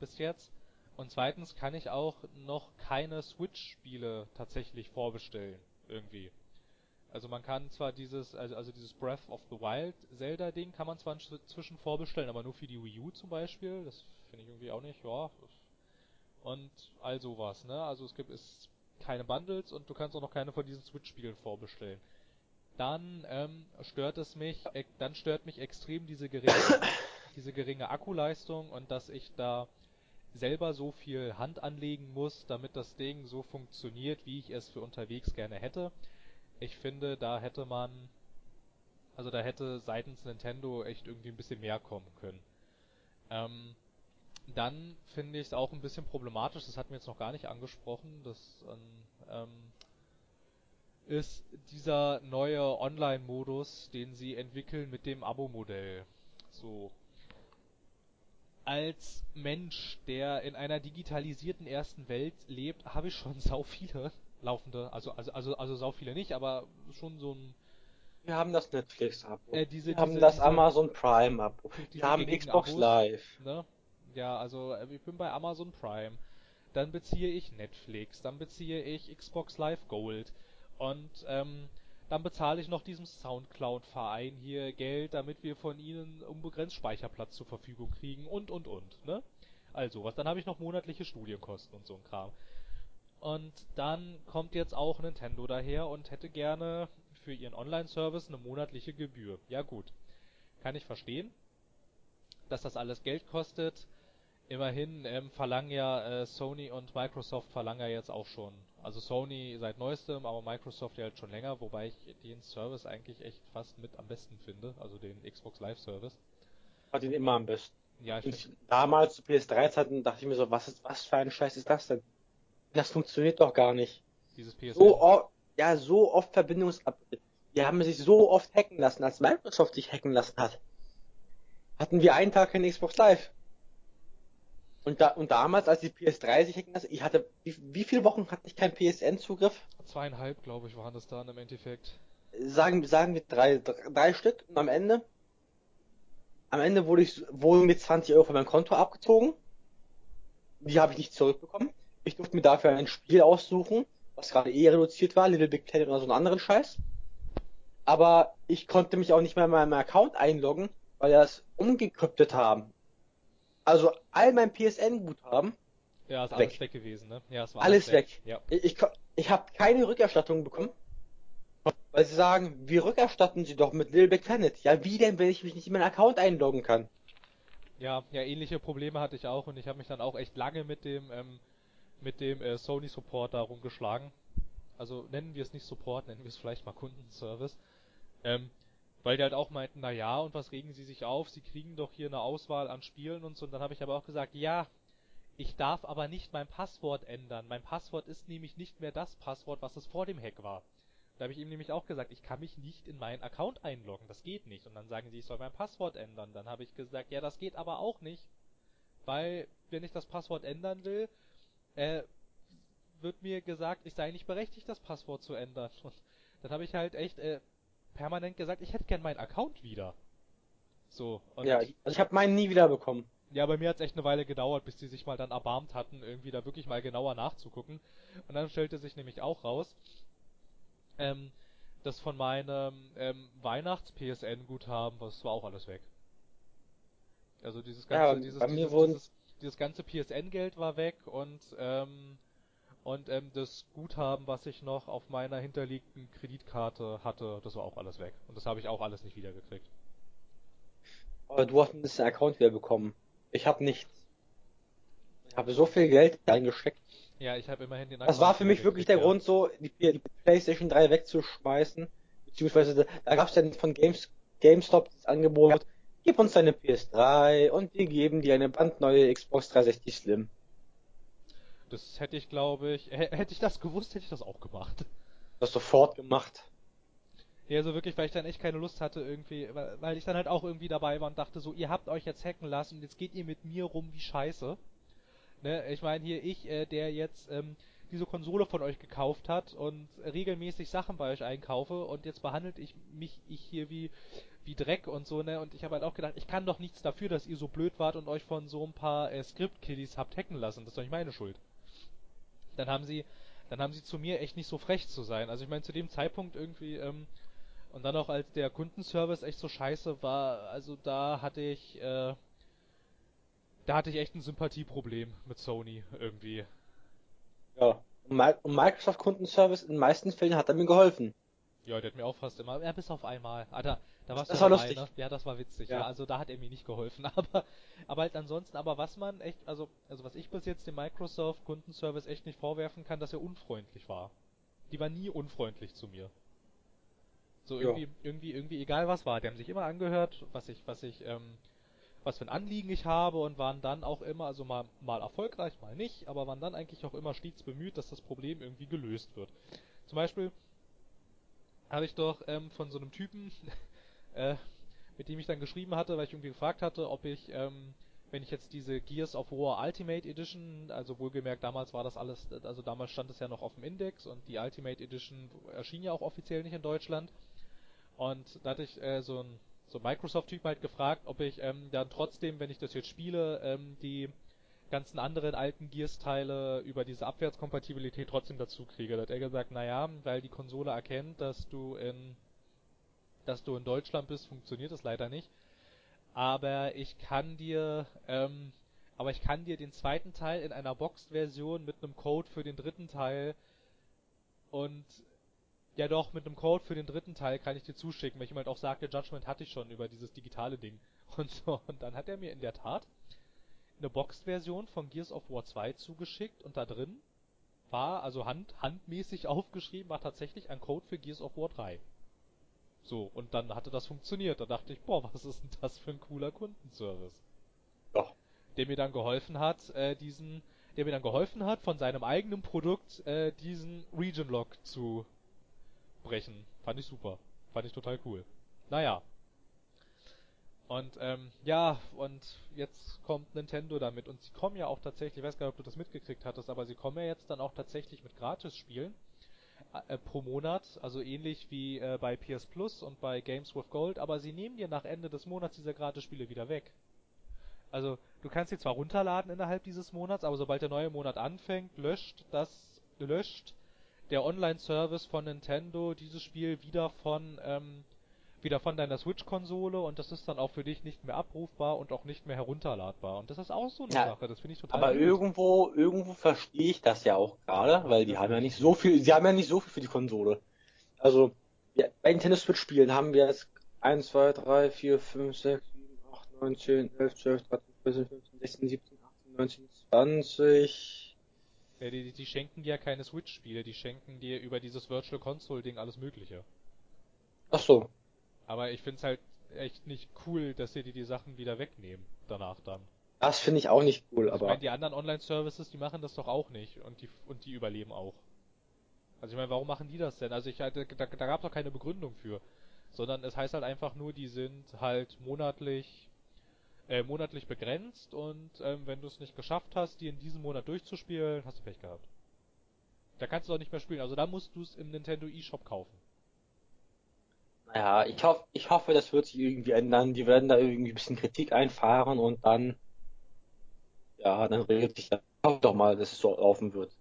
bis jetzt. Und zweitens kann ich auch noch keine Switch-Spiele tatsächlich vorbestellen, irgendwie. Also man kann zwar dieses, also, also dieses Breath of the Wild Zelda-Ding kann man zwar inzwischen vorbestellen, aber nur für die Wii U zum Beispiel. Das finde ich irgendwie auch nicht, ja. Und all sowas, ne? Also es gibt es keine Bundles und du kannst auch noch keine von diesen Switch-Spielen vorbestellen. Dann ähm, stört es mich, äh, dann stört mich extrem diese geringe diese geringe Akkuleistung und dass ich da selber so viel Hand anlegen muss, damit das Ding so funktioniert, wie ich es für unterwegs gerne hätte. Ich finde, da hätte man, also da hätte seitens Nintendo echt irgendwie ein bisschen mehr kommen können. Ähm, dann finde ich es auch ein bisschen problematisch, das hatten wir jetzt noch gar nicht angesprochen, das ähm, ist dieser neue Online-Modus, den sie entwickeln mit dem Abo-Modell. So, als Mensch, der in einer digitalisierten ersten Welt lebt, habe ich schon sau viele laufende, also also also also sau viele nicht, aber schon so ein wir haben das Netflix-Abo. Äh, diese, wir diese, haben das diese, Amazon Prime-Abo. Wir haben Xbox Abos, Live. Ne? Ja, also äh, ich bin bei Amazon Prime. Dann beziehe ich Netflix, dann beziehe ich Xbox Live Gold. Und ähm, dann bezahle ich noch diesem Soundcloud-Verein hier Geld, damit wir von ihnen unbegrenzt Speicherplatz zur Verfügung kriegen und und und, ne? Also, was dann habe ich noch monatliche Studienkosten und so ein Kram. Und dann kommt jetzt auch Nintendo daher und hätte gerne für ihren Online-Service eine monatliche Gebühr. Ja gut, kann ich verstehen, dass das alles Geld kostet. Immerhin ähm, verlangen ja äh, Sony und Microsoft verlangen ja jetzt auch schon also Sony seit neuestem, aber Microsoft ja halt schon länger, wobei ich den Service eigentlich echt fast mit am besten finde, also den Xbox Live Service. Hat ihn immer am besten. Ja, ich find, damals zu PS3-Zeiten dachte ich mir so, was ist, was für ein Scheiß ist das denn? Das funktioniert doch gar nicht. dieses PSN. So oft, ja, so oft Verbindungsabbrüche. Die haben sich so oft hacken lassen, als Microsoft sich hacken lassen hat. Hatten wir einen Tag kein Xbox Live. Und da, und damals, als die PS3 sich hacken lassen, ich hatte, wie, wie viele Wochen hatte ich keinen PSN-Zugriff? Zweieinhalb, glaube ich, waren das dann im Endeffekt. Sagen, sagen wir drei, drei, drei Stück und am Ende, am Ende wurde ich, wurden mir 20 Euro von meinem Konto abgezogen. Die habe ich nicht zurückbekommen. Ich durfte mir dafür ein Spiel aussuchen, was gerade eh reduziert war, Little Big Planet oder so einen anderen Scheiß. Aber ich konnte mich auch nicht mehr in meinem Account einloggen, weil wir das umgekryptet haben. Also all mein PSN-Guthaben, Ja, ist Weg. alles weg gewesen, ne? Ja, es war alles weg. Ja. Ich, ich, ich habe keine Rückerstattung bekommen, weil sie sagen, wir rückerstatten sie doch mit Little Big Planet. Ja, wie denn, wenn ich mich nicht in meinen Account einloggen kann? Ja, ja, ähnliche Probleme hatte ich auch und ich habe mich dann auch echt lange mit dem ähm, mit dem äh, Sony Support da rumgeschlagen. Also nennen wir es nicht Support, nennen wir es vielleicht mal Kundenservice. Ähm, weil die halt auch meinten, na ja, und was regen sie sich auf? Sie kriegen doch hier eine Auswahl an Spielen und so. Und dann habe ich aber auch gesagt, ja, ich darf aber nicht mein Passwort ändern. Mein Passwort ist nämlich nicht mehr das Passwort, was es vor dem Hack war. Da habe ich ihm nämlich auch gesagt, ich kann mich nicht in meinen Account einloggen, das geht nicht. Und dann sagen sie, ich soll mein Passwort ändern. Dann habe ich gesagt, ja, das geht aber auch nicht, weil wenn ich das Passwort ändern will, äh, wird mir gesagt, ich sei nicht berechtigt, das Passwort zu ändern. Und dann habe ich halt echt äh, permanent gesagt, ich hätte gern meinen Account wieder. So. Ja, also ich habe meinen nie wieder bekommen. ja, bei mir hat es echt eine Weile gedauert, bis die sich mal dann erbarmt hatten, irgendwie da wirklich mal genauer nachzugucken. Und dann stellte sich nämlich auch raus, ähm, dass von meinem ähm, Weihnachts-PSN-Guthaben, was war auch alles weg. Also dieses Ja, ganze, dieses, mir dieses, wurden- dieses, dieses ganze PSN-Geld war weg und ähm, und ähm, das Guthaben, was ich noch auf meiner hinterlegten Kreditkarte hatte, das war auch alles weg. Und das habe ich auch alles nicht wiedergekriegt. Aber du hast ein bisschen Account wieder bekommen. Ich habe nichts. Ich habe so viel Geld reingesteckt. Ja, ich habe immerhin den Das war für mich wirklich der ja. Grund, so die, die PlayStation 3 wegzuschmeißen. Beziehungsweise da, da gab es dann von Games, GameStop das Angebot, gib uns deine PS3 und wir geben dir eine brandneue Xbox 360 Slim. Das hätte ich, glaube ich, hä- hätte ich das gewusst, hätte ich das auch gemacht. Das sofort gemacht. Ja, so wirklich, weil ich dann echt keine Lust hatte irgendwie, weil, weil ich dann halt auch irgendwie dabei war und dachte so, ihr habt euch jetzt hacken lassen und jetzt geht ihr mit mir rum wie Scheiße. Ne, ich meine hier ich, äh, der jetzt ähm, diese Konsole von euch gekauft hat und regelmäßig Sachen bei euch einkaufe und jetzt behandelt ich mich ich hier wie wie Dreck und so, ne? Und ich habe halt auch gedacht, ich kann doch nichts dafür, dass ihr so blöd wart und euch von so ein paar äh, Script-Kiddies habt hacken lassen. Das ist doch nicht meine Schuld. Dann haben sie, dann haben sie zu mir echt nicht so frech zu sein. Also ich meine, zu dem Zeitpunkt irgendwie, ähm, und dann auch als der Kundenservice echt so scheiße war, also da hatte ich, äh, da hatte ich echt ein Sympathieproblem mit Sony irgendwie. Ja. Und Mi- und Microsoft Kundenservice in den meisten Fällen hat er mir geholfen. Ja, der hat mir auch fast immer, ja, bis auf einmal. Ah, da, warst Das du war dabei, lustig. Ne? Ja, das war witzig. Ja. Ja. also da hat er mir nicht geholfen, aber, aber halt ansonsten, aber was man echt, also, also was ich bis jetzt dem Microsoft Kundenservice echt nicht vorwerfen kann, dass er unfreundlich war. Die war nie unfreundlich zu mir. So Ja. irgendwie, irgendwie, irgendwie, egal was war. Die haben sich immer angehört, was ich, was ich, ähm, was für ein Anliegen ich habe und waren dann auch immer, also mal, mal erfolgreich, mal nicht, aber waren dann eigentlich auch immer stets bemüht, dass das Problem irgendwie gelöst wird. Zum Beispiel habe ich doch ähm, von so einem Typen, äh, mit dem ich dann geschrieben hatte, weil ich irgendwie gefragt hatte, ob ich, ähm, wenn ich jetzt diese Gears of War Ultimate Edition, also wohlgemerkt, damals war das alles, also damals stand es ja noch auf dem Index und die Ultimate Edition erschien ja auch offiziell nicht in Deutschland. Und da hatte ich äh, so ein so Microsoft-Typ halt gefragt, ob ich ähm, dann trotzdem, wenn ich das jetzt spiele, ähm, die ganzen anderen alten Gears-Teile über diese Abwärtskompatibilität trotzdem dazu kriege. Da hat er gesagt, naja, weil die Konsole erkennt, dass du in dass du in Deutschland bist, funktioniert das leider nicht. Aber ich kann dir, ähm, aber ich kann dir den zweiten Teil in einer Boxed-Version mit einem Code für den dritten Teil und ja doch, mit einem Code für den dritten Teil kann ich dir zuschicken, weil ich ihm halt auch sagte, Judgment hatte ich schon über dieses digitale Ding. Und so, und dann hat er mir in der Tat eine Boxed-Version von Gears of War 2 zugeschickt und da drin war, also hand, handmäßig aufgeschrieben, war tatsächlich ein Code für Gears of War 3. So, und dann hatte das funktioniert. Da dachte ich, boah, was ist denn das für ein cooler Kundenservice? der mir dann geholfen hat, äh, diesen, der mir dann geholfen hat, von seinem eigenen Produkt äh, diesen Region Lock zu brechen. Fand ich super. Fand ich total cool. Naja. Und ähm, ja, und jetzt kommt Nintendo damit. Und sie kommen ja auch tatsächlich, ich weiß gar nicht, ob du das mitgekriegt hattest, aber sie kommen ja jetzt dann auch tatsächlich mit Gratis-Spielen äh, pro Monat, also ähnlich wie äh, bei PS Plus und bei Games with Gold, aber sie nehmen dir nach Ende des Monats diese Gratis-Spiele wieder weg. Also, du kannst sie zwar runterladen innerhalb dieses Monats, aber sobald der neue Monat anfängt, löscht das, löscht der Online-Service von Nintendo dieses Spiel wieder von, ähm, wieder von deiner Switch-Konsole und das ist dann auch für dich nicht mehr abrufbar und auch nicht mehr herunterladbar. Und das ist auch so eine Ja, Sache, das finde ich total Aber gut. irgendwo, irgendwo verstehe ich das ja auch gerade, weil die haben ja nicht. so viel, sie haben ja nicht so viel für die Konsole. Also, ja, bei Nintendo Switch Spielen haben wir jetzt 1, 2, 3, 4, 5, 6, 7, 8, 9, 10, 11, 12, 13, 14, 15, 16, 17, 18, 19, 20. Ja, die, die schenken dir ja keine Switch-Spiele, die schenken dir über dieses Virtual Console-Ding alles Mögliche. Ach so. Aber ich find's halt echt nicht cool, dass sie dir die Sachen wieder wegnehmen danach dann. Das finde ich auch nicht cool, Also ich aber meine, die anderen Online-Services, die machen das doch auch nicht und die und die überleben auch. Also ich meine, warum machen die das denn? Also ich hatte, da, da gab es doch keine Begründung für, sondern es heißt halt einfach nur, die sind halt monatlich äh, monatlich begrenzt und ähm, wenn du es nicht geschafft hast, die in diesem Monat durchzuspielen, hast du Pech gehabt. Da kannst du auch nicht mehr spielen. Also da musst du es im Nintendo eShop kaufen. Naja, ich hoffe, ich hoffe, das wird sich irgendwie ändern. Die werden da irgendwie ein bisschen Kritik einfahren und dann, ja, dann regelt sich das. Ich hoffe doch mal, dass es so laufen wird.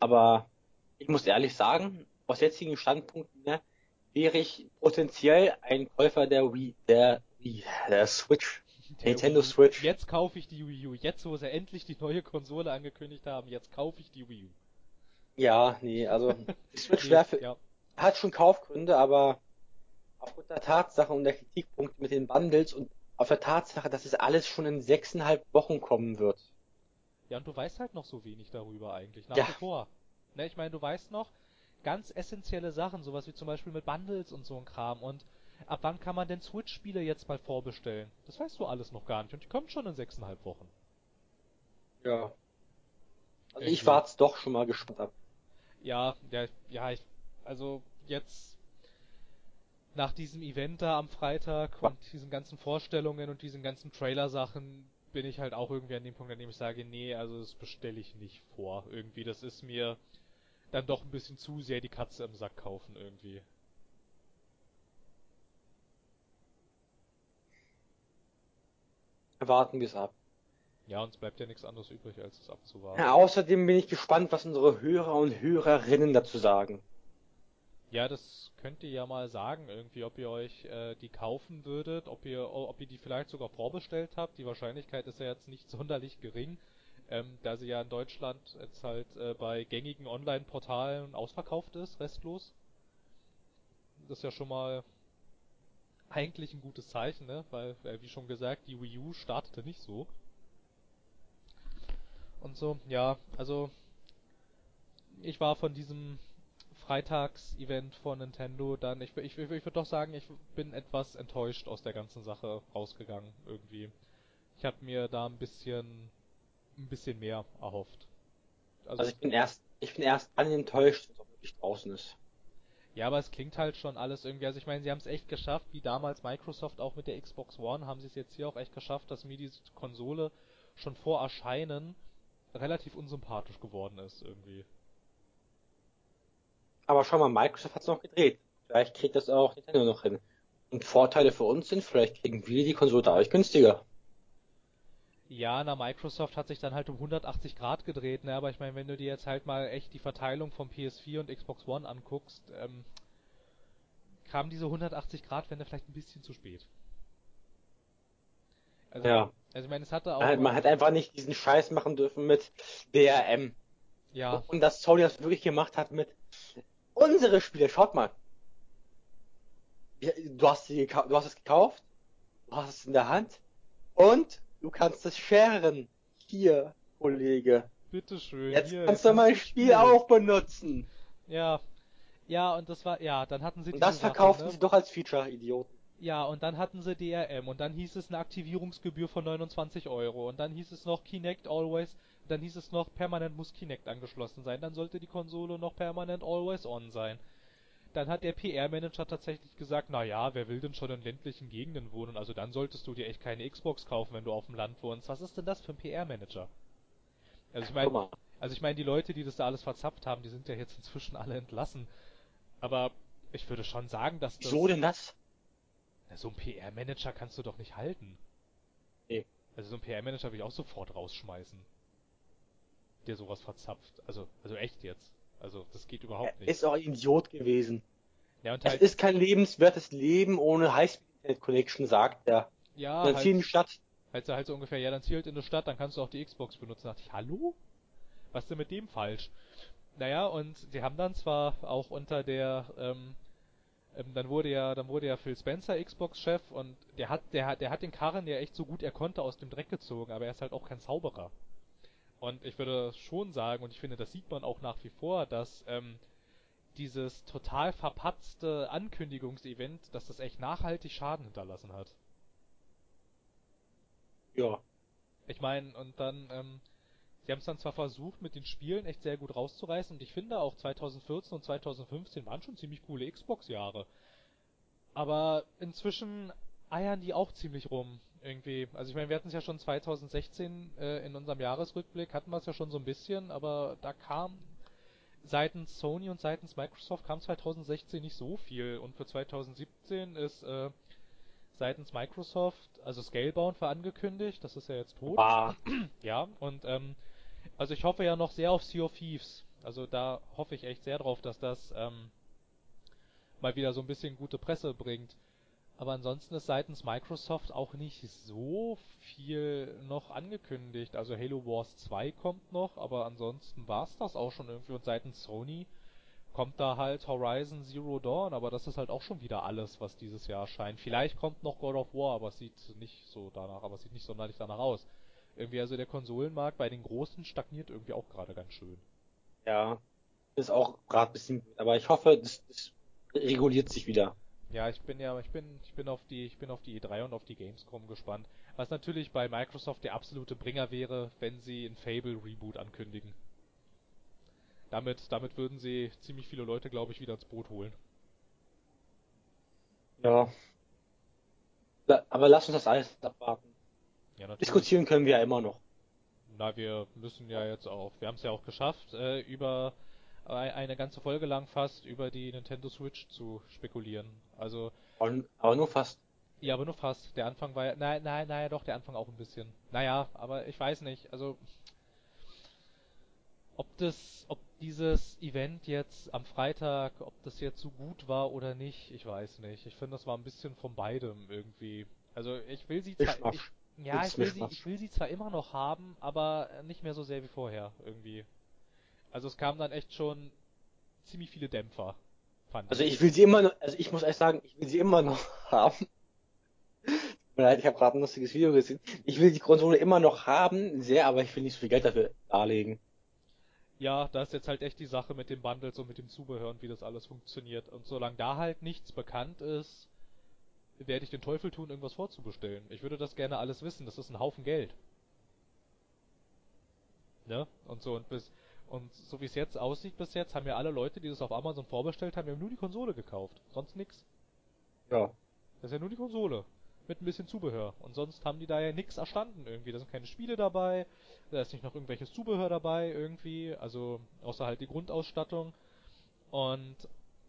Aber ich muss ehrlich sagen, aus jetzigen Standpunkten, ne, wäre ich potenziell ein Käufer der Wii, der Wii, der Switch, Der Nintendo Wii. Switch. Jetzt kaufe ich die Wii U. Jetzt, wo sie endlich die neue Konsole angekündigt haben, jetzt kaufe ich die Wii U. Ja, nee, also die Switch Nee, ja. hat schon Kaufgründe, aber aufgrund der Tatsache und der Kritikpunkte mit den Bundles und auf der Tatsache, dass es alles schon in sechseinhalb Wochen kommen wird. Ja, und du weißt halt noch so wenig darüber eigentlich, nach Ja. wie vor. Ne, ich meine, du weißt noch ganz essentielle Sachen, sowas wie zum Beispiel mit Bundles und so ein Kram. Und ab wann kann man denn Switch-Spiele jetzt mal vorbestellen? Das weißt du alles noch gar nicht. Und die kommen schon in sechseinhalb Wochen. Ja. Also Irgendwie. ich wart's doch schon mal gespannt ab. Ja, ja, ja, ich, also jetzt nach diesem Event da am Freitag und diesen ganzen Vorstellungen und diesen ganzen Trailer-Sachen bin ich halt auch irgendwie an dem Punkt, an dem ich sage, nee, also das bestelle ich nicht vor. Irgendwie, das ist mir dann doch ein bisschen zu sehr die Katze im Sack kaufen irgendwie. Warten wir es ab. Ja, uns bleibt ja nichts anderes übrig, als es abzuwarten. Ja, außerdem bin ich gespannt, was unsere Hörer und Hörerinnen dazu sagen. Ja, das könnt ihr ja mal sagen, irgendwie, ob ihr euch äh, die kaufen würdet, ob ihr, ob ihr die vielleicht sogar vorbestellt habt. Die Wahrscheinlichkeit ist ja jetzt nicht sonderlich gering, ähm, da sie ja in Deutschland jetzt halt äh, bei gängigen Online-Portalen ausverkauft ist, restlos. Das ist ja schon mal eigentlich ein gutes Zeichen, ne? Weil, äh, wie schon gesagt, die Wii U startete nicht so. Und so, ja, also ich war von diesem Freitags-Event von Nintendo dann, ich, ich, ich würde doch sagen, ich bin etwas enttäuscht aus der ganzen Sache rausgegangen, irgendwie. Ich habe mir da ein bisschen, ein bisschen mehr erhofft. Also, Also ich bin erst, ich bin erst dann enttäuscht, wenn es wirklich draußen ist. ja, aber es klingt halt schon alles irgendwie, also ich meine, sie haben es echt geschafft, wie damals Microsoft auch mit der Xbox One, haben sie es jetzt hier auch echt geschafft, dass mir diese Konsole schon vor Erscheinen relativ unsympathisch geworden ist, irgendwie. Aber schau mal, Microsoft hat's noch gedreht. Vielleicht kriegt das auch Nintendo noch hin. Und Vorteile für uns sind, vielleicht kriegen wir die Konsole dadurch günstiger. Ja, na, Microsoft hat sich dann halt um 180 Grad gedreht, ne, aber ich meine, wenn du dir jetzt halt mal echt die Verteilung vom PS4 und Xbox One anguckst, ähm, kam diese 180 Grad Wende vielleicht ein bisschen zu spät. Also, Ja. also ich meine, es hatte auch Man, man hätte einfach nicht diesen Scheiß machen dürfen mit DRM. ja, Und dass Sony das wirklich gemacht hat mit unsere Spiele, schaut mal. Du hast, sie du hast es gekauft, du hast es in der Hand und du kannst es sharen. Hier, Kollege. bitteschön. Jetzt hier, kannst du mein Spiel auch benutzen. Ja. Ja, und das war, ja, dann hatten sie Und das Sache, verkaufen ne? sie doch als Feature, Idioten. Ja, und dann hatten sie DRM und dann hieß es eine Aktivierungsgebühr von 29 Euro und dann hieß es noch Kinect Always, dann hieß es noch permanent muss Kinect angeschlossen sein, dann sollte die Konsole noch permanent Always On sein. Dann hat der PR-Manager tatsächlich gesagt, na ja, wer will denn schon in ländlichen Gegenden wohnen? Also dann solltest du dir echt keine Xbox kaufen, wenn du auf dem Land wohnst. Was ist denn das für ein PR-Manager? Also ich meine, also ich meine, die Leute, die das da alles verzapft haben, die sind ja jetzt inzwischen alle entlassen. Aber ich würde schon sagen, dass das. Wieso denn das? Na, so ein PR-Manager kannst du doch nicht halten. Nee. Also so ein PR-Manager würde ich auch sofort rausschmeißen. Der sowas verzapft. Also, also echt jetzt. Also, das geht überhaupt er nicht. Ist auch ein Idiot gewesen. Ja, und es halt, ist kein lebenswertes Leben ohne Highspeed-Internet-Connection, sagt er. Ja, dann halt, zieh in die Stadt. Halt, halt so ungefähr, ja, dann zielt in die Stadt, dann kannst du auch die Xbox benutzen. Da dachte ich, hallo? Was ist denn mit dem falsch? Naja, und sie haben dann zwar auch unter der, ähm, ähm, dann wurde ja, dann wurde ja Phil Spencer Xbox-Chef und der hat, der hat, der hat den Karren ja echt so gut er konnte aus dem Dreck gezogen, aber er ist halt auch kein Zauberer. Und ich würde schon sagen, und ich finde, das sieht man auch nach wie vor, dass ähm, dieses total verpatzte Ankündigungsevent, dass das echt nachhaltig Schaden hinterlassen hat. Ja. Ich meine, und dann, ähm, sie haben es dann zwar versucht, mit den Spielen echt sehr gut rauszureißen, und ich finde auch 2014 und 2015 waren schon ziemlich coole Xbox-Jahre. Aber inzwischen eiern die auch ziemlich rum irgendwie. Also ich meine, wir hatten es ja schon 2016 äh, in unserem Jahresrückblick, hatten wir es ja schon so ein bisschen, aber da kam seitens Sony und seitens Microsoft kam 2016 nicht so viel und für 2017 ist äh, seitens Microsoft, also Scalebound war angekündigt, das ist ja jetzt tot. Ah. Ja, und ähm, also ich hoffe ja noch sehr auf Sea of Thieves. Also da hoffe ich echt sehr drauf, dass das ähm, mal wieder so ein bisschen gute Presse bringt. Aber ansonsten ist seitens Microsoft auch nicht so viel noch angekündigt. Also Halo Wars 2 kommt noch, aber ansonsten war es das auch schon irgendwie. Und seitens Sony kommt da halt Horizon Zero Dawn, aber das ist halt auch schon wieder alles, was dieses Jahr erscheint. Vielleicht kommt noch God of War, aber es sieht nicht so danach, aber es sieht nicht sonderlich danach aus. Irgendwie also der Konsolenmarkt bei den Großen stagniert irgendwie auch gerade ganz schön. Ja, ist auch gerade ein bisschen, aber ich hoffe, das, das reguliert sich wieder. Ja, ich bin ja, ich bin, ich bin auf die, ich bin auf die E3 und auf die Gamescom gespannt. Was natürlich bei Microsoft der absolute Bringer wäre, wenn sie ein Fable Reboot ankündigen. Damit, damit würden sie ziemlich viele Leute, glaube ich, wieder ins Boot holen. Ja. Aber lass uns das alles abwarten. Ja, Diskutieren können wir ja immer noch. Na, wir müssen ja jetzt auch, wir haben es ja auch geschafft, äh, über eine ganze Folge lang fast über die Nintendo Switch zu spekulieren. Also. Aber nur fast. Ja, aber nur fast. Der Anfang war ja. Nein, nein, naja, doch, der Anfang auch ein bisschen. Naja, aber ich weiß nicht. Also. Ob das, ob dieses Event jetzt am Freitag, ob das jetzt so gut war oder nicht, ich weiß nicht. Ich finde, das war ein bisschen von beidem irgendwie. Also ich will sie zwar. Ich, ja, ich will, sie, ich will sie zwar immer noch haben, aber nicht mehr so sehr wie vorher irgendwie. Also es kamen dann echt schon ziemlich viele Dämpfer. Fand also ich will sie immer noch, also ich muss ehrlich sagen, ich will sie immer noch haben. ich habe gerade ein lustiges Video gesehen. Ich will die Konsole immer noch haben, sehr, aber ich will nicht so viel Geld dafür darlegen. Ja, da ist jetzt halt echt die Sache mit dem Bundles und mit dem Zubehör und wie das alles funktioniert. Und solange da halt nichts bekannt ist, werde ich den Teufel tun, irgendwas vorzubestellen. Ich würde das gerne alles wissen, das ist ein Haufen Geld. Ne? Und so, und bis, und so wie es jetzt aussieht bis jetzt, haben ja alle Leute, die das auf Amazon vorbestellt haben, ja nur die Konsole gekauft. Sonst nix. Ja. Das ist ja nur die Konsole. Mit ein bisschen Zubehör. Und sonst haben die da ja nix erstanden irgendwie. Da sind keine Spiele dabei, da ist nicht noch irgendwelches Zubehör dabei irgendwie, also außer halt die Grundausstattung. Und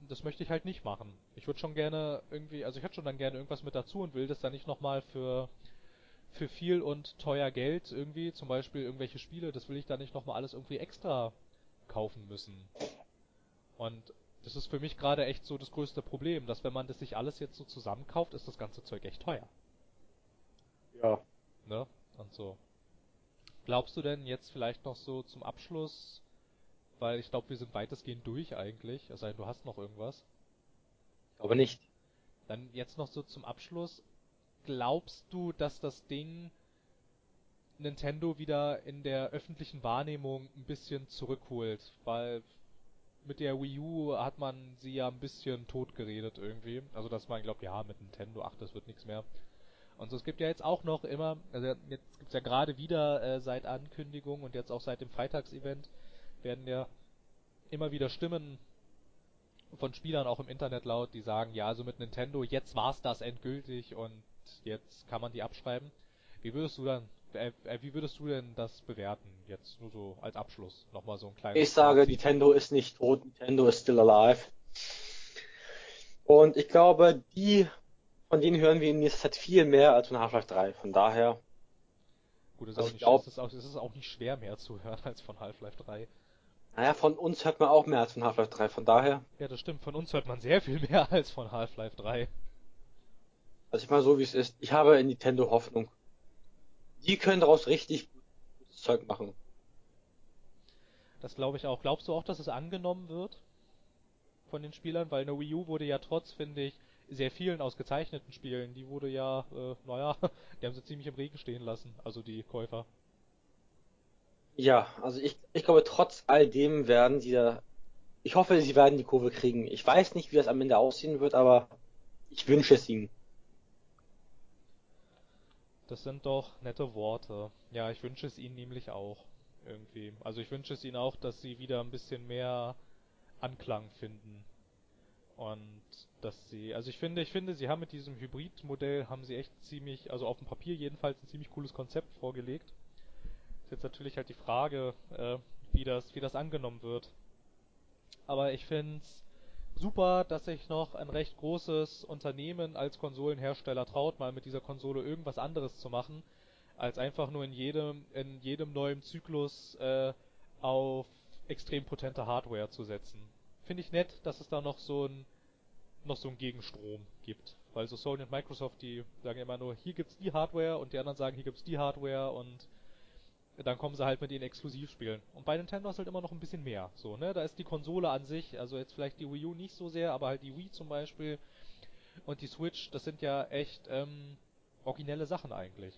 das möchte ich halt nicht machen. Ich würde schon gerne irgendwie, also ich hätte schon dann gerne irgendwas mit dazu und will das dann nicht nochmal für für viel und teuer Geld irgendwie, zum Beispiel irgendwelche Spiele, das will ich da nicht nochmal alles irgendwie extra kaufen müssen. Und das ist für mich gerade echt so das größte Problem, dass wenn man das sich alles jetzt so zusammenkauft, ist das ganze Zeug echt teuer. Ja. Ne? Und so. Glaubst du denn jetzt vielleicht noch so zum Abschluss, weil ich glaube, wir sind weitestgehend durch eigentlich, es sei denn, du hast noch irgendwas? Aber nicht. Dann jetzt noch so zum Abschluss, glaubst du, dass das Ding Nintendo wieder in der öffentlichen Wahrnehmung ein bisschen zurückholt? Weil mit der Wii U hat man sie ja ein bisschen tot geredet irgendwie. Also dass man glaubt, ja, mit Nintendo, ach, das wird nichts mehr. Und so, es gibt ja jetzt auch noch immer, also jetzt gibt's ja gerade wieder äh, seit Ankündigung und jetzt auch seit dem Freitagsevent werden ja immer wieder Stimmen von Spielern auch im Internet laut, die sagen, ja, also mit Nintendo, jetzt war's das endgültig und jetzt kann man die abschreiben. Wie würdest du dann, äh, äh wie würdest du denn das bewerten? Jetzt nur so als Abschluss nochmal so ein kleines. Ich sage, Fazit. Nintendo ist nicht tot, Nintendo ist still alive. Und ich glaube, die, von denen hören wir in nächster Zeit viel mehr als von Half-Life 3. Von daher. Gut, es ist, also nicht, glaub, ist, auch, ist auch nicht schwer mehr zu hören als von Half-Life 3. Naja, von uns hört man auch mehr als von Half-Life 3, von daher. Ja, das stimmt, von uns hört man sehr viel mehr als von Half-Life 3. Also ich mal so wie es ist. Ich habe in Nintendo Hoffnung. Die können daraus richtig gutes Zeug machen. Das glaube ich auch. Glaubst du auch, dass es angenommen wird? Von den Spielern? Weil eine Wii U wurde ja trotz, finde ich, sehr vielen ausgezeichneten Spielen, die wurde ja, äh, naja, die haben sie ziemlich im Regen stehen lassen, also die Käufer. Ja, also ich, ich glaube, trotz all dem werden sie da. Ich hoffe, sie werden die Kurve kriegen. Ich weiß nicht, wie das am Ende aussehen wird, aber ich wünsche es ihnen. Das sind doch nette Worte. Ja, ich wünsche es ihnen nämlich auch. Irgendwie. Also ich wünsche es ihnen auch, dass sie wieder ein bisschen mehr Anklang finden. Und dass sie, also ich finde, ich finde, sie haben mit diesem Hybrid-Modell haben sie echt ziemlich, also auf dem Papier jedenfalls ein ziemlich cooles Konzept vorgelegt. Ist jetzt natürlich halt die Frage, äh, wie das, wie das angenommen wird. Aber ich finde es super, dass sich noch ein recht großes Unternehmen als Konsolenhersteller traut, mal mit dieser Konsole irgendwas anderes zu machen, als einfach nur in jedem, in jedem neuen Zyklus äh, auf extrem potente Hardware zu setzen. Finde ich nett, dass es da noch so ein noch so ein Gegenstrom gibt. Weil so Sony und Microsoft, die sagen immer nur, hier gibt's die Hardware und die anderen sagen, hier gibt's die Hardware und dann kommen sie halt mit den Exklusivspielen. Und bei Nintendo ist halt immer noch ein bisschen mehr. So, ne? Da ist die Konsole an sich, also jetzt vielleicht die Wii U nicht so sehr, aber halt die Wii zum Beispiel und die Switch, das sind ja echt ähm, originelle Sachen eigentlich.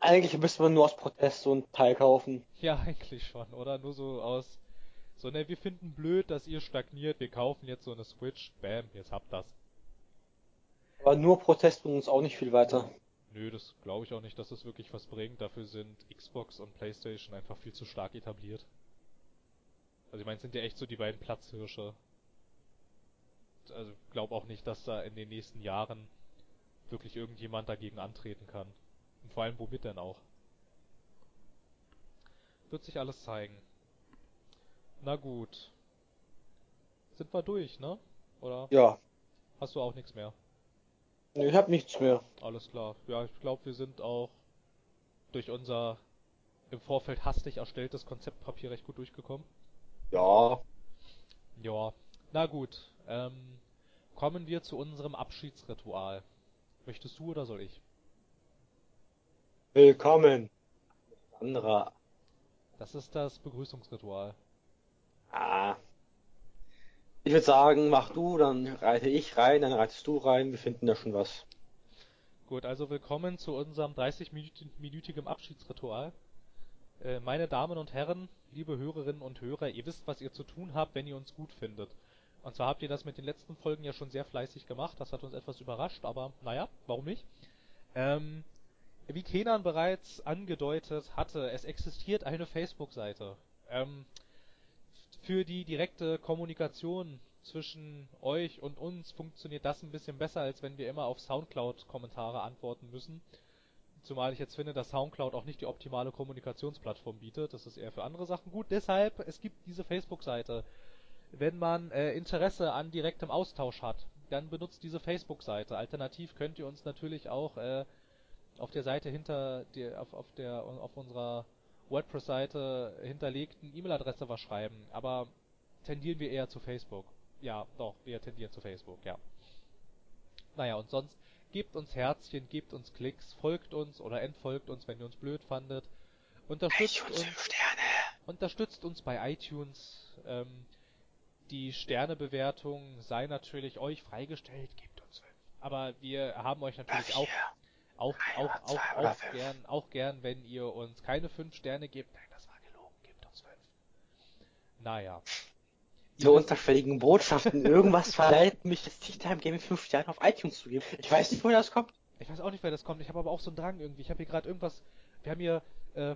Eigentlich müsste man nur aus Protest so ein Teil kaufen. Ja, eigentlich schon, oder? Nur so aus so, ne, wir finden blöd, dass ihr stagniert, wir kaufen jetzt so eine Switch, bam, jetzt habt das. Aber nur Protest bringt uns auch nicht viel weiter. Nö, das glaube ich auch nicht, dass es wirklich was bringt. Dafür sind Xbox und PlayStation einfach viel zu stark etabliert. Also ich meine, sind ja echt so die beiden Platzhirsche. Also glaube auch nicht, dass da in den nächsten Jahren wirklich irgendjemand dagegen antreten kann. Und vor allem womit denn auch? Wird sich alles zeigen. Na gut. Sind wir durch, ne? Oder? Ja. Hast du auch nichts mehr? Nee, ich hab nichts mehr. Alles klar. Ja, ich glaube, wir sind auch durch unser im Vorfeld hastig erstelltes Konzeptpapier recht gut durchgekommen. Ja. Ja. Na gut. Ähm, kommen wir zu unserem Abschiedsritual. Möchtest du oder soll ich? Willkommen. Anderer. Das ist das Begrüßungsritual. Ah. Ich würde sagen, mach du, dann reite ich rein, dann reitest du rein, wir finden da schon was. Gut, also willkommen zu unserem 30-minütigen Abschiedsritual. Äh, meine Damen und Herren, liebe Hörerinnen und Hörer, ihr wisst, was ihr zu tun habt, wenn ihr uns gut findet. Und zwar habt ihr das mit den letzten Folgen ja schon sehr fleißig gemacht, das hat uns etwas überrascht, aber naja, warum nicht? Ähm, wie Kenan bereits angedeutet hatte, es existiert eine Facebook-Seite. Ähm, für die direkte Kommunikation zwischen euch und uns funktioniert das ein bisschen besser, als wenn wir immer auf Soundcloud-Kommentare antworten müssen. Zumal ich jetzt finde, dass Soundcloud auch nicht die optimale Kommunikationsplattform bietet. Das ist eher für andere Sachen gut. Deshalb, es gibt diese Facebook-Seite. Wenn man äh, Interesse an direktem Austausch hat, dann benutzt diese Facebook-Seite. Alternativ könnt ihr uns natürlich auch äh, auf der Seite hinter der, auf, auf der, auf unserer WordPress-Seite hinterlegten E-Mail-Adresse was schreiben, aber tendieren wir eher zu Facebook. Ja, doch, wir tendieren zu Facebook, ja. Naja, und sonst gebt uns Herzchen, gebt uns Klicks, folgt uns oder entfolgt uns, wenn ihr uns blöd fandet. Unterstützt uns, unterstützt uns bei iTunes. Ähm, die Sternebewertung sei natürlich euch freigestellt, gebt uns fünf. Aber wir haben euch natürlich auch auch, auch, auch, auch gern, auch gern, wenn ihr uns keine 5 Sterne gebt. Nein, das war gelogen, gebt uns 5. Naja. Die unterschwelligen Botschaften. Irgendwas verleitet mich, das Tea Time Game in fünf Jahren auf iTunes zu geben. Ich weiß nicht, woher das kommt. Ich weiß auch nicht, wer das kommt. Ich habe aber auch so einen Drang irgendwie. Ich habe hier gerade irgendwas. Wir haben hier äh,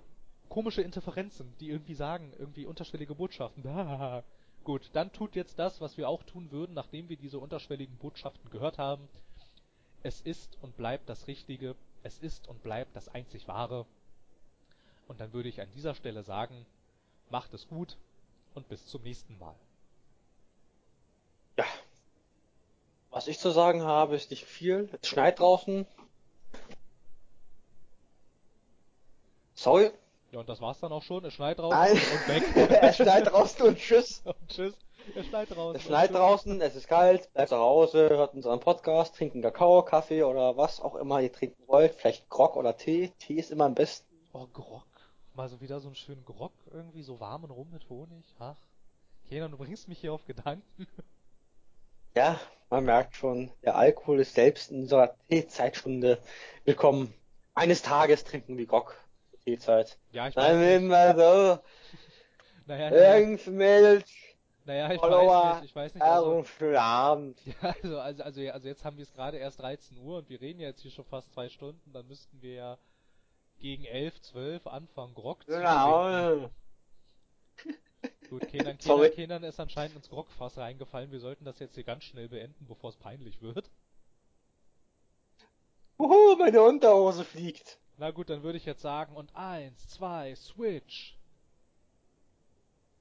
komische Interferenzen, die irgendwie sagen, irgendwie unterschwellige Botschaften. Gut, dann tut jetzt das, was wir auch tun würden, nachdem wir diese unterschwelligen Botschaften gehört haben. Es ist und bleibt das Richtige. Es ist und bleibt das einzig Wahre. Und dann würde ich an dieser Stelle sagen, macht es gut und bis zum nächsten Mal. Ja. Was ich zu sagen habe, ist nicht viel. Es schneit draußen. Sorry. Ja, und das war's dann auch schon. Es schneit draußen Nein. und weg. es schneit draußen und tschüss. und tschüss. Es schneit draußen. Es schneit draußen, es ist kalt, bleibt zu Hause, hört unseren Podcast, trinkt einen Kakao, Kaffee oder was auch immer ihr trinken wollt. Vielleicht Grog oder Tee. Tee ist immer am besten. Oh, Grog. Mal so wieder so einen schönen Grog irgendwie, so warmen Rum mit Honig. Ach. Kenan, du bringst mich hier auf Gedanken. Ja, man merkt schon, der Alkohol ist selbst in unserer Teezeitstunde willkommen. Eines Tages trinken wir Grog zur Teezeit. Ja, ich weiß nicht. immer so. Naja, naja, Irgendwelche naja, ich Follower, weiß nicht, ich weiß nicht. Also, Also, schönen Abend. ja, also, also, also, also jetzt haben wir es gerade erst 13 Uhr und wir reden ja jetzt hier schon fast zwei Stunden, dann müssten wir ja gegen 11, 12 anfangen, Grog zu. Genau. Gut, Kenan. Kenan, Kenan ist anscheinend ins Grogfass reingefallen. Wir sollten das jetzt hier ganz schnell beenden, bevor es peinlich wird. Uhu, meine Unterhose fliegt. Na gut, dann würde ich jetzt sagen, und eins, zwei, switch.